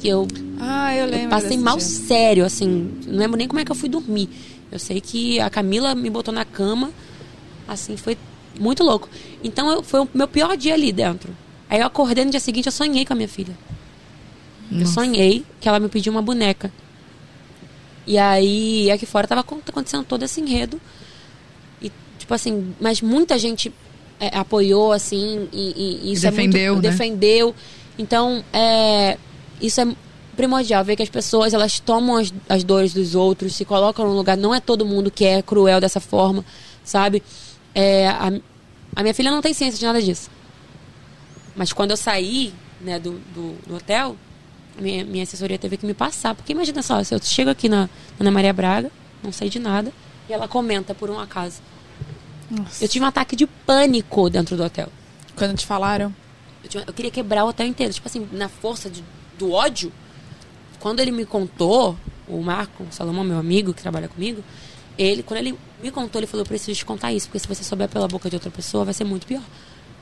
Que eu Ah, eu lembro. eu passei mal dia. sério, assim. Não lembro nem como é que eu fui dormir. Eu sei que a Camila me botou na cama. Assim, foi muito louco. Então, eu, foi o meu pior dia ali dentro. Aí eu acordei no dia seguinte, eu sonhei com a minha filha. Eu Nossa. sonhei que ela me pediu uma boneca. E aí, aqui fora tava acon- acontecendo todo esse enredo. E, tipo assim, mas muita gente é, apoiou, assim, e, e- e isso defendeu, é muito... né? Defendeu. Então, é, isso é primordial, ver que as pessoas, elas tomam as, as dores dos outros, se colocam no lugar. Não é todo mundo que é cruel dessa forma, sabe? É, a, a minha filha não tem ciência de nada disso. Mas quando eu saí né, do, do, do hotel, minha, minha assessoria teve que me passar. Porque imagina só, se eu chego aqui na na Ana Maria Braga, não sei de nada, e ela comenta por um acaso. Nossa. Eu tive um ataque de pânico dentro do hotel. Quando te falaram? Eu, tinha- eu queria quebrar o hotel inteiro. Tipo assim, na força de- do ódio. Quando ele me contou, o Marco, o Salomão, meu amigo que trabalha comigo, ele, quando ele me contou, ele falou: Eu preciso te contar isso, porque se você souber pela boca de outra pessoa, vai ser muito pior.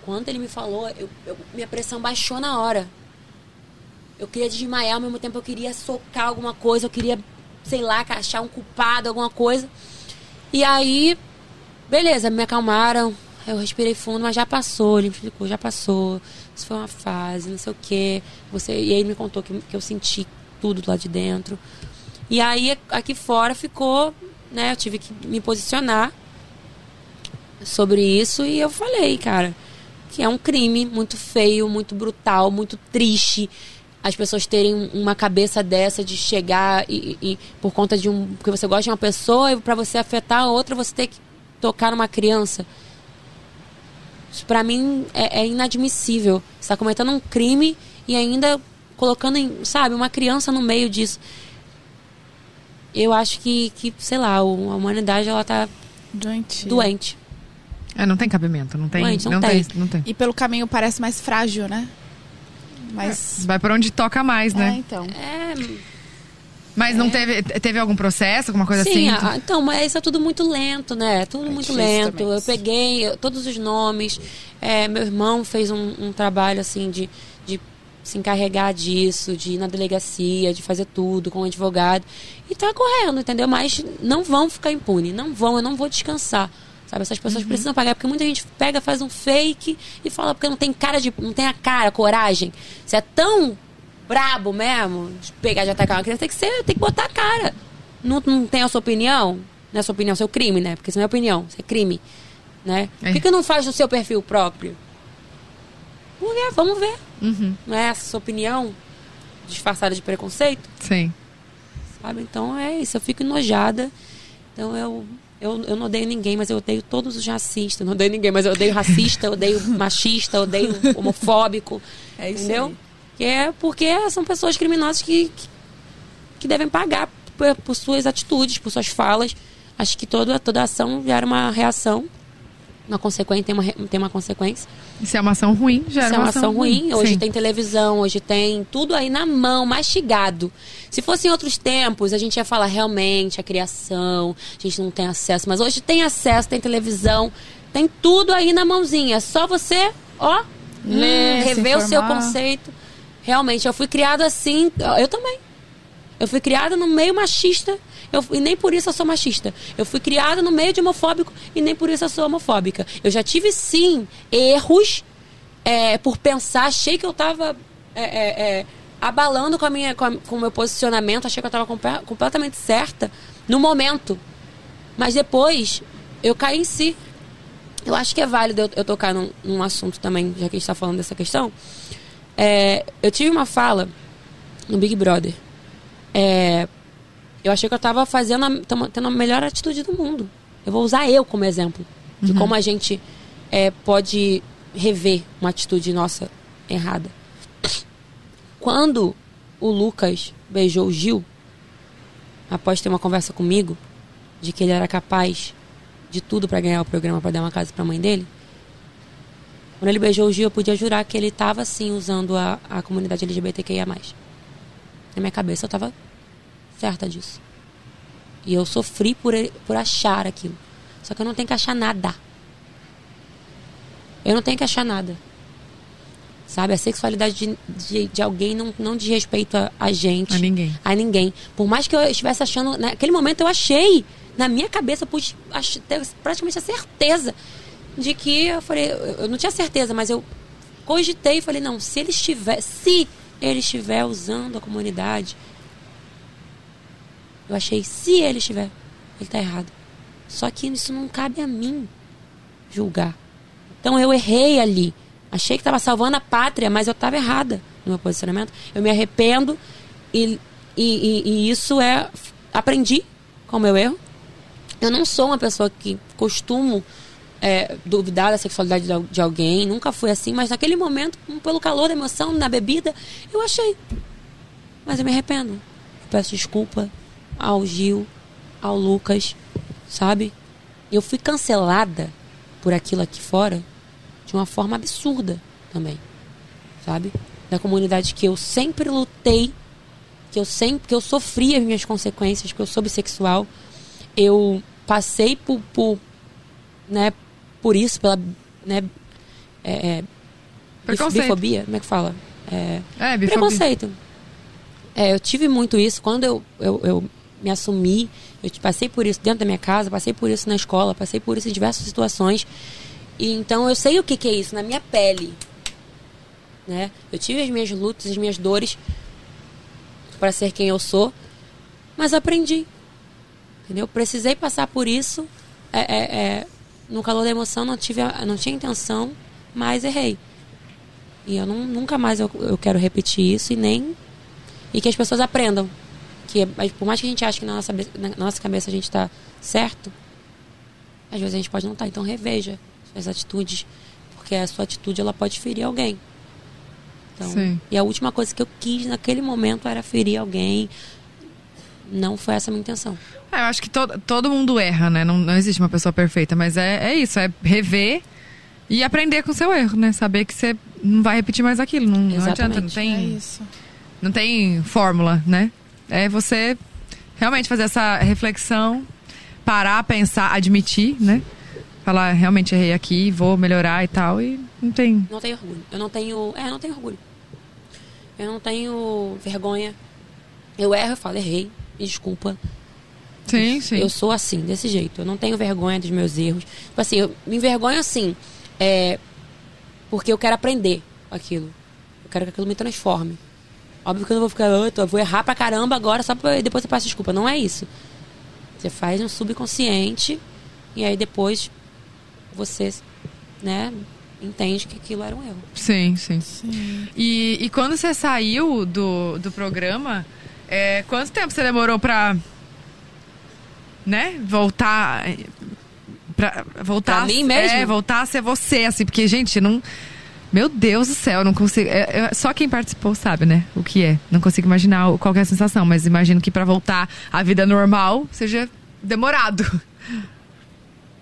Quando ele me falou, eu- eu- minha pressão baixou na hora. Eu queria desmaiar, ao mesmo tempo eu queria socar alguma coisa, eu queria, sei lá, achar um culpado, alguma coisa. E aí, beleza, me acalmaram, eu respirei fundo, mas já passou, ele me explicou, já passou, isso foi uma fase, não sei o quê. Você, e aí ele me contou que, que eu senti tudo lá de dentro. E aí aqui fora ficou, né, eu tive que me posicionar sobre isso e eu falei, cara, que é um crime muito feio, muito brutal, muito triste. As pessoas terem uma cabeça dessa de chegar e, e- por conta de um. Porque você gosta de uma pessoa e para você afetar a outra você ter que tocar numa criança. Isso pra mim é, é inadmissível. Você tá cometendo um crime e ainda colocando, em, sabe, uma criança no meio disso. Eu acho que, que sei lá, a humanidade ela tá Doentio. doente. É, não tem cabimento, não tem. Doente, não não tem. tem. Não tem. E pelo caminho parece mais frágil, né? Mas. Vai pra onde toca mais, É, né? então. É, Mas não teve, teve algum processo, alguma coisa Sim, assim? a- então, mas isso é tudo muito lento, né? É Tudo É muito lento. Eu peguei eu- todos os nomes. É, meu irmão fez um, um trabalho assim de se encarregar disso, de ir na delegacia, de fazer tudo com o advogado. E tá correndo, entendeu? Mas não vão ficar impunes, não vão, eu não vou descansar. Sabe, essas pessoas precisam pagar, porque muita gente pega, faz um fake e fala porque não tem cara de. não tem a cara, coragem. Você é tão brabo mesmo, de pegar de atacar uma criança, tem que ser, tem que botar a cara. Não, não tem a sua opinião? Não é a sua opinião, seu crime, né? Porque isso não é opinião, isso é crime. Né? É. Por que, que não faz no seu perfil próprio? Porque, vamos ver. Uhum, Não é essa a sua opinião disfarçada de preconceito? sim. Sabe? Então é isso, eu fico enojada. Então eu, eu, eu não odeio ninguém, mas eu odeio todos os racistas. Não odeio ninguém, mas eu odeio racista, eu odeio machista, eu odeio homofóbico. É isso entendeu? aí. Que é porque são pessoas criminosas que, que, que devem pagar por, por suas atitudes, por suas falas. Acho que toda, toda ação gera uma reação. Uma consequência tem uma, tem uma consequência. Se é uma ação ruim, já Isso é uma ação ruim. Hoje Sim. tem televisão, hoje tem tudo aí na mão, mastigado. Se fosse em outros tempos, a gente ia falar realmente a criação, a gente não tem acesso. Mas hoje tem acesso, tem televisão, tem tudo aí na mãozinha. É só você, ó, se rever o seu conceito. Realmente, eu fui criado assim, eu também. Eu fui criada no meio machista eu, e nem por isso eu sou machista. Eu fui criada no meio de homofóbico e nem por isso eu sou homofóbica. Eu já tive, sim, erros é, por pensar, achei que eu estava abalando com, a minha, com, a- com o meu posicionamento, achei que eu estava completamente certa no momento. Mas depois eu caí em si. Eu acho que é válido eu, eu tocar num, num assunto também, já que a gente está falando dessa questão. É, eu tive uma fala no Big Brother. É, eu achei que eu estava fazendo a, tendo a melhor atitude do mundo. Eu vou usar eu como exemplo de como a gente é, pode rever uma atitude nossa errada. Quando o Lucas beijou o Gil, após ter uma conversa comigo, de que ele era capaz de tudo para ganhar o programa, para dar uma casa para a mãe dele, quando ele beijou o Gil, eu podia jurar que ele estava sim usando a, a comunidade LGBTQIA. Na minha cabeça eu estava certa disso. E eu sofri por, por achar aquilo. Só que eu não tenho que achar nada. Eu não tenho que achar nada. Sabe? A sexualidade de, de, de alguém não, não diz respeito a, a gente. A ninguém. A ninguém. Por mais que eu estivesse achando. Naquele momento eu achei. Na minha cabeça eu pude ach- ter praticamente a certeza de que eu falei. Eu eu não tinha certeza, mas eu cogitei e falei, não, se ele estiver. Se ele estiver usando a comunidade. Eu achei, se ele estiver, ele está errado. Só que isso não cabe a mim julgar. Então eu errei ali. Achei que estava salvando a pátria, mas eu estava errada no meu posicionamento. Eu me arrependo e, e, e- e isso é. Aprendi com o meu erro. Eu não sou uma pessoa que costumo é, duvidar da sexualidade de al- de alguém, nunca fui assim, mas naquele momento, pelo calor da emoção, na bebida, eu achei. Mas eu me arrependo. Eu peço desculpa ao Gil, ao Lucas, sabe? Eu fui cancelada por aquilo aqui fora de uma forma absurda também, sabe? Da comunidade que eu sempre lutei, que eu sempre, que eu sofri as minhas consequências, que eu sou bissexual, eu passei por, por né, por isso, pela, né, é, é, bifobia, como é que fala? É, É, bifobia. preconceito. É, eu tive muito isso quando eu, eu, eu me assumi. Eu passei por isso dentro da minha casa, passei por isso na escola, passei por isso em diversas situações. E então eu sei o que, que é isso na minha pele. Né? Eu tive as minhas lutas, as minhas dores para ser quem eu sou, mas aprendi. Entendeu? Precisei passar por isso. É, é, é, no calor da emoção, não, tive, não tinha intenção, mas errei. E eu não, nunca mais eu, eu quero repetir isso e nem. E que as pessoas aprendam. Que por mais que a gente ache que na nossa, na nossa cabeça a gente está certo, às vezes a gente pode não estar. Então reveja suas atitudes. Porque a sua atitude ela pode ferir alguém. Então, Sim. e a última coisa que eu quis naquele momento era ferir alguém. não foi essa a minha intenção. É, eu acho que todo, todo mundo erra, né? Não, não existe uma pessoa perfeita, mas é, é isso, é rever e aprender com o seu erro, né? Saber que você não vai repetir mais aquilo. Não, não adianta, não Exatamente. É tem, isso. não tem fórmula, né? É você realmente fazer essa reflexão, parar, pensar, admitir, né? Falar, realmente errei aqui, vou melhorar e tal, e não tem. Não tenho orgulho. Eu não tenho. É, eu não tenho orgulho. Eu não tenho vergonha. Eu erro, eu falo, errei. Me desculpa. Sim, sim. Eu sou assim, desse jeito. Eu não tenho vergonha dos meus erros. Tipo assim, eu me envergonho assim. É, porque eu quero aprender aquilo. Eu quero que aquilo me transforme. Óbvio que eu não vou ficar, "Ah, eu vou errar pra caramba agora só pra depois você peça desculpa. Não é isso. Você faz um subconsciente e aí depois você, né, entende que aquilo era um erro. Sim, sim. E, e quando você saiu do, do programa, é, quanto tempo você demorou pra. Né? Voltar. Pra voltar. Pra mim mesmo? É, voltar a ser você, assim, porque, gente, não. Meu Deus do céu, não consigo. é- é- só quem participou sabe, né? O que é. Não consigo imaginar qual é a sensação, mas imagino que pra voltar à vida normal seja demorado.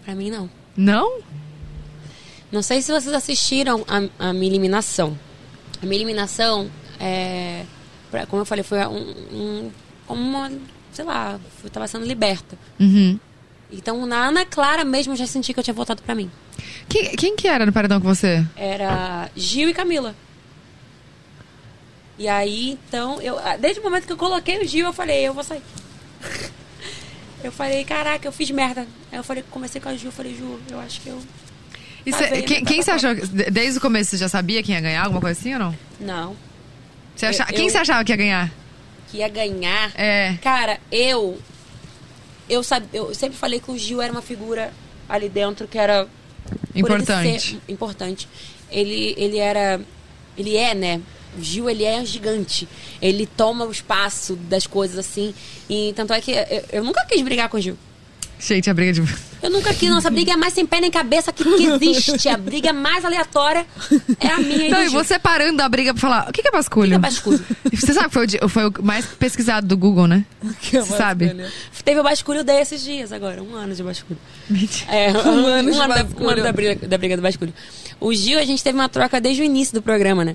Pra mim, não. Não? Não sei se vocês assistiram a, a minha eliminação. A minha eliminação, é, pra- como eu falei, foi um, um- como uma, sei lá, eu tava sendo liberta. Uhum. Então, na Ana Clara mesmo, eu já senti que eu tinha voltado pra mim. Quem, quem que era no paredão com você? Era Gil e Camila. E aí, então, eu, desde o momento que eu coloquei o Gil, eu falei, eu vou sair. Eu falei, caraca, eu fiz merda. Aí eu falei, comecei com a Ju, eu falei, Ju, eu acho que eu. Cê- vendo, quem, quem você achou? Desde o começo você já sabia quem ia ganhar? Alguma coisa assim ou não? Não. Você acha- Eu- Quem eu- você achava que ia ganhar? Que ia ganhar. É. Cara, eu. Eu, sab, eu sempre falei que o Gil era uma figura ali dentro que era. Por ele Importante. ser importante. Ele, ele era. Ele é, né? O Gil, ele é gigante. Ele toma o espaço das coisas assim. E tanto é que eu, eu nunca quis brigar com o Gil. Gente, a briga de. Eu nunca quis. Nossa, a briga é mais sem pé nem cabeça que, que existe. A briga mais aleatória é a minha e Não, do e você parando a briga pra falar, o que que é basculho? O que é basculho? Você sabe que foi o, foi o mais pesquisado do Google, né? Você sabe? Teve o basculho desses dias agora. Um ano de basculho. Mentira. É, Um ano de da, basculho. um ano da, briga, da briga do basculho. O Gil, a gente teve uma troca desde o início do programa, né?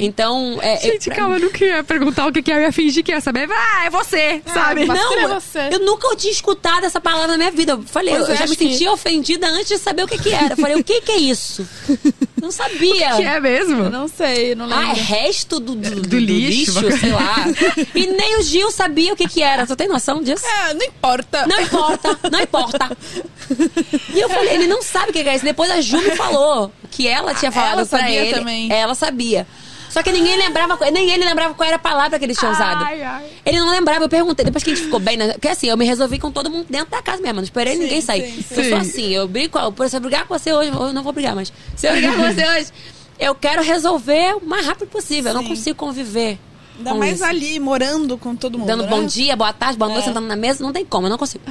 Então. É, Gente, eu, calma, eu não queria perguntar o que que é, eu ia fingir que ia saber. Ah, é você, sabe? mas- Não, é eu- você. eu nunca tinha escutado essa palavra na minha vida. Eu falei, Pois eu é, já me que- sentia ofendida antes de saber o que, que era. Eu falei, o que, que é isso? Não sabia. que é mesmo? Eu não sei, não lembro. Ah, é resto do, do, do- do lixo, lixo, sei lá. E nem o Gil sabia o que, que era. Você tem noção disso? É, não importa. Não importa, não importa. E eu falei, ele não sabe o que é isso. Depois a Ju me falou que ela tinha Ah, falado ela pra sabia ele. também. Ela sabia. Só que ninguém lembrava, nem ele lembrava qual era a palavra que eles tinham usado. Ai, ai. Ele não lembrava, eu perguntei, depois que a gente ficou bem, né? Porque assim, eu me resolvi com todo mundo dentro da casa mesmo, não esperei Sim, ninguém sair. sim, sim. Eu sou Sim. assim, eu brigo, com- por se eu brigar com você hoje, eu não vou brigar, mas se eu brigar com você hoje, eu quero resolver o mais rápido possível. Eu não consigo conviver. Ainda com mais isso. ali, morando com todo mundo. Dando né? bom dia, boa tarde, boa noite, É. sentando na mesa, não tem como, eu não consigo.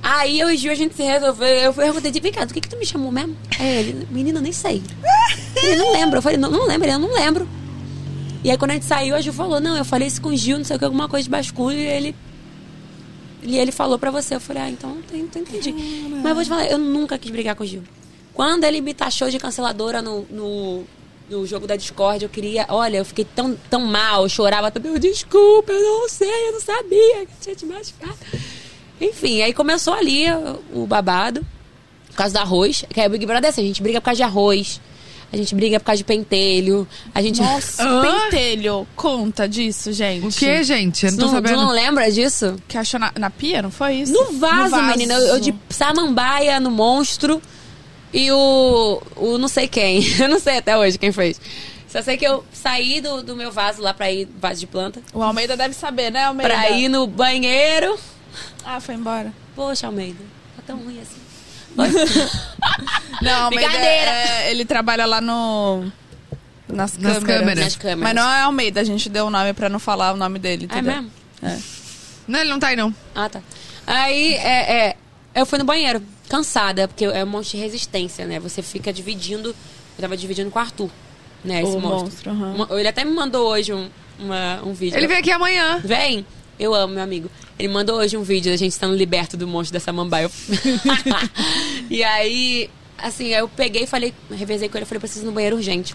Aí eu e Gil, a gente se resolveu. Eu perguntei, vem cá, do que, que tu me chamou mesmo? Aí ele, menina, eu nem sei. Ele não lembra. Eu falei, não, não lembro, ele eu não lembro. E aí quando a gente saiu, a Gil falou, não, eu falei isso com o Gil, não sei o que, alguma coisa de basculho, e ele. E ele falou pra você. Eu falei, ah, então não entendi. entendi. Mas eu vou te falar, eu nunca quis brigar com o Gil. Quando ele me taxou de canceladora no, no, no jogo da Discord, eu queria. Olha, eu fiquei tão, tão mal, eu chorava tanto. Eu, desculpa, eu não sei, eu não sabia que tinha te machucado. Enfim, aí começou ali o, o babado. Por causa do arroz. Que aí o Big Brother é assim, a gente briga por causa de arroz. A gente briga por causa de pentelho. A gente. Nossa, Hã? pentelho. Conta disso, gente. O que, gente? Eu não tô Tu não, tu sabendo. não lembra disso? Que achou na, na pia, não foi isso? No vaso, menina. Eu, eu de samambaia no monstro. E o. O não sei quem. Eu não sei até hoje quem fez. Só sei que eu saí do, do meu vaso lá pra ir. Vaso de planta. O Almeida deve saber, né, Almeida? Pra ir no banheiro. Ah, foi embora. Poxa, Almeida. Tá tão ruim assim. Não, Almeida, Brincadeira. é, ele trabalha lá no... Nas, Nas câmeras. câmeras. Nas câmeras. Mas não é Almeida, a gente deu o nome pra não falar o nome dele, É entendeu? mesmo? É. Não, ele não tá aí, não. Ah, tá. Aí, é, é, eu fui no banheiro, cansada, porque é um monte de resistência, né? Você fica dividindo. Eu tava dividindo com o Arthur, né? Esse O monstro. monstro. Uma- Ele até me mandou hoje um, uma- um vídeo. Ele vem aqui amanhã. Vem. Eu amo, meu amigo. Ele mandou hoje um vídeo da gente sendo liberto do monstro dessa samambaia. e aí, assim, eu peguei e falei, revezei com ele, eu falei, preciso ir no banheiro urgente.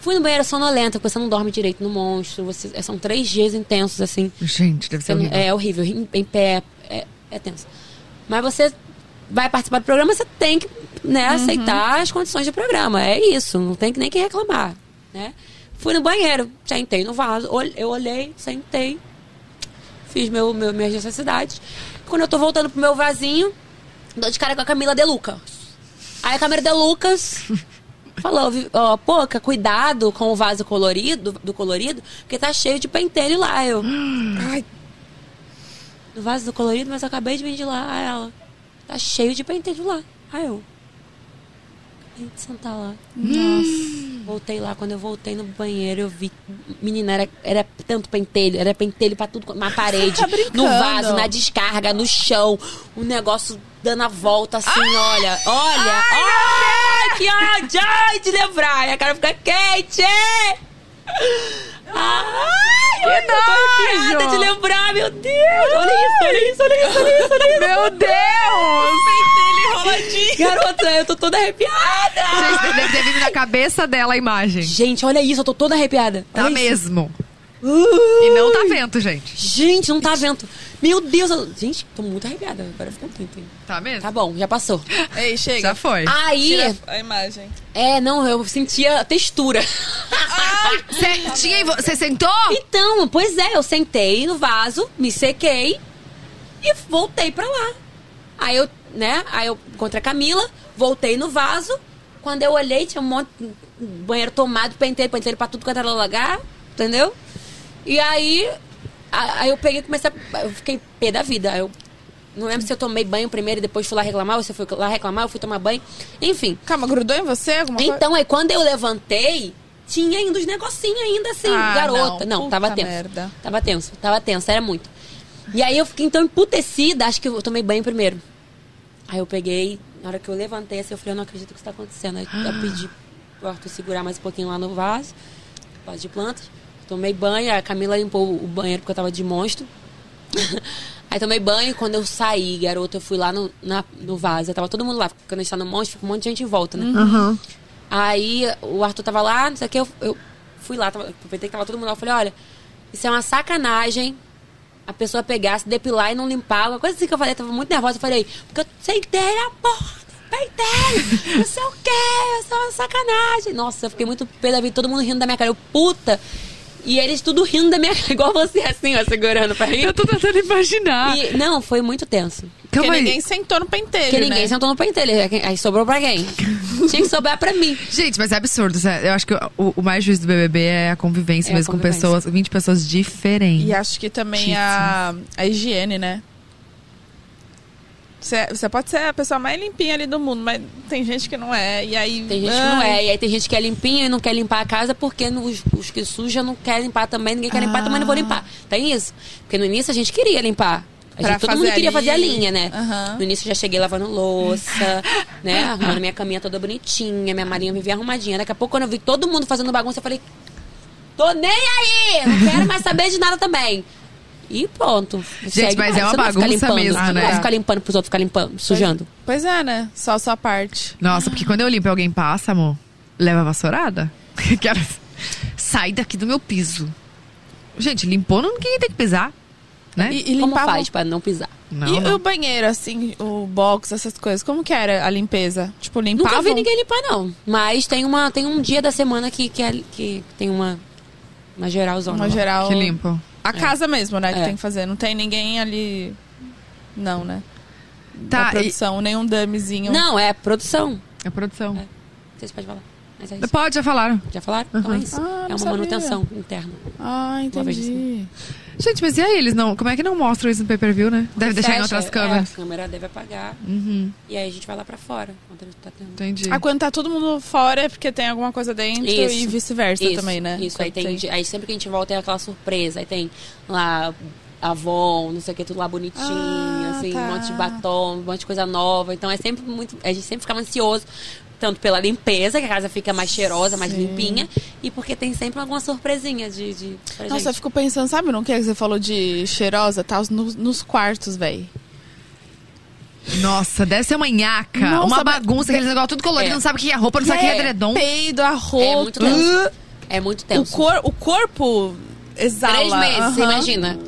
Fui no banheiro sonolenta, porque você não dorme direito no monstro. Você, são três dias intensos, assim. Gente, deve ser não- horrível. É horrível, em, em pé, é, é tenso. Mas você vai participar do programa, você tem que né, aceitar as condições do programa. É isso, não tem nem que reclamar. Né? Fui no banheiro, sentei no vaso, eu olhei, sentei, fiz meu, meu, minhas necessidades. Quando eu tô voltando pro meu vasinho, dou de cara com a Camila De Lucas. Aí a Camila De Lucas falou, ó, Poca, cuidado com o vaso colorido, do colorido, porque tá cheio de pentelho lá. Eu, ai, no vaso do colorido, mas eu acabei de vir de lá. Aí ela, tá cheio de pentelho lá. Aí eu, sentar lá. Nossa. Voltei lá, quando eu voltei no banheiro, eu vi, menina, era, era tanto pentelho, era pentelho pra tudo, na parede, tá no vaso, na descarga, no chão, o negócio dando a volta assim, olha, olha, ai, que ódio, ai, de lembrar, a cara fica quente. Ai, que tô arrepiada nojo! de lembrar, meu Deus, olha isso, olha isso, olha isso, olha isso, olha isso. Meu Deus! Pentelho enroladinho. Garota, eu tô toda arrepiada. Gente, deve ter vindo na cabeça dela a imagem. Gente, olha isso, eu tô toda arrepiada. Tá Olha mesmo. Uh, E não tá vento, gente. Gente, não tá vento. Meu Deus, eu... gente, tô muito arrepiada. Agora ficou muito. hein? Tá mesmo? Tá bom, já passou. Ei, chega. Já foi. Aí, Tira a imagem. é, não, eu sentia a textura. Você tinha- você sentou? Então, pois é, eu sentei no vaso, me sequei e voltei pra lá. Aí eu, né, aí eu encontrei a Camila, voltei no vaso. Quando eu olhei, tinha um monte banheiro tomado, penteiro, penteiro pra tudo quanto era lugar, entendeu? E aí, aí eu peguei e comecei a, eu fiquei pé da vida. Eu não lembro se eu tomei banho primeiro e depois fui lá reclamar, ou se eu fui lá reclamar, eu fui tomar banho. Enfim, Calma, grudou em você alguma coisa? então, aí quando eu levantei, tinha ainda os negocinhos ainda assim, Ah, garota. não. Não, tava tenso. merda. Tava tenso, tava tenso, era muito. E aí eu fiquei então emputecida, acho que eu tomei banho primeiro. Aí eu peguei, na hora que eu levantei, assim, eu falei, eu não acredito que isso tá acontecendo. Aí eu pedi pro Arthur segurar mais um pouquinho lá no vaso, vaso de plantas. Tomei banho, a Camila limpou o banheiro porque eu tava de monstro. Aí tomei banho, quando eu saí, garota, eu fui lá no, na- no vaso. Tava todo mundo lá, porque quando a gente tá no monstro, fica um monte de gente em volta, né? Aham. Aí o Arthur tava lá, não sei o que, eu, eu fui lá, tava, aproveitei que tava todo mundo lá. Eu falei, olha, isso é uma sacanagem a pessoa pegar, se depilar e não limpar. Uma coisa assim que eu falei, eu tava muito nervosa. Eu falei, porque eu sentei na porta, peitei, não sei o que, isso é uma sacanagem. Nossa, eu fiquei muito pé da vida, todo mundo rindo da minha cara. Eu, puta. E eles tudo rindo da minha cara, igual você, assim, ó, segurando pra rir. Eu tô tentando imaginar. E, não, foi muito tenso. Porque Calma aí. ninguém sentou no pentelho, Porque ninguém né? sentou no pentelho. Aí sobrou pra quem? Tinha que sobrar pra mim. Gente, mas é absurdo. Eu acho que o, o mais juízo do BBB é a convivência É a mesmo convivência. com pessoas, 20 pessoas diferentes. E acho que também a, a higiene, né? Você, você pode ser a pessoa mais limpinha ali do mundo, mas tem gente que não é. E aí. Tem gente que não é. E aí tem gente que é limpinha e não quer limpar a casa porque os, os que suja não querem limpar também. Ninguém quer limpar, Ah. também não vou limpar. Tem isso. Porque no início a gente queria limpar. A gente, todo mundo queria fazer a linha, né? Aham. No início eu já cheguei lavando louça, né? Arrumando minha caminha toda bonitinha, minha marinha vivia arrumadinha. Daqui a pouco, quando eu vi todo mundo fazendo bagunça, eu falei: tô nem aí! Não quero mais saber de nada também. E pronto. Gente, mas é uma bagunça limpando, mesmo, você Não né? vai ficar limpando pros outros ficar limpando, sujando. Pois é, né? Só a sua parte. Nossa, porque quando eu limpo e alguém passa, amor, leva a vassourada. Sai daqui do meu piso. Gente, limpou, não ninguém tem que pisar. Né? E, e Como faz pra não pisar? Não, e não. o banheiro, assim, o box, essas coisas, como que era a limpeza? Tipo, limpava? Nunca vi ninguém limpar, não. Mas tem, uma, tem um dia da semana que, que, é- que tem uma, uma geralzona. Uma geral. Que limpo. A casa mesmo, né? Que É. tem que fazer. Não tem ninguém ali. Não, né? Tá, Da e- produção, nenhum dummyzinho. Não, é produção. A produção. É. Vocês podem falar. Mas é isso. Pode, já falaram. Já falaram? Então é isso. Ah, é uma sabia. manutenção interna. Ah, Uma vez entendi. Gente, mas e aí, eles não. Como é que não mostram isso no pay-per-view, né? Deve deixar em outras é, câmeras. a câmera deve apagar. Uhum, E aí a gente vai lá pra fora. Tá tendo. entendi. Ah, quando tá todo mundo fora é porque tem alguma coisa dentro Isso. e vice-versa também, né? Isso, aí, Quando tem, aí sempre que a gente volta tem aquela surpresa. Aí tem lá Avon, não sei o que, tudo lá bonitinho, Ah, assim, tá. um monte de batom, um monte de coisa nova. Então é sempre muito. A gente sempre ficava ansioso tanto pela limpeza, que a casa fica mais cheirosa, mais Sim. limpinha, e porque tem sempre alguma surpresinha de, de pra Nossa, eu gente. fico pensando, sabe no que você falou de cheirosa? Tá nos, nos quartos, velho. Nossa, deve ser uma nhaca, Nossa, uma mas- bagunça, aqueles negócio tudo colorido, É. não sabe o que é roupa, não sabe o que é edredom. Peido, a É roupa. muito tenso. É muito O, tenso. cor, o corpo exala. Três meses, você imagina.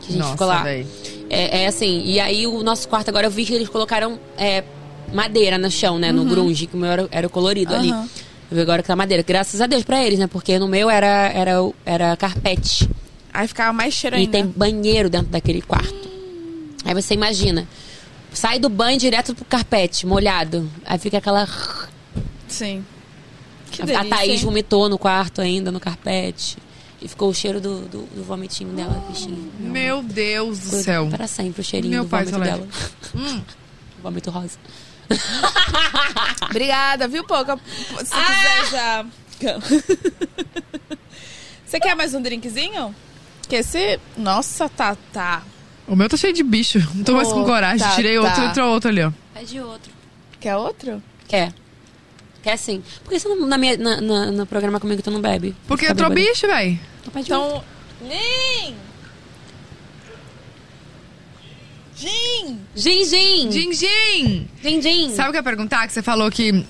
Que a gente Nossa, ficou lá. É, é assim, e aí o nosso quarto agora eu vi que eles colocaram é, madeira no chão, né? No grunge, que o meu era, era o colorido ali. Aham. Eu vi agora que tá madeira. Graças a Deus pra eles, né? Porque no meu era, era, era carpete. Aí ficava mais cheiro E ainda. tem banheiro dentro daquele quarto. Aí você imagina. Sai do banho direto pro carpete, molhado. Aí fica aquela. Sim. Que a, a delícia, Thaís hein? vomitou no quarto ainda, no carpete. E ficou o cheiro do, do, do vomitinho dela, bichinha. Meu Deus do céu. Para sempre o cheirinho Meu do vômito dela. Hum. Vômito rosa. Obrigada, viu, Pouca? Se Ah! quiser já. Você quer mais um drinkzinho? Que esse. Nossa, tá, tá. O meu tá cheio de bicho, não tô mais com Oh, coragem. tá, Tirei outro tá. e entrou outro ali, ó. Pede outro. Quer outro? Quer. Quer sim. Por que você não, na minha, na, na- no programa comigo tu não bebe? Porque entrou bicho, véi. Então outro. Então. Nin! Gin! Gin, gin! Gin, gin! Gin, gin! Sabe o que eu ia perguntar? Que você falou que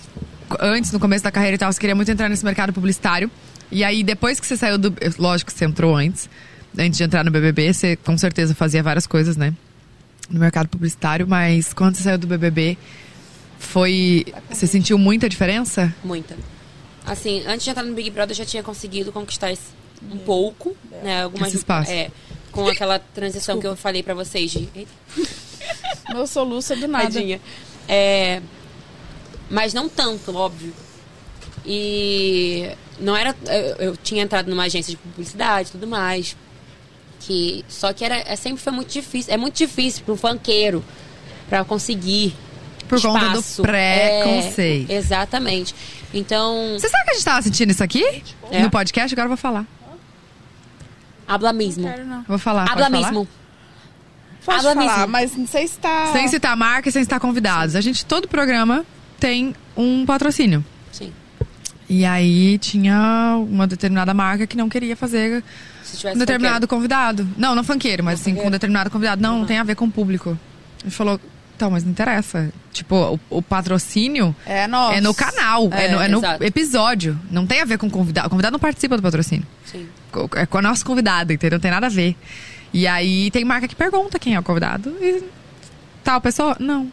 antes, no começo da carreira e tal, você queria muito entrar nesse mercado publicitário. E aí, depois que você saiu do. Lógico que você entrou antes. Antes de entrar no BBB, você com certeza fazia várias coisas, né? No mercado publicitário, mas quando você saiu do BBB, foi. Você sentiu muita diferença? Muita. Assim, antes de entrar no Big Brother, eu já tinha conseguido conquistar esse, um pouco, né? Algumas, Esse espaço. É, com aquela transição que eu falei pra vocês de... Meu soluço é do nada. tadinha. É, mas não tanto, óbvio. E não era... Eu, eu tinha entrado numa agência de publicidade e tudo mais. Que, só que era, é, sempre foi muito difícil. É muito difícil para um funkeiro pra conseguir Por conta do espaço. preconceito. É, exatamente. Então, Você sabe que a gente tava sentindo isso aqui? É. No podcast? Agora eu vou falar. Habla mesmo. Não quero, não. Eu Vou falar. Habla falar? mesmo. Pode Habla falar, mesmo. mas não sei se tá. Sem citar marca e sem citar convidados. A gente, todo programa tem um patrocínio. Sim. E aí tinha uma determinada marca que não queria fazer Se tivesse um determinado convidado. Não, não funkeiro, mas assim, com um determinado convidado. Não, não tem a ver com o público. A gente falou, então, mas não interessa. Tipo, o, o patrocínio É nosso. é no canal, é, É, no, é no episódio. Não tem a ver com o convidado. O convidado não participa do patrocínio. Sim. É com a nossa convidada, entendeu? Não tem nada a ver. E aí tem marca que pergunta quem é o convidado e tal pessoa. Não.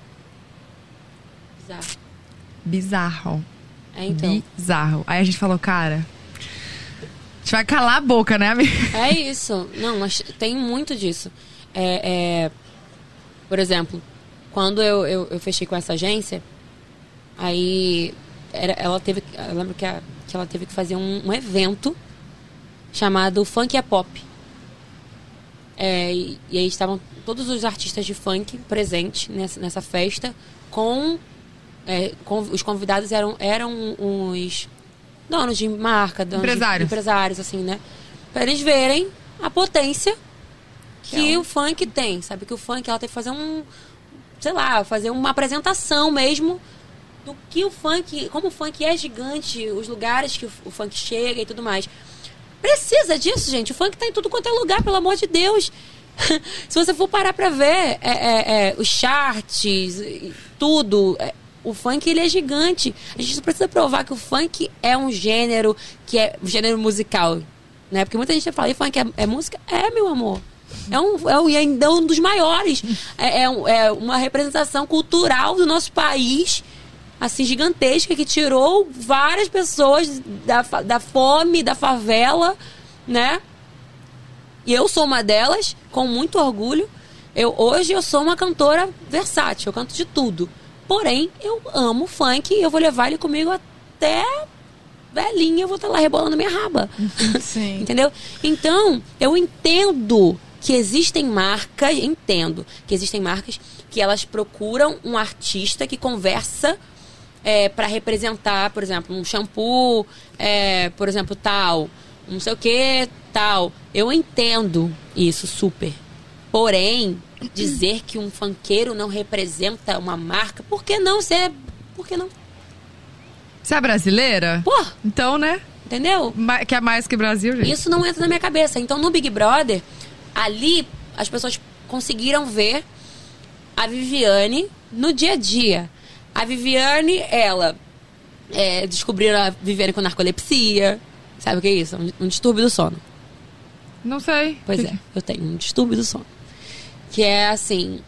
Exato. Bizarro. É, então. Bizarro. Aí a gente falou, cara. A gente vai calar a boca, né, amiga? É isso. Não, mas tem muito disso. É, é, por exemplo, quando eu, eu, eu fechei com essa agência, aí era, ela teve. Eu lembro que, a- que ela teve que fazer um, um evento chamado Funk é Pop. É, e, e aí estavam todos os artistas de funk presentes nessa, nessa festa, com, é, com- os convidados eram, eram os donos de marca, donos de- Empresários. empresários, assim, né? Pra eles verem a potência que Que é um- o funk tem, sabe? Que o funk, ela tem que fazer um, sei lá, fazer uma apresentação mesmo do que o funk, como o funk é gigante, os lugares que o, o funk chega e tudo mais. Precisa disso, gente. O funk tá em tudo quanto é lugar, pelo amor de Deus. Se você for parar pra ver é, é, é, os charts, tudo, é, o funk ele é gigante. A gente precisa provar que o funk é um gênero que é um gênero musical, né? Porque muita gente fala, e funk é, é música? É, meu amor. É um, é um, ainda um dos maiores. É, é um- é uma representação cultural do nosso país assim, gigantesca, que tirou várias pessoas da, da fome, da favela, né? E eu sou uma delas, com muito orgulho. Eu, hoje eu sou uma cantora versátil, eu canto de tudo. Porém, eu amo funk e eu vou levar ele comigo até velhinha, eu vou estar lá rebolando minha raba. Sim. Entendeu? Então, eu entendo que existem marcas, entendo que existem marcas que elas procuram um artista que conversa é, para representar, por exemplo, um shampoo, é, por exemplo, tal, não sei o que, tal. Eu entendo isso super. Porém, dizer que um funkeiro não representa uma marca, por que não ser? Por que não? Você é brasileira? Pô, Então, né? entendeu? Ma- Que é mais que Brasil, gente. Isso não entra na minha cabeça. Então, no Big Brother, ali as pessoas conseguiram ver a Viviane no dia a dia. A Viviane, ela é, descobriram a Viviane com narcolepsia. Sabe o que é isso? Um, um distúrbio do sono. Não sei. Pois é, eu tenho um distúrbio do sono. Que é assim.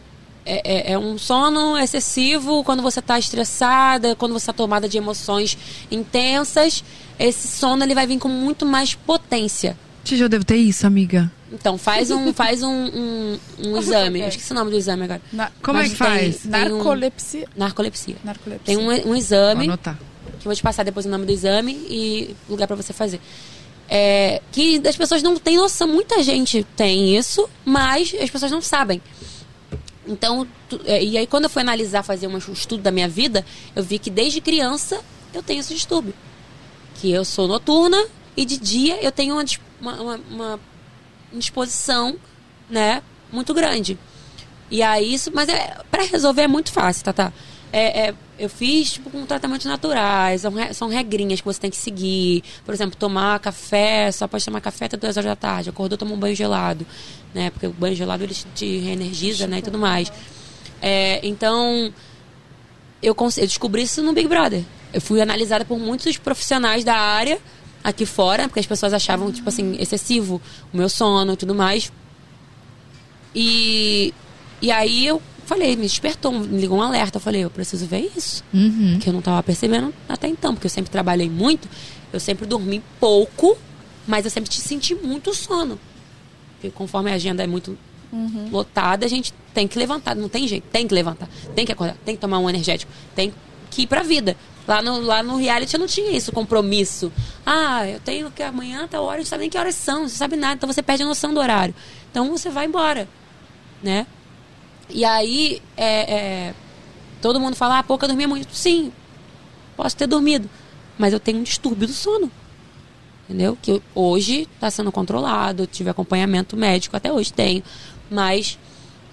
É, é- é um sono excessivo quando você está estressada, quando você está tomada de emoções intensas. Esse sono ele vai vir com muito mais potência. Tija, eu devo ter isso, amiga. Então, faz um, faz um, um, um exame. Eu esqueci o nome do exame agora. Na- Como é Mas que faz? tem- tem um- narcolepsia. narcolepsia. Narcolepsia. Tem um, um Vou exame anotar. que eu vou te passar depois o nome do exame e lugar pra você fazer. É, que as pessoas não têm noção, muita gente tem isso, mas as pessoas não sabem. Então, tu- é, e aí quando eu fui analisar, fazer um estudo da minha vida, eu vi que desde criança eu tenho esse distúrbio. Que eu sou noturna e de dia eu tenho uma, uma, uma, uma indisposição, né, muito grande. E aí isso, mas é, para resolver é muito fácil, tá, tá? É, é, eu fiz tipo com tratamentos naturais, são, re- são regrinhas que você tem que seguir. Por exemplo, tomar café, só pode tomar café até duas horas da tarde. Acordou, toma um banho gelado, né? Porque o banho gelado ele te reenergiza, né, e tudo mais. É, então, eu, eu descobri isso no Big Brother. Eu fui analisada por muitos profissionais da área aqui fora, porque as pessoas achavam, tipo assim, excessivo o meu sono e tudo mais. E, e aí eu falei, me despertou, me ligou um alerta. Eu falei, eu preciso ver isso. Uhum. Que eu não tava percebendo até então, porque eu sempre trabalhei muito, eu sempre dormi pouco, mas eu sempre te senti muito sono. Porque conforme a agenda é muito lotada, a gente tem que levantar, não tem jeito, tem que levantar, tem que acordar, tem que tomar um energético, tem que ir pra vida. Lá no, lá no reality eu não tinha isso, compromisso. Ah, eu tenho que amanhã, tal hora, gente sabe nem que horas são, você sabe nada, então você perde a noção do horário. Então você vai embora, né? E aí, é, é, todo mundo fala, ah, pouco eu dormia muito. Sim, posso ter dormido, mas eu tenho um distúrbio do sono. Entendeu? Que hoje está sendo controlado, tive acompanhamento médico, até hoje tenho, mas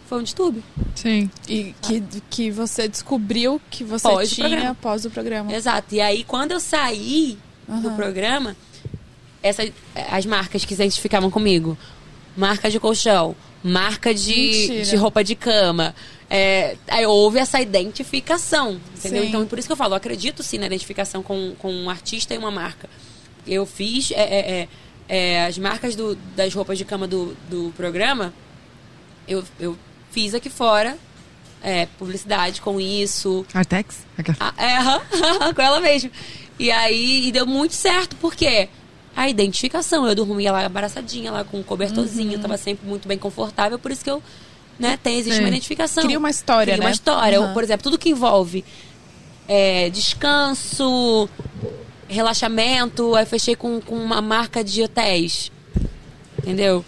foi um distúrbio. Sim. E que, que você descobriu que você Pós tinha após o programa. Exato. E aí, quando eu saí do Aham. programa, essa, as marcas que se identificavam comigo, marca de colchão, marca de, Mentira. de roupa de cama, é, aí houve essa identificação, entendeu? Sim. Então, por isso que eu falo, eu acredito sim na identificação com, com um artista e uma marca. Eu fiz é, é, é, é, as marcas do- das roupas de cama do, do programa, eu, eu fiz aqui fora é, publicidade com isso, Artex? Ah, é, com ela mesmo. E aí e deu muito certo, porque a identificação, eu dormia lá abraçadinha, lá com um cobertorzinho, eu tava sempre muito bem confortável, por isso que eu, né, tem, existe Sim. uma identificação. Cria uma história, Cria né? uma história. Aham. Por exemplo, tudo que envolve é, descanso, relaxamento, aí fechei com, com uma marca de hotéis. Entendeu?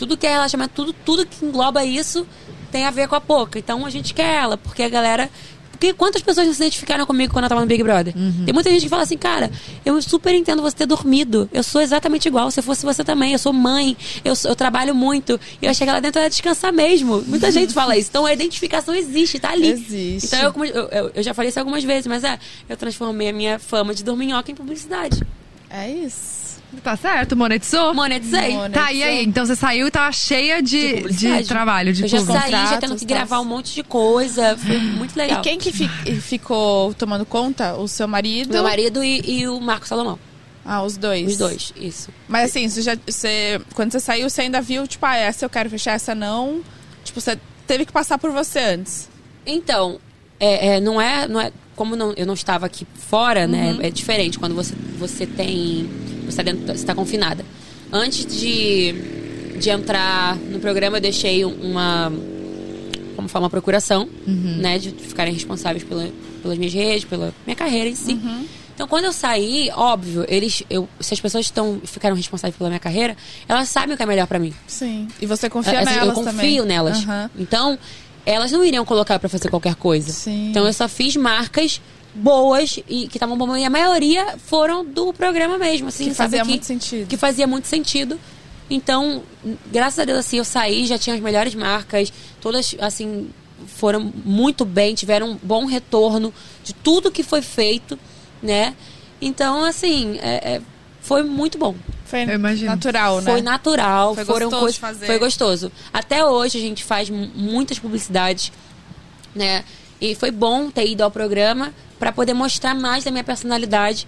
Tudo que é relaxamento, tudo, tudo que engloba isso tem a ver com a Poca. Então a gente quer ela, porque a galera. Porque quantas pessoas não se identificaram comigo quando eu tava no Big Brother? Tem muita gente que fala assim, cara, eu super entendo você ter dormido. Eu sou exatamente igual. Se fosse você também, eu sou mãe, eu, eu trabalho muito. E eu chegar lá dentro era descansar mesmo. Muita gente fala isso. Então a identificação existe, tá ali. Existe. Então eu, eu- eu já falei isso algumas vezes, mas é, eu transformei a minha fama de dorminhoca em publicidade. É isso. Tá certo, monetizou? Monetizei. Monetizou. Tá, e aí? Então você saiu e tava cheia de, de, publicidade. trabalho, de eu já saí, já tendo que tal. gravar um monte de coisa. Foi muito legal. E quem que fi- ficou tomando conta? O seu marido? Meu marido e, e o Marco Salomão. Ah, os dois. Os dois, isso. Mas assim, você já, você, quando você saiu, você ainda viu, tipo, ah, essa eu quero fechar, essa não. Tipo, você teve que passar por você antes. Então, é, é, não é. Não é como não- eu não estava aqui fora, né? Uhum. É diferente quando você, você tem. Você está dentro, está confinada. Antes de, de entrar no programa, eu deixei uma. Como fala, uma procuração, Uhum. né? De ficarem responsáveis pela, pelas minhas redes, pela minha carreira em si. Uhum. Então, quando eu saí, óbvio, eles, eu, se as pessoas estão, ficaram responsáveis pela minha carreira, elas sabem o que é melhor pra mim. Sim. E você confia Assim, nelas eu confio também. nelas. Aham. Então, elas não iriam colocar pra fazer qualquer coisa. Sim. Então, eu só fiz marcas boas e que estavam boas. E a maioria foram do programa mesmo, assim, Que sabe? fazia muito sentido. Que fazia muito sentido. Então, graças a Deus, assim, eu saí, já tinha as melhores marcas, todas, assim, foram muito bem, tiveram um bom retorno de tudo que foi feito. né? Então, assim, é- é- foi muito bom. Foi natural, né? Foi natural, Foi foram gostoso coisas. Foi gostoso. Até hoje a gente faz mu- muitas publicidades, né? E foi bom ter ido ao programa para poder mostrar mais da minha personalidade,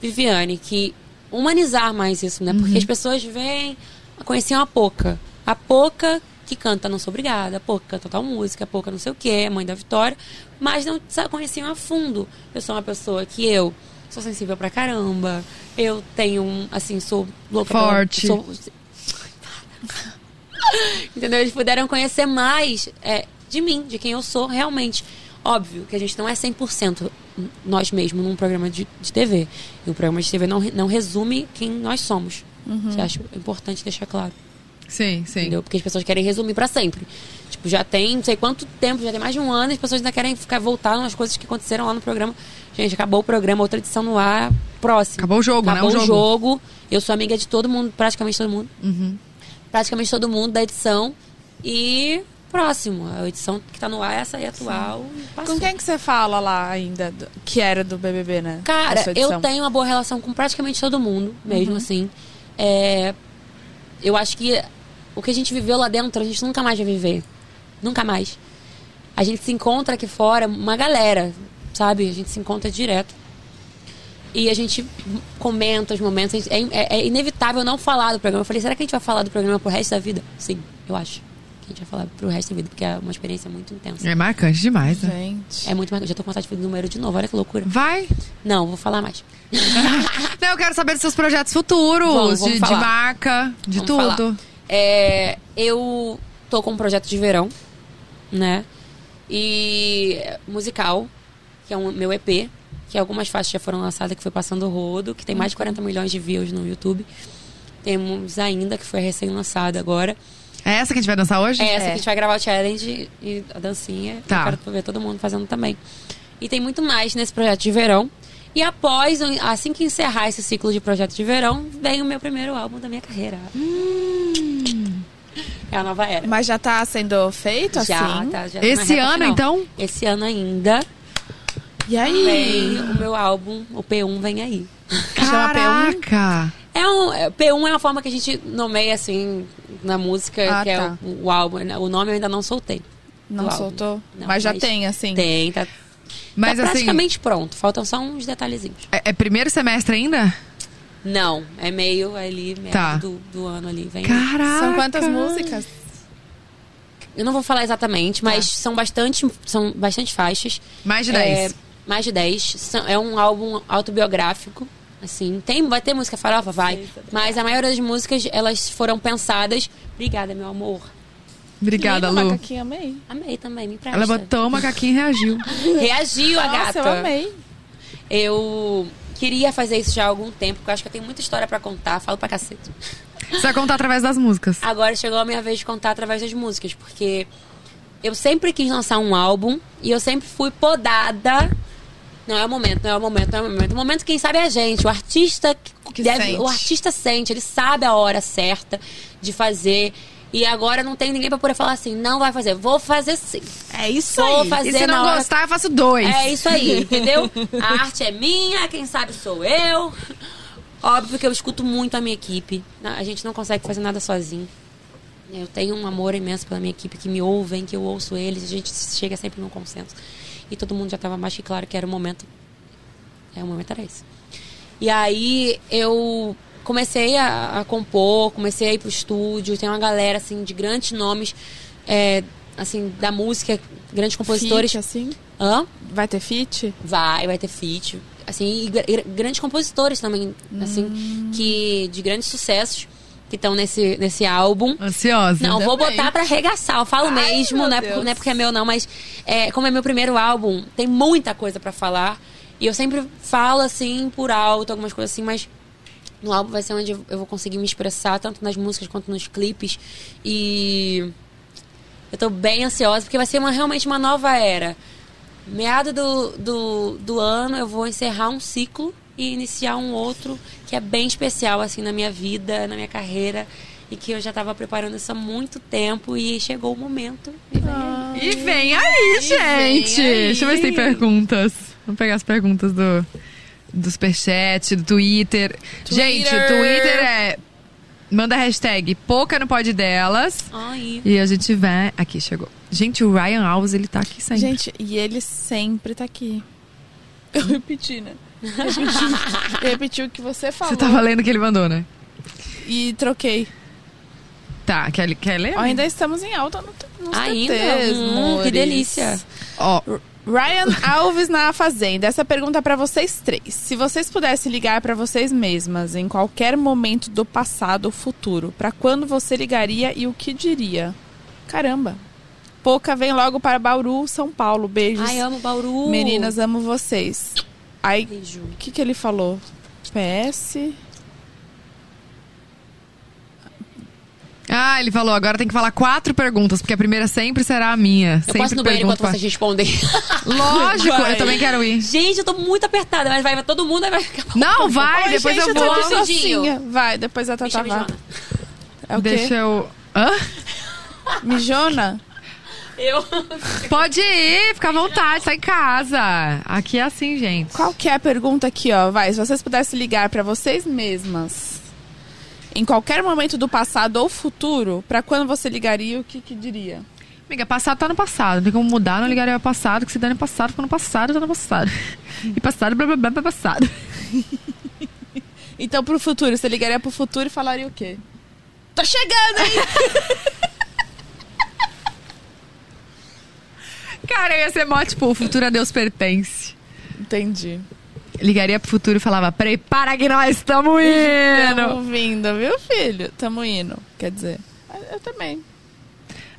Viviane, que humanizar mais isso, né? Porque as pessoas vêm, conheciam a Poca. A Poca que canta Não Sou Obrigada, a Poca que canta tal música, a Poca não sei o quê, mãe da Vitória, mas não conheciam a fundo. Eu sou uma pessoa que eu sou sensível pra caramba, eu tenho um, assim, sou louca Forte. sou- Entendeu? Eles puderam conhecer mais é, de mim, de quem eu sou realmente. Óbvio que a gente não é 100% nós mesmos num programa de, de TV. E o programa de TV não, não resume quem nós somos. Que acho importante deixar claro. Sim, sim. Entendeu? Porque as pessoas querem resumir pra sempre. Tipo, já tem não sei quanto tempo, já tem mais de um ano, e as pessoas ainda querem ficar voltar nas coisas que aconteceram lá no programa. Gente, acabou o programa, outra edição no ar, próximo. Acabou o jogo, né? Acabou O o jogo. jogo. Eu sou amiga de todo mundo, praticamente todo mundo. Uhum. Praticamente todo mundo da edição. E próximo. A edição que tá no ar é essa aí atual. Com quem que você fala lá ainda, do- que era do BBB, né? Cara, eu tenho uma boa relação com praticamente todo mundo, mesmo Uhum. assim. É, eu acho que o que a gente viveu lá dentro, a gente nunca mais vai viver. Nunca mais. A gente se encontra aqui fora, uma galera, sabe? A gente se encontra direto. E a gente comenta os momentos. É, é- é inevitável não falar do programa. Eu falei, será que a gente vai falar do programa pro resto da vida? Sim, eu acho. Que a gente vai falar pro resto da vida, porque é uma experiência muito intensa. É marcante demais, né? Gente. É muito marcante. Já tô com vontade de fazer número de novo, olha que loucura. Vai. Não, vou falar mais. Não, eu quero saber dos seus projetos futuros, Vamos, vamos de, de marca, de Vamos tudo. É, eu tô com um projeto de verão, né? E musical, que é um meu EP, que algumas faixas já foram lançadas, que foi passando o rodo, que tem mais de 40 milhões de views no YouTube. Temos ainda, que foi recém-lançada agora. É essa que a gente vai dançar hoje? É essa É. que a gente vai gravar o challenge e a dancinha. Tá. Eu quero ver todo mundo fazendo também. E tem muito mais nesse projeto de verão. E após, assim que encerrar esse ciclo de projeto de verão, vem o meu primeiro álbum da minha carreira. É a nova era. Mas já tá sendo feito Já, assim? tá, já tá Esse ano, final. então? Esse ano ainda E aí? vem o meu álbum, o P1 vem aí. Chama P1? Caraca! É um, é, P1 é uma forma que a gente nomeia assim na música, Ah, que é tá. o, o álbum. O nome eu ainda não soltei. Não soltou? Não, mas já mas tem, assim. Tem, tá, Mas tá assim, praticamente pronto. Faltam só uns detalhezinhos. é, é primeiro semestre ainda? Não, é meio ali, meio Tá. do, do ano ali. Vem. Caraca! São quantas músicas? Eu não vou falar exatamente, mas são bastante, são bastante faixas. Mais de É, 10. mais de 10. São- É um álbum autobiográfico. Assim, tem, vai ter música farofa? Vai. Mas a maioria das músicas, elas foram pensadas. Obrigada, meu amor. Obrigada, Lindo, Lu. macaquinho, amei. Amei também, me empresta. Ela botou o macaquinho e reagiu. Reagiu a Nossa, gata. eu amei. Eu queria fazer isso já há algum tempo, porque eu acho que eu tenho muita história pra contar. Falo pra cacete. Você vai contar através das músicas. Agora chegou a minha vez de contar através das músicas, porque eu sempre quis lançar um álbum e eu sempre fui podada. Não é o momento, não é o momento, não é o momento. O momento, quem sabe, é a gente. O artista Que deve, sente. o artista sente, ele sabe a hora certa de fazer. E agora não tem ninguém pra poder falar assim, não vai fazer. Vou fazer sim. É isso Vou aí. fazer E se não hora gostar, eu faço dois. é isso aí, entendeu? A arte é minha, quem sabe sou eu. Óbvio que eu escuto muito a minha equipe. A gente não consegue fazer nada sozinho. Eu tenho um amor imenso pela minha equipe, que me ouvem, que eu ouço eles. A gente chega sempre num consenso. E todo mundo já estava mais que claro que era o momento. É, o momento era esse. E aí eu comecei a, a compor, comecei a ir pro estúdio. Tem uma galera, assim, de grandes nomes, é, assim, da música, grandes compositores. Feat, assim? Hã? Vai ter feat? Vai, vai ter feat. Assim, e gra- gra- grandes compositores também, assim, Hum. que de grandes sucessos que estão nesse, nesse álbum. Ansiosa. Não, vou botar pra arregaçar. Eu falo Ai, mesmo, não é, não é porque é meu, não, mas é, como é meu primeiro álbum, tem muita coisa pra falar. E eu sempre falo assim, por alto, algumas coisas assim, mas no álbum vai ser onde eu eu vou conseguir me expressar, tanto nas músicas quanto nos clipes. E eu tô bem ansiosa, porque vai ser uma, realmente uma nova era. Meado do, do, do ano, eu vou encerrar um ciclo e iniciar um outro que é bem especial, assim, na minha vida, na minha carreira. E que eu já tava preparando isso há muito tempo e chegou o momento. E vem aí. E vem aí, E vem gente! aí. Deixa eu ver se tem perguntas. Vamos pegar as perguntas do, do superchat, do Twitter. Gente, o Twitter é. Manda a hashtag Pouca não pode delas. Ai. E a gente vai. Aqui, chegou. Gente, o Ryan Alves, ele tá aqui sempre. Gente, e ele sempre tá aqui. Eu repeti, né? Repeti, eu repeti o que você falou. Você tava lendo o que ele mandou, né? E troquei. Tá, quer, quer ler? Ó, ainda estamos em alta no, nos Ainda? TTs, Hum, que delícia. Ó, Ryan Alves na Fazenda. Essa pergunta é pra vocês três. Se vocês pudessem ligar pra vocês mesmas em qualquer momento do passado ou futuro, pra quando você ligaria e o que diria? Caramba. Pouca vem logo para Bauru, São Paulo. Beijos. Ai, amo Bauru. Meninas, amo vocês. Aí, o que, que ele falou? PS. Ah, ele falou, agora tem que falar quatro perguntas, porque a primeira sempre será a minha. Eu sempre posso ir no banheiro enquanto vocês respondem. Lógico, Vai. eu também quero ir. Gente, eu tô muito apertada, mas vai, vai todo mundo vai ficar. Não, vai, Oi, depois gente, eu vou. sozinha. Vai, depois a Tata chame vai. É o quê? Deixa eu. Hã? Mijona? Eu. Pode ir, fica à vontade, tá em casa. Aqui é assim, gente. Qual que é a pergunta aqui, ó? Vai, se vocês pudessem ligar pra vocês mesmas em qualquer momento do passado ou futuro, pra quando você ligaria, o que que diria? Amiga, passado tá no passado. Não tem como mudar, não ligaria ao passado, que se dá no passado, ficou no passado, tá no passado. E passado, blá blá blá, blá passado. Então, pro futuro, você ligaria pro futuro e falaria o quê? Tô chegando, hein? Cara, eu ia ser mó, tipo, o futuro a Deus pertence. Entendi. Ligaria pro futuro e falava, prepara que nós estamos indo. Tamo vindo, viu, filho? Tamo indo. Quer dizer, eu também.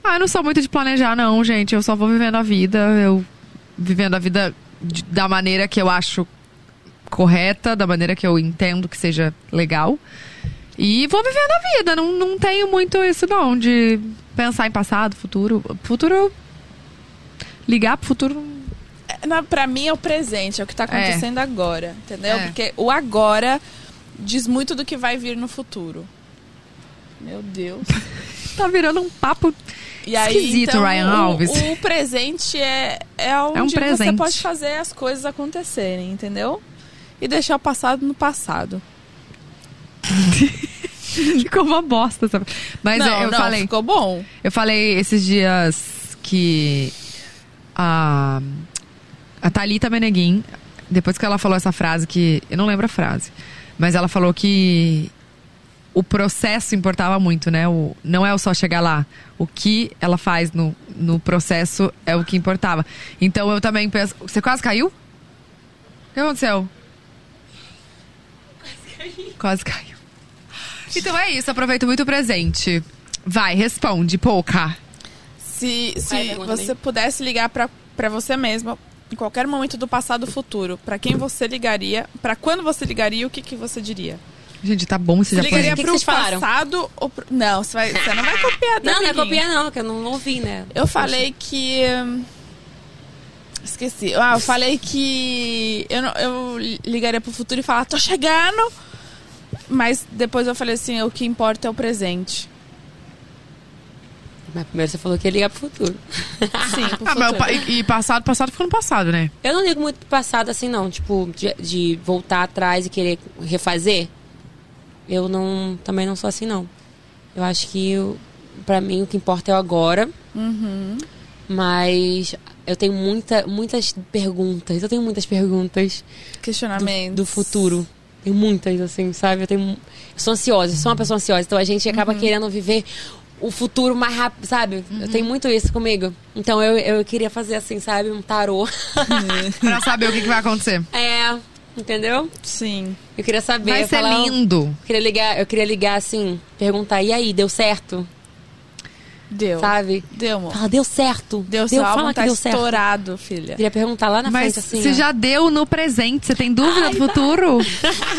Ah, eu não sou muito de planejar, não, gente. Eu só vou vivendo a vida. Eu vivendo a vida de- da maneira que eu acho correta, da maneira que eu entendo que seja legal. E vou vivendo a vida. Não, não tenho muito isso, não, de pensar em passado, futuro. Futuro. Ligar pro futuro. não- É, Pra mim é o presente, é o que tá acontecendo agora, entendeu? É. Porque o agora diz muito do que vai vir no futuro. Meu Deus. Tá virando um papo. E aí, Esquisito, então, Ryan o- Alves. O, presente é, é onde É um você presente. pode fazer as coisas acontecerem, entendeu? E deixar o passado no passado. Ficou uma bosta, sabe? Mas não, eu não, falei. ficou bom. Eu falei esses dias que a, a Thalita Meneguin, depois que ela falou essa frase, que eu não lembro a frase, mas ela falou que o processo importava muito, né? O, não é o só chegar lá. O que ela faz no, no processo é o que importava. Então eu também penso. Você quase caiu? O que aconteceu? Quase caiu. Então é isso, aproveito muito o presente. Vai, responde, pouca. Se, se você pudesse ligar pra, pra você mesma em qualquer momento do passado ou futuro, pra quem você ligaria, pra quando você ligaria, o que, que você diria? Gente, tá bom Você ligaria que que pro falaram? passado ou pro... Não, você, vai- você não vai copiar da Não, não é copiar, não, porque eu não ouvi, né? Eu falei que. hum, Esqueci. Ah, eu falei que. Eu, não- eu ligaria pro futuro e falar, tô chegando. Mas depois eu falei assim: o que importa é o presente. Mas primeiro você falou que ia ligar pro futuro. Sim, pro Ah, futuro. mas e, passado, passado ficou no passado, né? Eu não ligo muito pro passado assim, não. Tipo, de, de voltar atrás e querer refazer. Eu não. Também não sou assim, não. Eu acho que eu, pra mim o que importa é o agora. Uhum. Mas eu tenho muita, muitas perguntas. Eu tenho muitas perguntas Questionamento. do, do futuro. Tenho muitas, assim, sabe? Eu tenho. Eu sou ansiosa, eu sou uma pessoa ansiosa. Então a gente acaba querendo viver o futuro mais rápido, sabe? Eu tenho muito isso comigo. Então eu, eu queria fazer assim, sabe? Um tarô. Pra saber o que, que vai acontecer. é, entendeu? Sim. Eu queria saber. Vai ser falar- lindo. Eu queria ligar, eu queria ligar assim, perguntar, e aí, deu certo? Deu. Sabe? Deu, amor. Fala, deu certo. Deu, seu fala álbum que tá deu certo. estourado, filha. Queria perguntar lá na Mas frente assim. você ó. já deu no presente, você tem dúvida do futuro?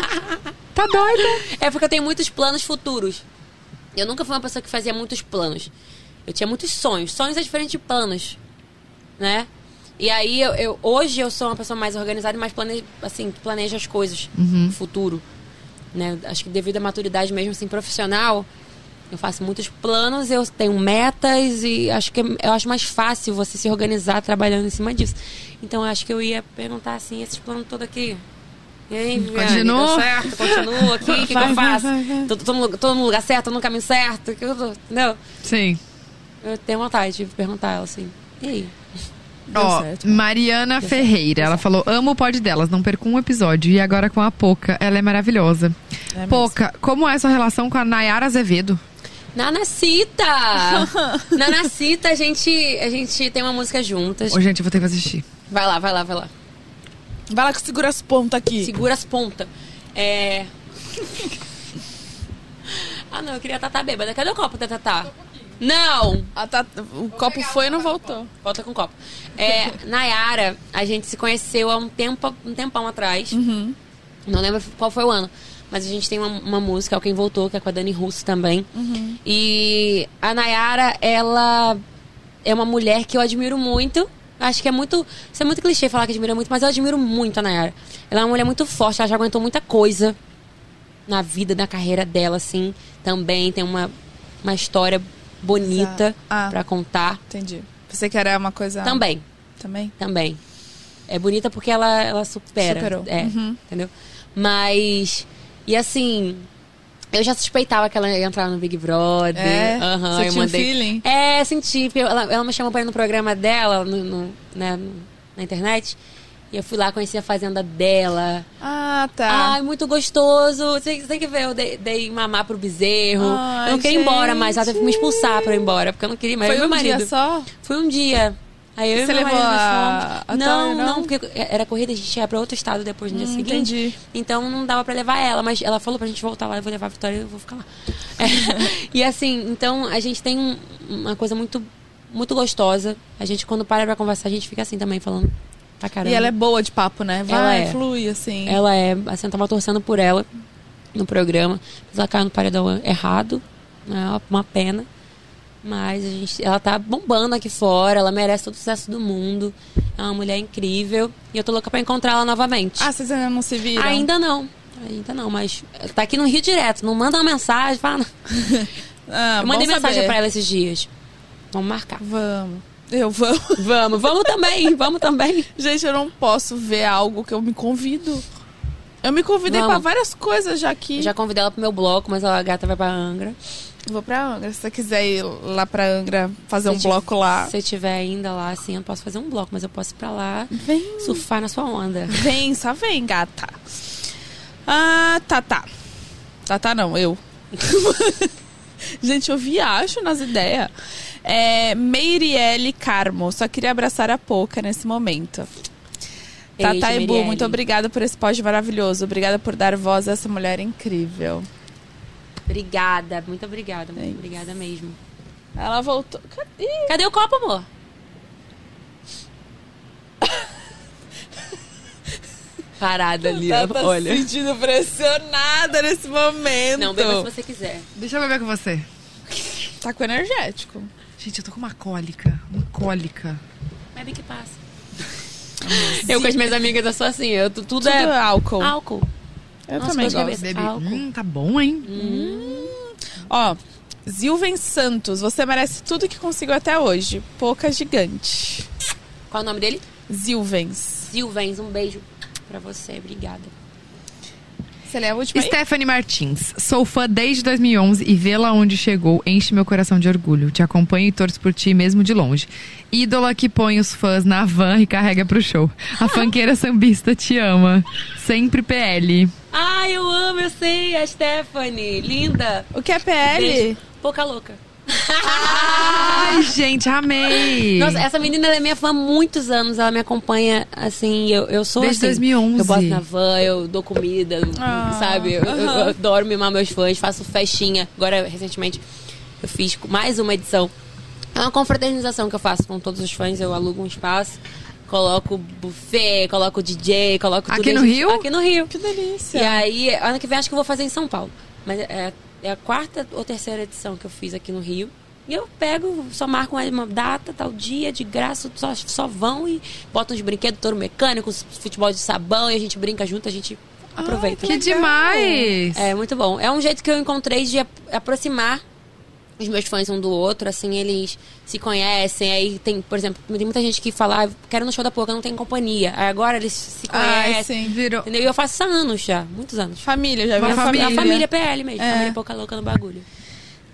tá doida? É porque eu tenho muitos planos futuros. Eu nunca fui uma pessoa que fazia muitos planos. Eu tinha muitos sonhos. Sonhos é diferente de planos, né? E aí, eu, eu- hoje eu sou uma pessoa mais organizada e mais plane, assim, que planeja as coisas no futuro. Né? Acho que devido à maturidade mesmo assim, profissional, eu faço muitos planos, eu tenho metas e acho que eu acho mais fácil você se organizar trabalhando em cima disso. Então eu acho que eu ia perguntar assim, esses planos todos aqui. E aí, Continua. deu certo? Continuo aqui, o que, que eu faço? vai, vai. Tô, tô no, tô no lugar certo, tô no caminho certo, que eu tô, entendeu? Sim. Eu tenho vontade de perguntar ela assim, e aí? Deu Ó, certo. Mariana Ferreira, ela falou: amo o pod delas, não perco um episódio. E agora com a Poca, ela é maravilhosa. É. Poca, como é a sua relação com a Nayara Azevedo? Nanacita! Nanacita, a gente, a gente tem uma música juntas. Ô, gente, eu vou ter que assistir. Vai lá, vai lá, vai lá. Vai lá que segura as pontas aqui. Segura as pontas. É. ah, não, eu queria a Tatá bêbada. Cadê o copo da Tatá? Não! Ah, tá, o copo foi e não voltou. Volta com o copo. É, Nayara, a gente se conheceu há um, tempo, um tempão atrás. Não lembro qual foi o ano. Mas a gente tem uma, uma música, Alguém Voltou, que é com a Dani Russo também. E a Nayara, ela é uma mulher que eu admiro muito. Acho que é muito. Isso é muito clichê falar que admira muito, mas eu admiro muito a Nayara. Ela é uma mulher muito forte, ela já aguentou muita coisa na vida, na carreira dela, assim. Também tem uma, uma história bonita. Ah. pra contar. Entendi. Pensei que era uma coisa... Também. Também? Também. É bonita porque ela, ela supera. Superou. É, Uhum. entendeu? Mas. E assim. Eu já suspeitava que ela ia entrar no Big Brother. É? Aham, Você eu tinha um mandei. feeling? É, senti. Porque ela, ela me chamou pra ir no programa dela, no, no- né, na internet. E eu fui lá, conheci a fazenda dela. Ah, tá. Ai, muito gostoso. Você, tem que ver, eu dei, dei mamar pro bezerro. Ai, eu não queria ir embora mais, ela teve que me expulsar pra eu ir embora, porque eu não queria mais. Foi um meu marido. dia só? Foi um dia. Aí eu Você e meu levou a- a não, não? não, porque era corrida, a gente ia pra outro estado depois no dia Hum, seguinte. entendi. Então não dava pra levar ela, mas ela falou pra gente voltar lá, eu vou levar a Vitória e eu vou ficar lá. É, e assim, então a gente tem um- uma coisa muito muito gostosa. A gente quando para pra conversar, a gente fica assim também falando pra caramba. E ela é boa de papo, né? Vai, Ela é. flui, assim. Ela é, assim, eu tava torcendo por ela no programa, mas ela caiu no paredão errado, né? Uma pena. Mas a gente, ela tá bombando aqui fora, ela merece todo o sucesso do mundo. É uma mulher incrível. E eu tô louca pra encontrá-la novamente. Ah, vocês ainda não se viram? Ainda não. Ainda não, mas tá aqui no Rio direto. Não manda uma mensagem, fala. Ah, eu mandei mensagem saber. pra ela esses dias. Vamos marcar. Vamos. Eu vamos. Vamos, vamos também, vamos também. Gente, eu não posso ver algo que eu me convido. Eu me convidei pra várias coisas já aqui. Já convidei ela pro meu bloco, mas ela, a gata vai pra Angra. Vou pra Angra. Se você quiser ir lá pra Angra fazer Se um bloco lá. Se eu tiver ainda lá, assim, eu não posso fazer um bloco, mas eu posso ir pra lá Vem. surfar na sua onda. Vem, só vem, gata. Ah, tá, tá. Tá, tá, não, eu. Gente, eu viajo nas ideias. É, Meirielle Carmo, só queria abraçar a Poca nesse momento. Tata e Bu, Meirelle. muito obrigada por esse pod maravilhoso. Obrigada por dar voz a essa mulher incrível. Obrigada, muito obrigada, muito É obrigada mesmo. Ela voltou. Ih, Cadê o copo, amor? Parada ali, Tá, tá olha. se sentindo pressionada nesse momento. Não, beba se você quiser. Deixa eu beber com você. Tá com energético. Gente, eu tô com uma cólica. Uma cólica. Bebe que passa. eu com as minhas amigas eu sou assim, eu, tu- tudo, Tudo é álcool. álcool. Eu Nossa, também gosto. Bebe. Hum, tá bom, hein? Ó, Zilven Santos, você merece tudo que conseguiu até hoje. Pouca gigante. Qual é o nome dele? Zilvens. Silvens, um beijo pra você, obrigada. Você lê a última aí? Stephanie Martins. Sou fã desde 2011 e vê-la onde chegou enche meu coração de orgulho. Te acompanho e torço por ti mesmo de longe. Ídola que põe os fãs na van e carrega pro show. A fanqueira sambista te ama. Sempre PL. Ai, eu amo, eu sei, a Stephanie, linda. O que é PL? Beijo. Pouca louca. Ai, gente, amei. Nossa, essa menina é minha fã há muitos anos. Ela me acompanha, assim, eu, eu sou Desde assim, 2011. Eu boto na van, eu dou comida, Ah, sabe? Eu, eu- eu aham. adoro mimar meus fãs, faço festinha. Agora, recentemente, eu fiz mais uma edição. É uma confraternização que eu faço com todos os fãs. Eu alugo um espaço, coloco buffet, coloco DJ, coloco Aqui tudo. no gente- Rio? Aqui no Rio. Que delícia. E aí, ano que vem acho que eu vou fazer em São Paulo. Mas é, é a quarta ou terceira edição que eu fiz aqui no Rio. E eu pego, só marco uma- data, tal dia, de graça, só, só vão e botam uns brinquedos, touro mecânico, futebol de sabão, e a gente brinca junto, a gente aproveita. Que demais. É muito bom. É um jeito que eu encontrei de ap- aproximar os meus fãs um do outro, assim, eles se conhecem. Aí tem, por exemplo, tem muita gente que fala, ah, quero no show da Poca, não tem companhia. Aí agora eles se conhecem. sim. Virou. Entendeu? E eu faço há anos já, muitos anos. Família, já viu? A família, família. a família PL mesmo, É. família Poca Louca no bagulho.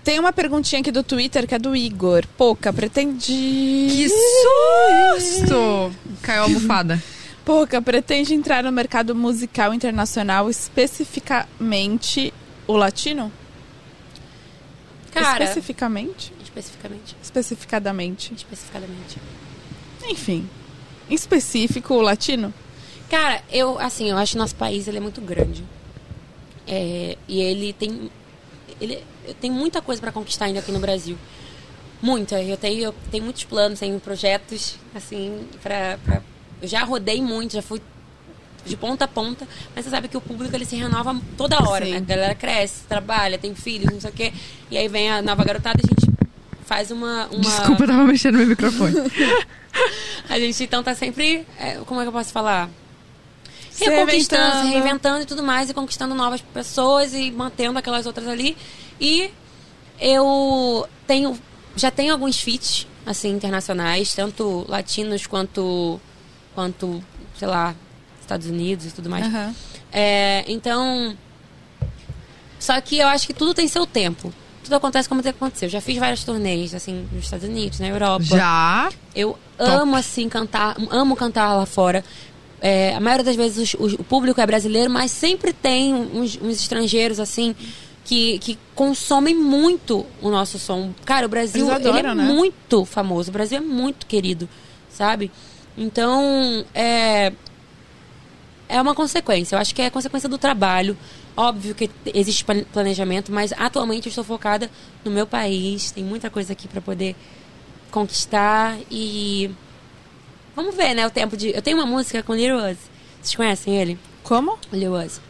Tem uma perguntinha aqui do Twitter que é do Igor. Pouca, pretende. Que susto! Caiu a almofada. Pouca, pretende entrar no mercado musical internacional, especificamente o latino? Cara, Especificamente? especificamente, Especificadamente. especificadamente. Enfim. Em específico, o latino? Cara, eu, assim, eu acho que nosso país ele é muito grande. É, e ele tem. Ele tem muita coisa pra conquistar ainda aqui no Brasil. Muita. Eu tenho, eu tenho muitos planos, tenho projetos, assim, pra, pra- Eu já rodei muito, já fui de ponta a ponta, mas você sabe que o público ele se renova toda hora, Sim. né? A galera cresce, trabalha, tem filhos, não sei o quê. E aí vem a nova garotada e a gente faz uma. uma... Desculpa, eu tava mexendo no meu microfone. A gente então tá sempre. é, como é que eu posso falar? Se Reconquistando, se reinventando. reinventando e tudo mais, e conquistando novas pessoas e mantendo aquelas outras ali. E eu tenho. Já tenho alguns feats, assim, internacionais, tanto latinos quanto. quanto, sei lá, Estados Unidos e tudo mais. Aham. É, então. Só que eu acho que tudo tem seu tempo. Tudo acontece como tem que acontecer. Eu já fiz várias turnês, assim, nos Estados Unidos, na Europa. Já. Eu amo, assim, cantar, amo cantar lá fora. É, a maioria das vezes os- os- o público é brasileiro, mas sempre tem uns, uns estrangeiros, assim, que, que consomem muito o nosso som. Cara, o Brasil adoram, ele é né? muito famoso, o Brasil é muito querido, sabe? Então, é, é uma consequência. Eu acho que é consequência do trabalho. Óbvio que existe plan- planejamento, mas atualmente eu estou focada no meu país. Tem muita coisa aqui para poder conquistar e vamos ver, né? O tempo de. Eu tenho uma música com Lil Us. Vocês conhecem ele? Como? Lil Us.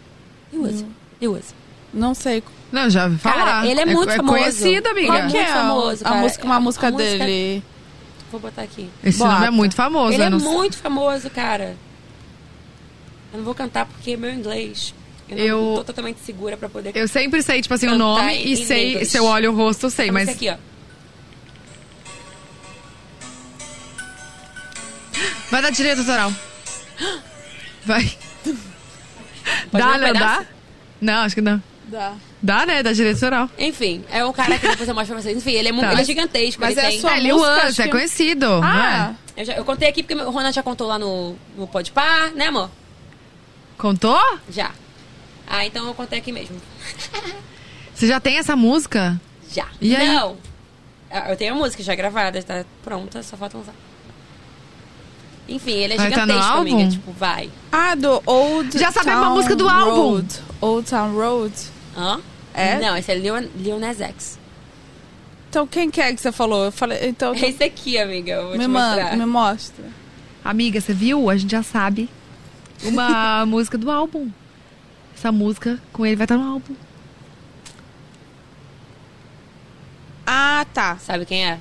Lil Us. Lil Us. Não sei. Não, já ouvi Cara, falar. ele é muito é famoso. conhecido, amiga. Qual Ele que é é muito famoso, a, cara. música, uma A- música a música- dele? Vou botar aqui. Esse Bota. nome é muito famoso. Ele é não... muito famoso, cara. Eu não vou cantar porque é meu inglês. Eu não Eu- tô totalmente segura pra poder Eu sempre sei, tipo assim, o nome e sei, inglês. se eu olho o rosto, eu sei, mas. música aqui, ó. Vai dar direito autoral. Vai. Pode dá, dar um não dá? Não, acho que não. Dá. Dá, né? Dá direito autoral. Enfim, é um cara que depois eu mostro pra vocês. Enfim, ele é, Tá. ele é gigantesco. Mas ele é tem... só- é, música, Us, acho é conhecido. Ah, não é? Eu, já, eu contei aqui porque o Ronald já contou lá no, no Podpah, né, amor? Contou? Já. Ah, então eu contei aqui mesmo. Você já tem essa música? Já. E aí? Não. Ah, Eu tenho a música já gravada, tá pronta, só falta lançar. Enfim, ele é Vai tá no gigantesco, amiga. álbum? Tipo, vai. Ah, do Old Já sabemos a música do álbum. Road. Old Town Road. Hã? É? Não, esse é Lil, Lil Nas X. Então, quem que é que você falou? Eu falei, então, É esse aqui, amiga. Eu vou me, te manda, mostrar. me mostra. Amiga, você viu? A gente já sabe. Uma música do álbum. Essa música com ele vai estar no álbum. Ah, tá. Sabe quem é?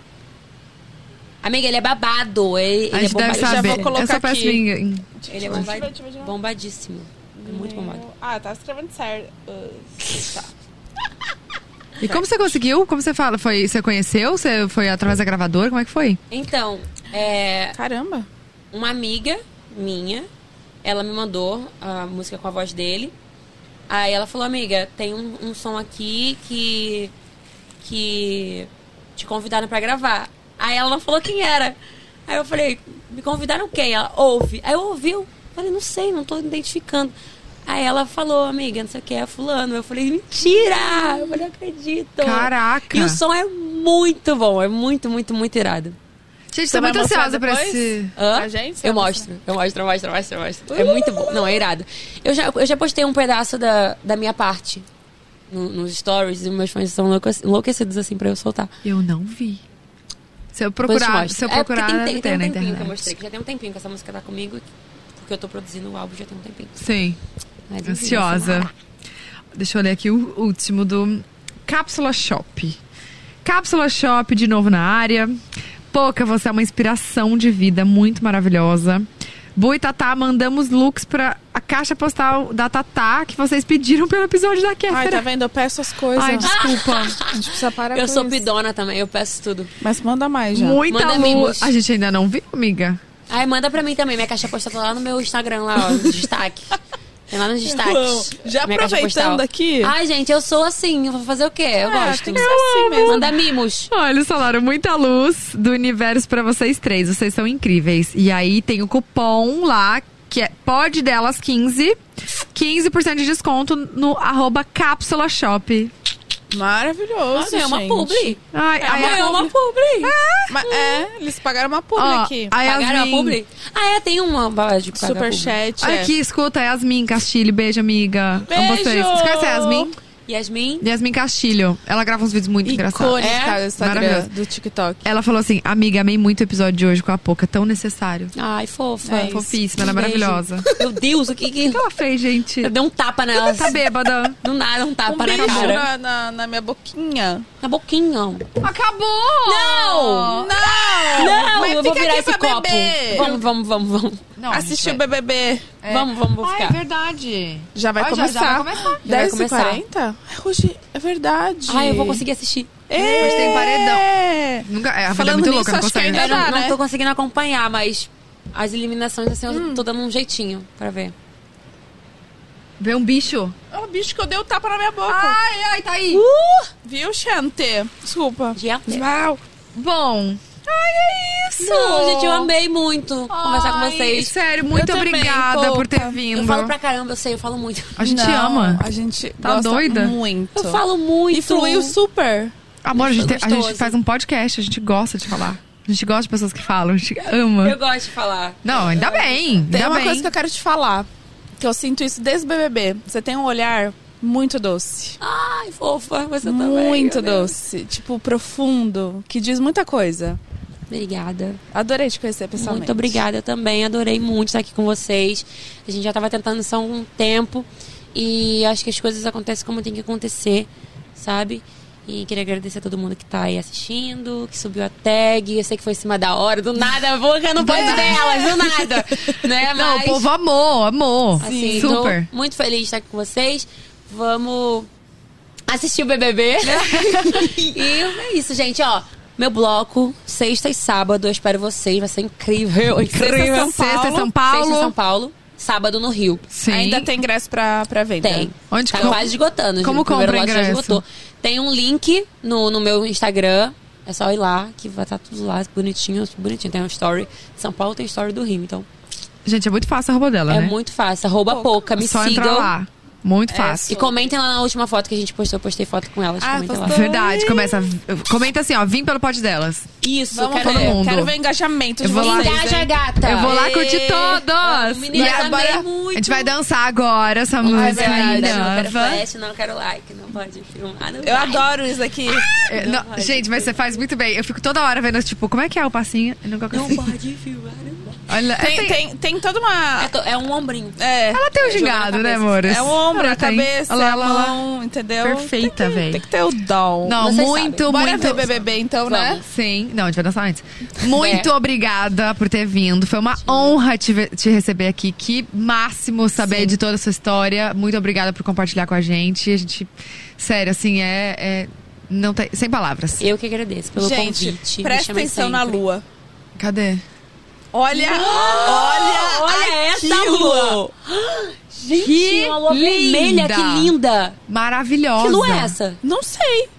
Amiga, ele é babado. Ele, A ele é gente deve bombadíssimo. já saber. vou colocar eu só peço aqui. em- Ele é bomba- bombadíssimo. É muito bombado. Ah, tá escrevendo certo. Uh, tá. E como você conseguiu? Como você fala? Foi, você conheceu? Você foi através da gravadora? Como é que foi? Então, é, Caramba. uma amiga minha, ela me mandou a música com a voz dele. Aí ela falou, amiga, tem um, um som aqui que. que te convidaram pra gravar. Aí ela não falou quem era. Aí eu falei, me convidaram quem? Ela ouve. Aí eu ouvi, eu falei, não sei, não tô identificando. Aí ela falou, amiga, não sei o que, é fulano. Eu falei, mentira! Eu falei, não acredito. Caraca! E o som é muito bom, é muito, muito, muito irado. Gente, Você tô muito ansiosa pra esse. Hã? A gente? Eu mostro, eu mostro, eu mostro, eu mostro, eu mostro. É muito bom. Não, é irado. Eu já, eu já postei um pedaço da, da minha parte no- nos stories e meus fãs enlouque- enlouquecidos assim pra eu soltar. Eu não vi. Se eu procurar, se eu É, procurar, tem, deve tem, ter tem um tempinho que eu mostrei, que já tem um tempinho que essa música tá comigo, porque eu tô produzindo o álbum já tem um tempinho. Sim. Mas, Ansiosa. assim, Deixa eu ler aqui o último do Cápsula Shop. Cápsula Shop de novo na área. Pouca, você é uma inspiração de vida muito maravilhosa. Bu e Tatá, mandamos looks pra a caixa postal da Tatá que vocês pediram pelo episódio da Ai, Kéfera. tá vendo? Eu peço as coisas. Ai, desculpa. A gente precisa parar Eu com sou isso. pidona também, eu peço tudo. Mas manda mais já. Muita Manda luz. mimos. A gente ainda não viu, amiga. Ai, manda pra mim também. Minha caixa postal tá lá no meu Instagram, lá, ó, destaque. Tem lá nos destaques. Bom, já aproveitando aqui. Ai, gente, eu sou assim. Eu vou fazer o quê? Eu É, gosto. tem que ser assim mesmo. Manda mimos. Olha, eles falaram muita luz do universo pra vocês três. Vocês são incríveis. E aí tem o cupom lá, que é pode delas 15. 15% de desconto no arroba cápsula shop. Maravilhoso, Olha, é uma gente. publi. Ai, É ai, uma É uma publi. Mas, é, eles pagaram uma publi ó, aqui. a Pagaram a Yasmin- publi? Ah, é, tem uma bala de. Superchat. É. aqui, escuta, é Yasmin Castilho. Beijo, amiga. Amo Beijo! vocês. Você conhece a Yasmin? Yasmin? Yasmin Castilho. Ela grava uns vídeos muito engraçados. Icônica É? Instagram, Maravilhoso. do TikTok. Ela falou assim, amiga, amei muito o episódio de hoje com a Poca, tão necessário. Ai, fofa. É. Fofíssima, ela é maravilhosa. Meu Deus, o que que... O que ela fez, gente? Eu dei um tapa nela. Tá bêbada. Do nada, um tapa um na beijo cara. na, na, na minha boquinha. Na boquinha. Acabou! Não! Não! Não, Mas eu vou virar aqui esse pra copo. beber. Vamos, vamos, vamos, vamos. Não, Assistir o vai- BBB. É. Vamos, vamos, vou Ah, ficar. é verdade. Já vai já- começar. já vai começar. Já vai 10 começar. 40 Hoje é verdade. Ai, eu vou conseguir assistir. É. Hoje tem paredão. Nunca, é, a é Falando muito nisso, louca, não acho que consegue. ainda dá, não, não né? tô conseguindo acompanhar, mas as eliminações, assim, eu tô dando um jeitinho pra ver. Vê um bicho. É o bicho que eu dei o tapa na minha boca. Ai, ai, tá aí. Viu, Chante? Desculpa. Gente. Uau. Bom. Ai, é isso. Não, gente, eu amei muito conversar com Ai, vocês. Sério, muito Eu também, obrigada por ter vindo. Eu falo pra caramba, eu sei, eu falo muito. A gente Não, ama. A gente Tá gosta doida? muito. Eu falo muito. E fluiu super. Amor, a gente, tem- a gente faz um podcast, a gente gosta de falar. A gente gosta de pessoas que falam, a gente ama. Eu gosto de falar. Não, ainda bem. Tem ainda uma bem. coisa que eu quero te falar. Que eu sinto isso desde o BBB. Você tem um olhar muito doce. Ai, fofa, você também. muito meu Deus. doce. Tipo, profundo. Que diz muita coisa. Obrigada. Adorei te conhecer pessoalmente. Muito obrigada também. Adorei muito estar aqui com vocês. A gente já estava tentando isso há um tempo. E acho que as coisas acontecem como tem que acontecer, sabe? E queria agradecer a todo mundo que tá aí assistindo, que subiu a tag. Eu sei que foi em cima da hora, do nada, vou no ponto delas, do nada. Né? Não, Mas, o povo amou, amou. assim, Super. tô muito feliz de estar aqui com vocês. Vamos assistir o BBB. e é isso, gente, ó. Meu bloco, sexta e sábado, eu espero vocês, vai ser incrível, incrível. São Sexta em São Sexta em Paulo. São Paulo, sábado no Rio. Sim. Ainda tem ingresso pra, pra venda? Tem. Onde tá quase esgotando. como gente. O compra já ingresso? esgotou. Tem um link no, no meu Instagram. É só ir lá, que vai estar tudo lá, bonitinho, bonitinho. Tem uma story de São Paulo, tem story do Rio. Então, Gente, é muito fácil a roupa dela, é né? muito fácil. Arroba pouca, me Só entrar sigam. lá. Muito fácil. E comentem lá na última foto que a gente postou. Eu postei foto com elas. Ah, comentem lá. Verdade, começa. Comenta assim, ó, vim pelo pod delas. Isso, Vamos quero todo ver. mundo. Quero ver engajamento Eu de vou lá- vocês. Engaja, hein? gata. Eu vou lá curtir todos. Menina, E eu agora- amei muito. A gente vai dançar agora essa música verdade, Não quero flash, não quero like, não pode filmar. Não Eu vai. adoro isso aqui. É, não, pode. gente, mas você faz muito bem. Eu fico toda hora vendo, tipo, como é que é o passinho? Eu nunca Não consigo. pode filmar, não. Olha, é, Tem, tem- tem, tem toda uma. É, é um ombrinho. É. Ela tem o Jogando gingado, na né, amores? É o ombro, Ela a tem. cabeça, Olha lá, a lá. mão, entendeu? Perfeita, véi. Tem que ter o dom. Não, Vocês muito, sabem. Bora muito. ver BBB então, né? Vamos. Sim, não, a gente vai dançar antes. Muito É. obrigada por ter vindo. Foi uma honra te, te receber aqui. Que máximo saber Sim. de toda a sua história. Muito obrigada por compartilhar com a gente. A gente, sério, assim, é. é- não tem, sem palavras. Eu que agradeço pelo Gente, convite. Presta atenção na sempre. lua. Cadê? Olha, olha, olha essa lua. Gente, Que uma lua linda. vermelha, que linda. Maravilhosa. Que lua é essa? Não sei.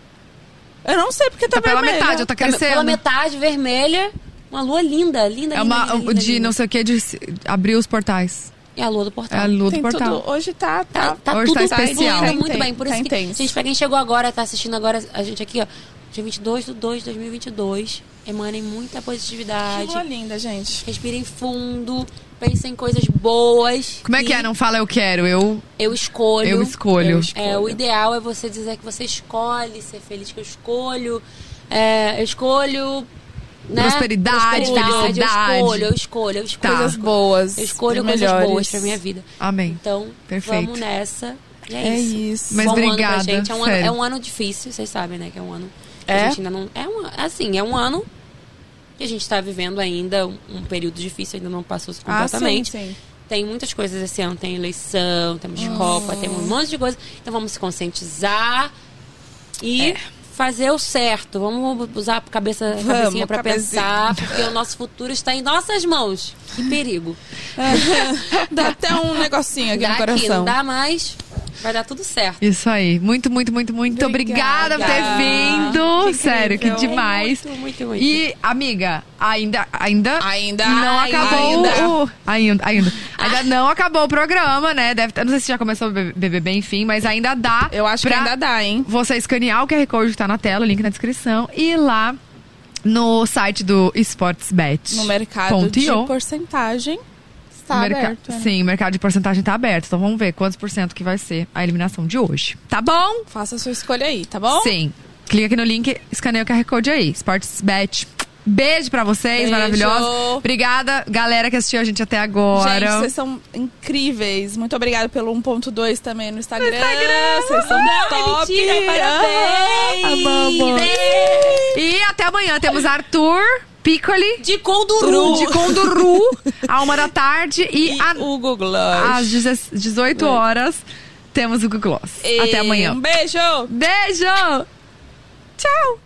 Eu não sei porque tá, Tá pela vermelha. metade, eu tá Tá crescendo. Pela metade, vermelha. Uma lua linda, linda, É linda, uma linda, linda, de linda. não sei o que, de abrir os portais. É a lua do portal. É a lua do Tem portal. tudo. Hoje tá, tá, Tá, tá Hoje tudo tá especial. fluindo muito Tá bem. Por isso tá que, intenso. gente, pra quem chegou agora, tá assistindo agora a gente aqui, ó. Dia 22 de 2 de 2022. Emanem muita Que positividade. lua linda, gente. Respirem fundo. Pensem em coisas boas. Como é que é? Não fala eu quero, eu, Eu escolho. eu escolho. É, o ideal é você dizer que você escolhe ser feliz, que eu escolho. É, eu escolho. Né? Prosperidade, felicidade. Eu escolho, eu escolho, eu escolho. Tá. Coisas boas. Eu escolho coisas melhores. boas pra minha vida. Amém. Então, Perfeito. vamos nessa. E é, É isso. isso. Mas Bom ano obrigada, pra gente. É um, ano, é um ano difícil, vocês sabem, né? Que é um ano. É? A gente ainda não. É um, assim, é um ano que a gente tá vivendo ainda, um, período difícil, ainda não passou Ah, sim, completamente. sim. tem muitas coisas esse ano. Tem eleição, temos Copa, temos um monte de coisa. Então vamos se conscientizar e É. fazer o certo. Vamos usar a cabeça, a Vamos, cabecinha pra cabecinha. pensar, porque o nosso futuro está em nossas mãos. Que perigo. Dá até um negocinho aqui dá no aqui, coração. não dá mais. Vai dar tudo certo. Isso aí. Muito, muito, muito, muito obrigada, Obrigada. por ter vindo. Que Sério, que demais. Muito, muito, muito. E, amiga, ainda, ainda, Ainda, não acabou ainda. o. Ainda, ainda. Ainda não acabou o programa, né? Deve, eu não sei se já começou o BBB, enfim, mas ainda dá. Eu acho que ainda dá, hein? Você escanear o QR Code que tá na tela, o link na descrição, e ir lá no site do Sportsbet. No mercado Ponto de io. porcentagem. Está Merca- aberto. né? Sim, o mercado de porcentagem tá aberto. Então vamos ver quantos por cento que vai ser a eliminação de hoje. Tá bom? Faça a sua escolha aí, tá bom? Sim. Clica aqui no link, escaneia o QR Code aí. Sportsbet. Beijo pra vocês, Beijo. maravilhosos. Obrigada, galera que assistiu a gente até agora. Gente, vocês são incríveis. Muito obrigada pelo 1.2 também no Instagram. Instagram. Vocês são top. mentira, parabéns. Amamos. E até amanhã temos Arthur Piccoli De Conduru. de Conduru, a uma da tarde. E, E a- o Google às 18 horas temos o Google Gloss. Até amanhã. Um beijo! Beijo! Tchau!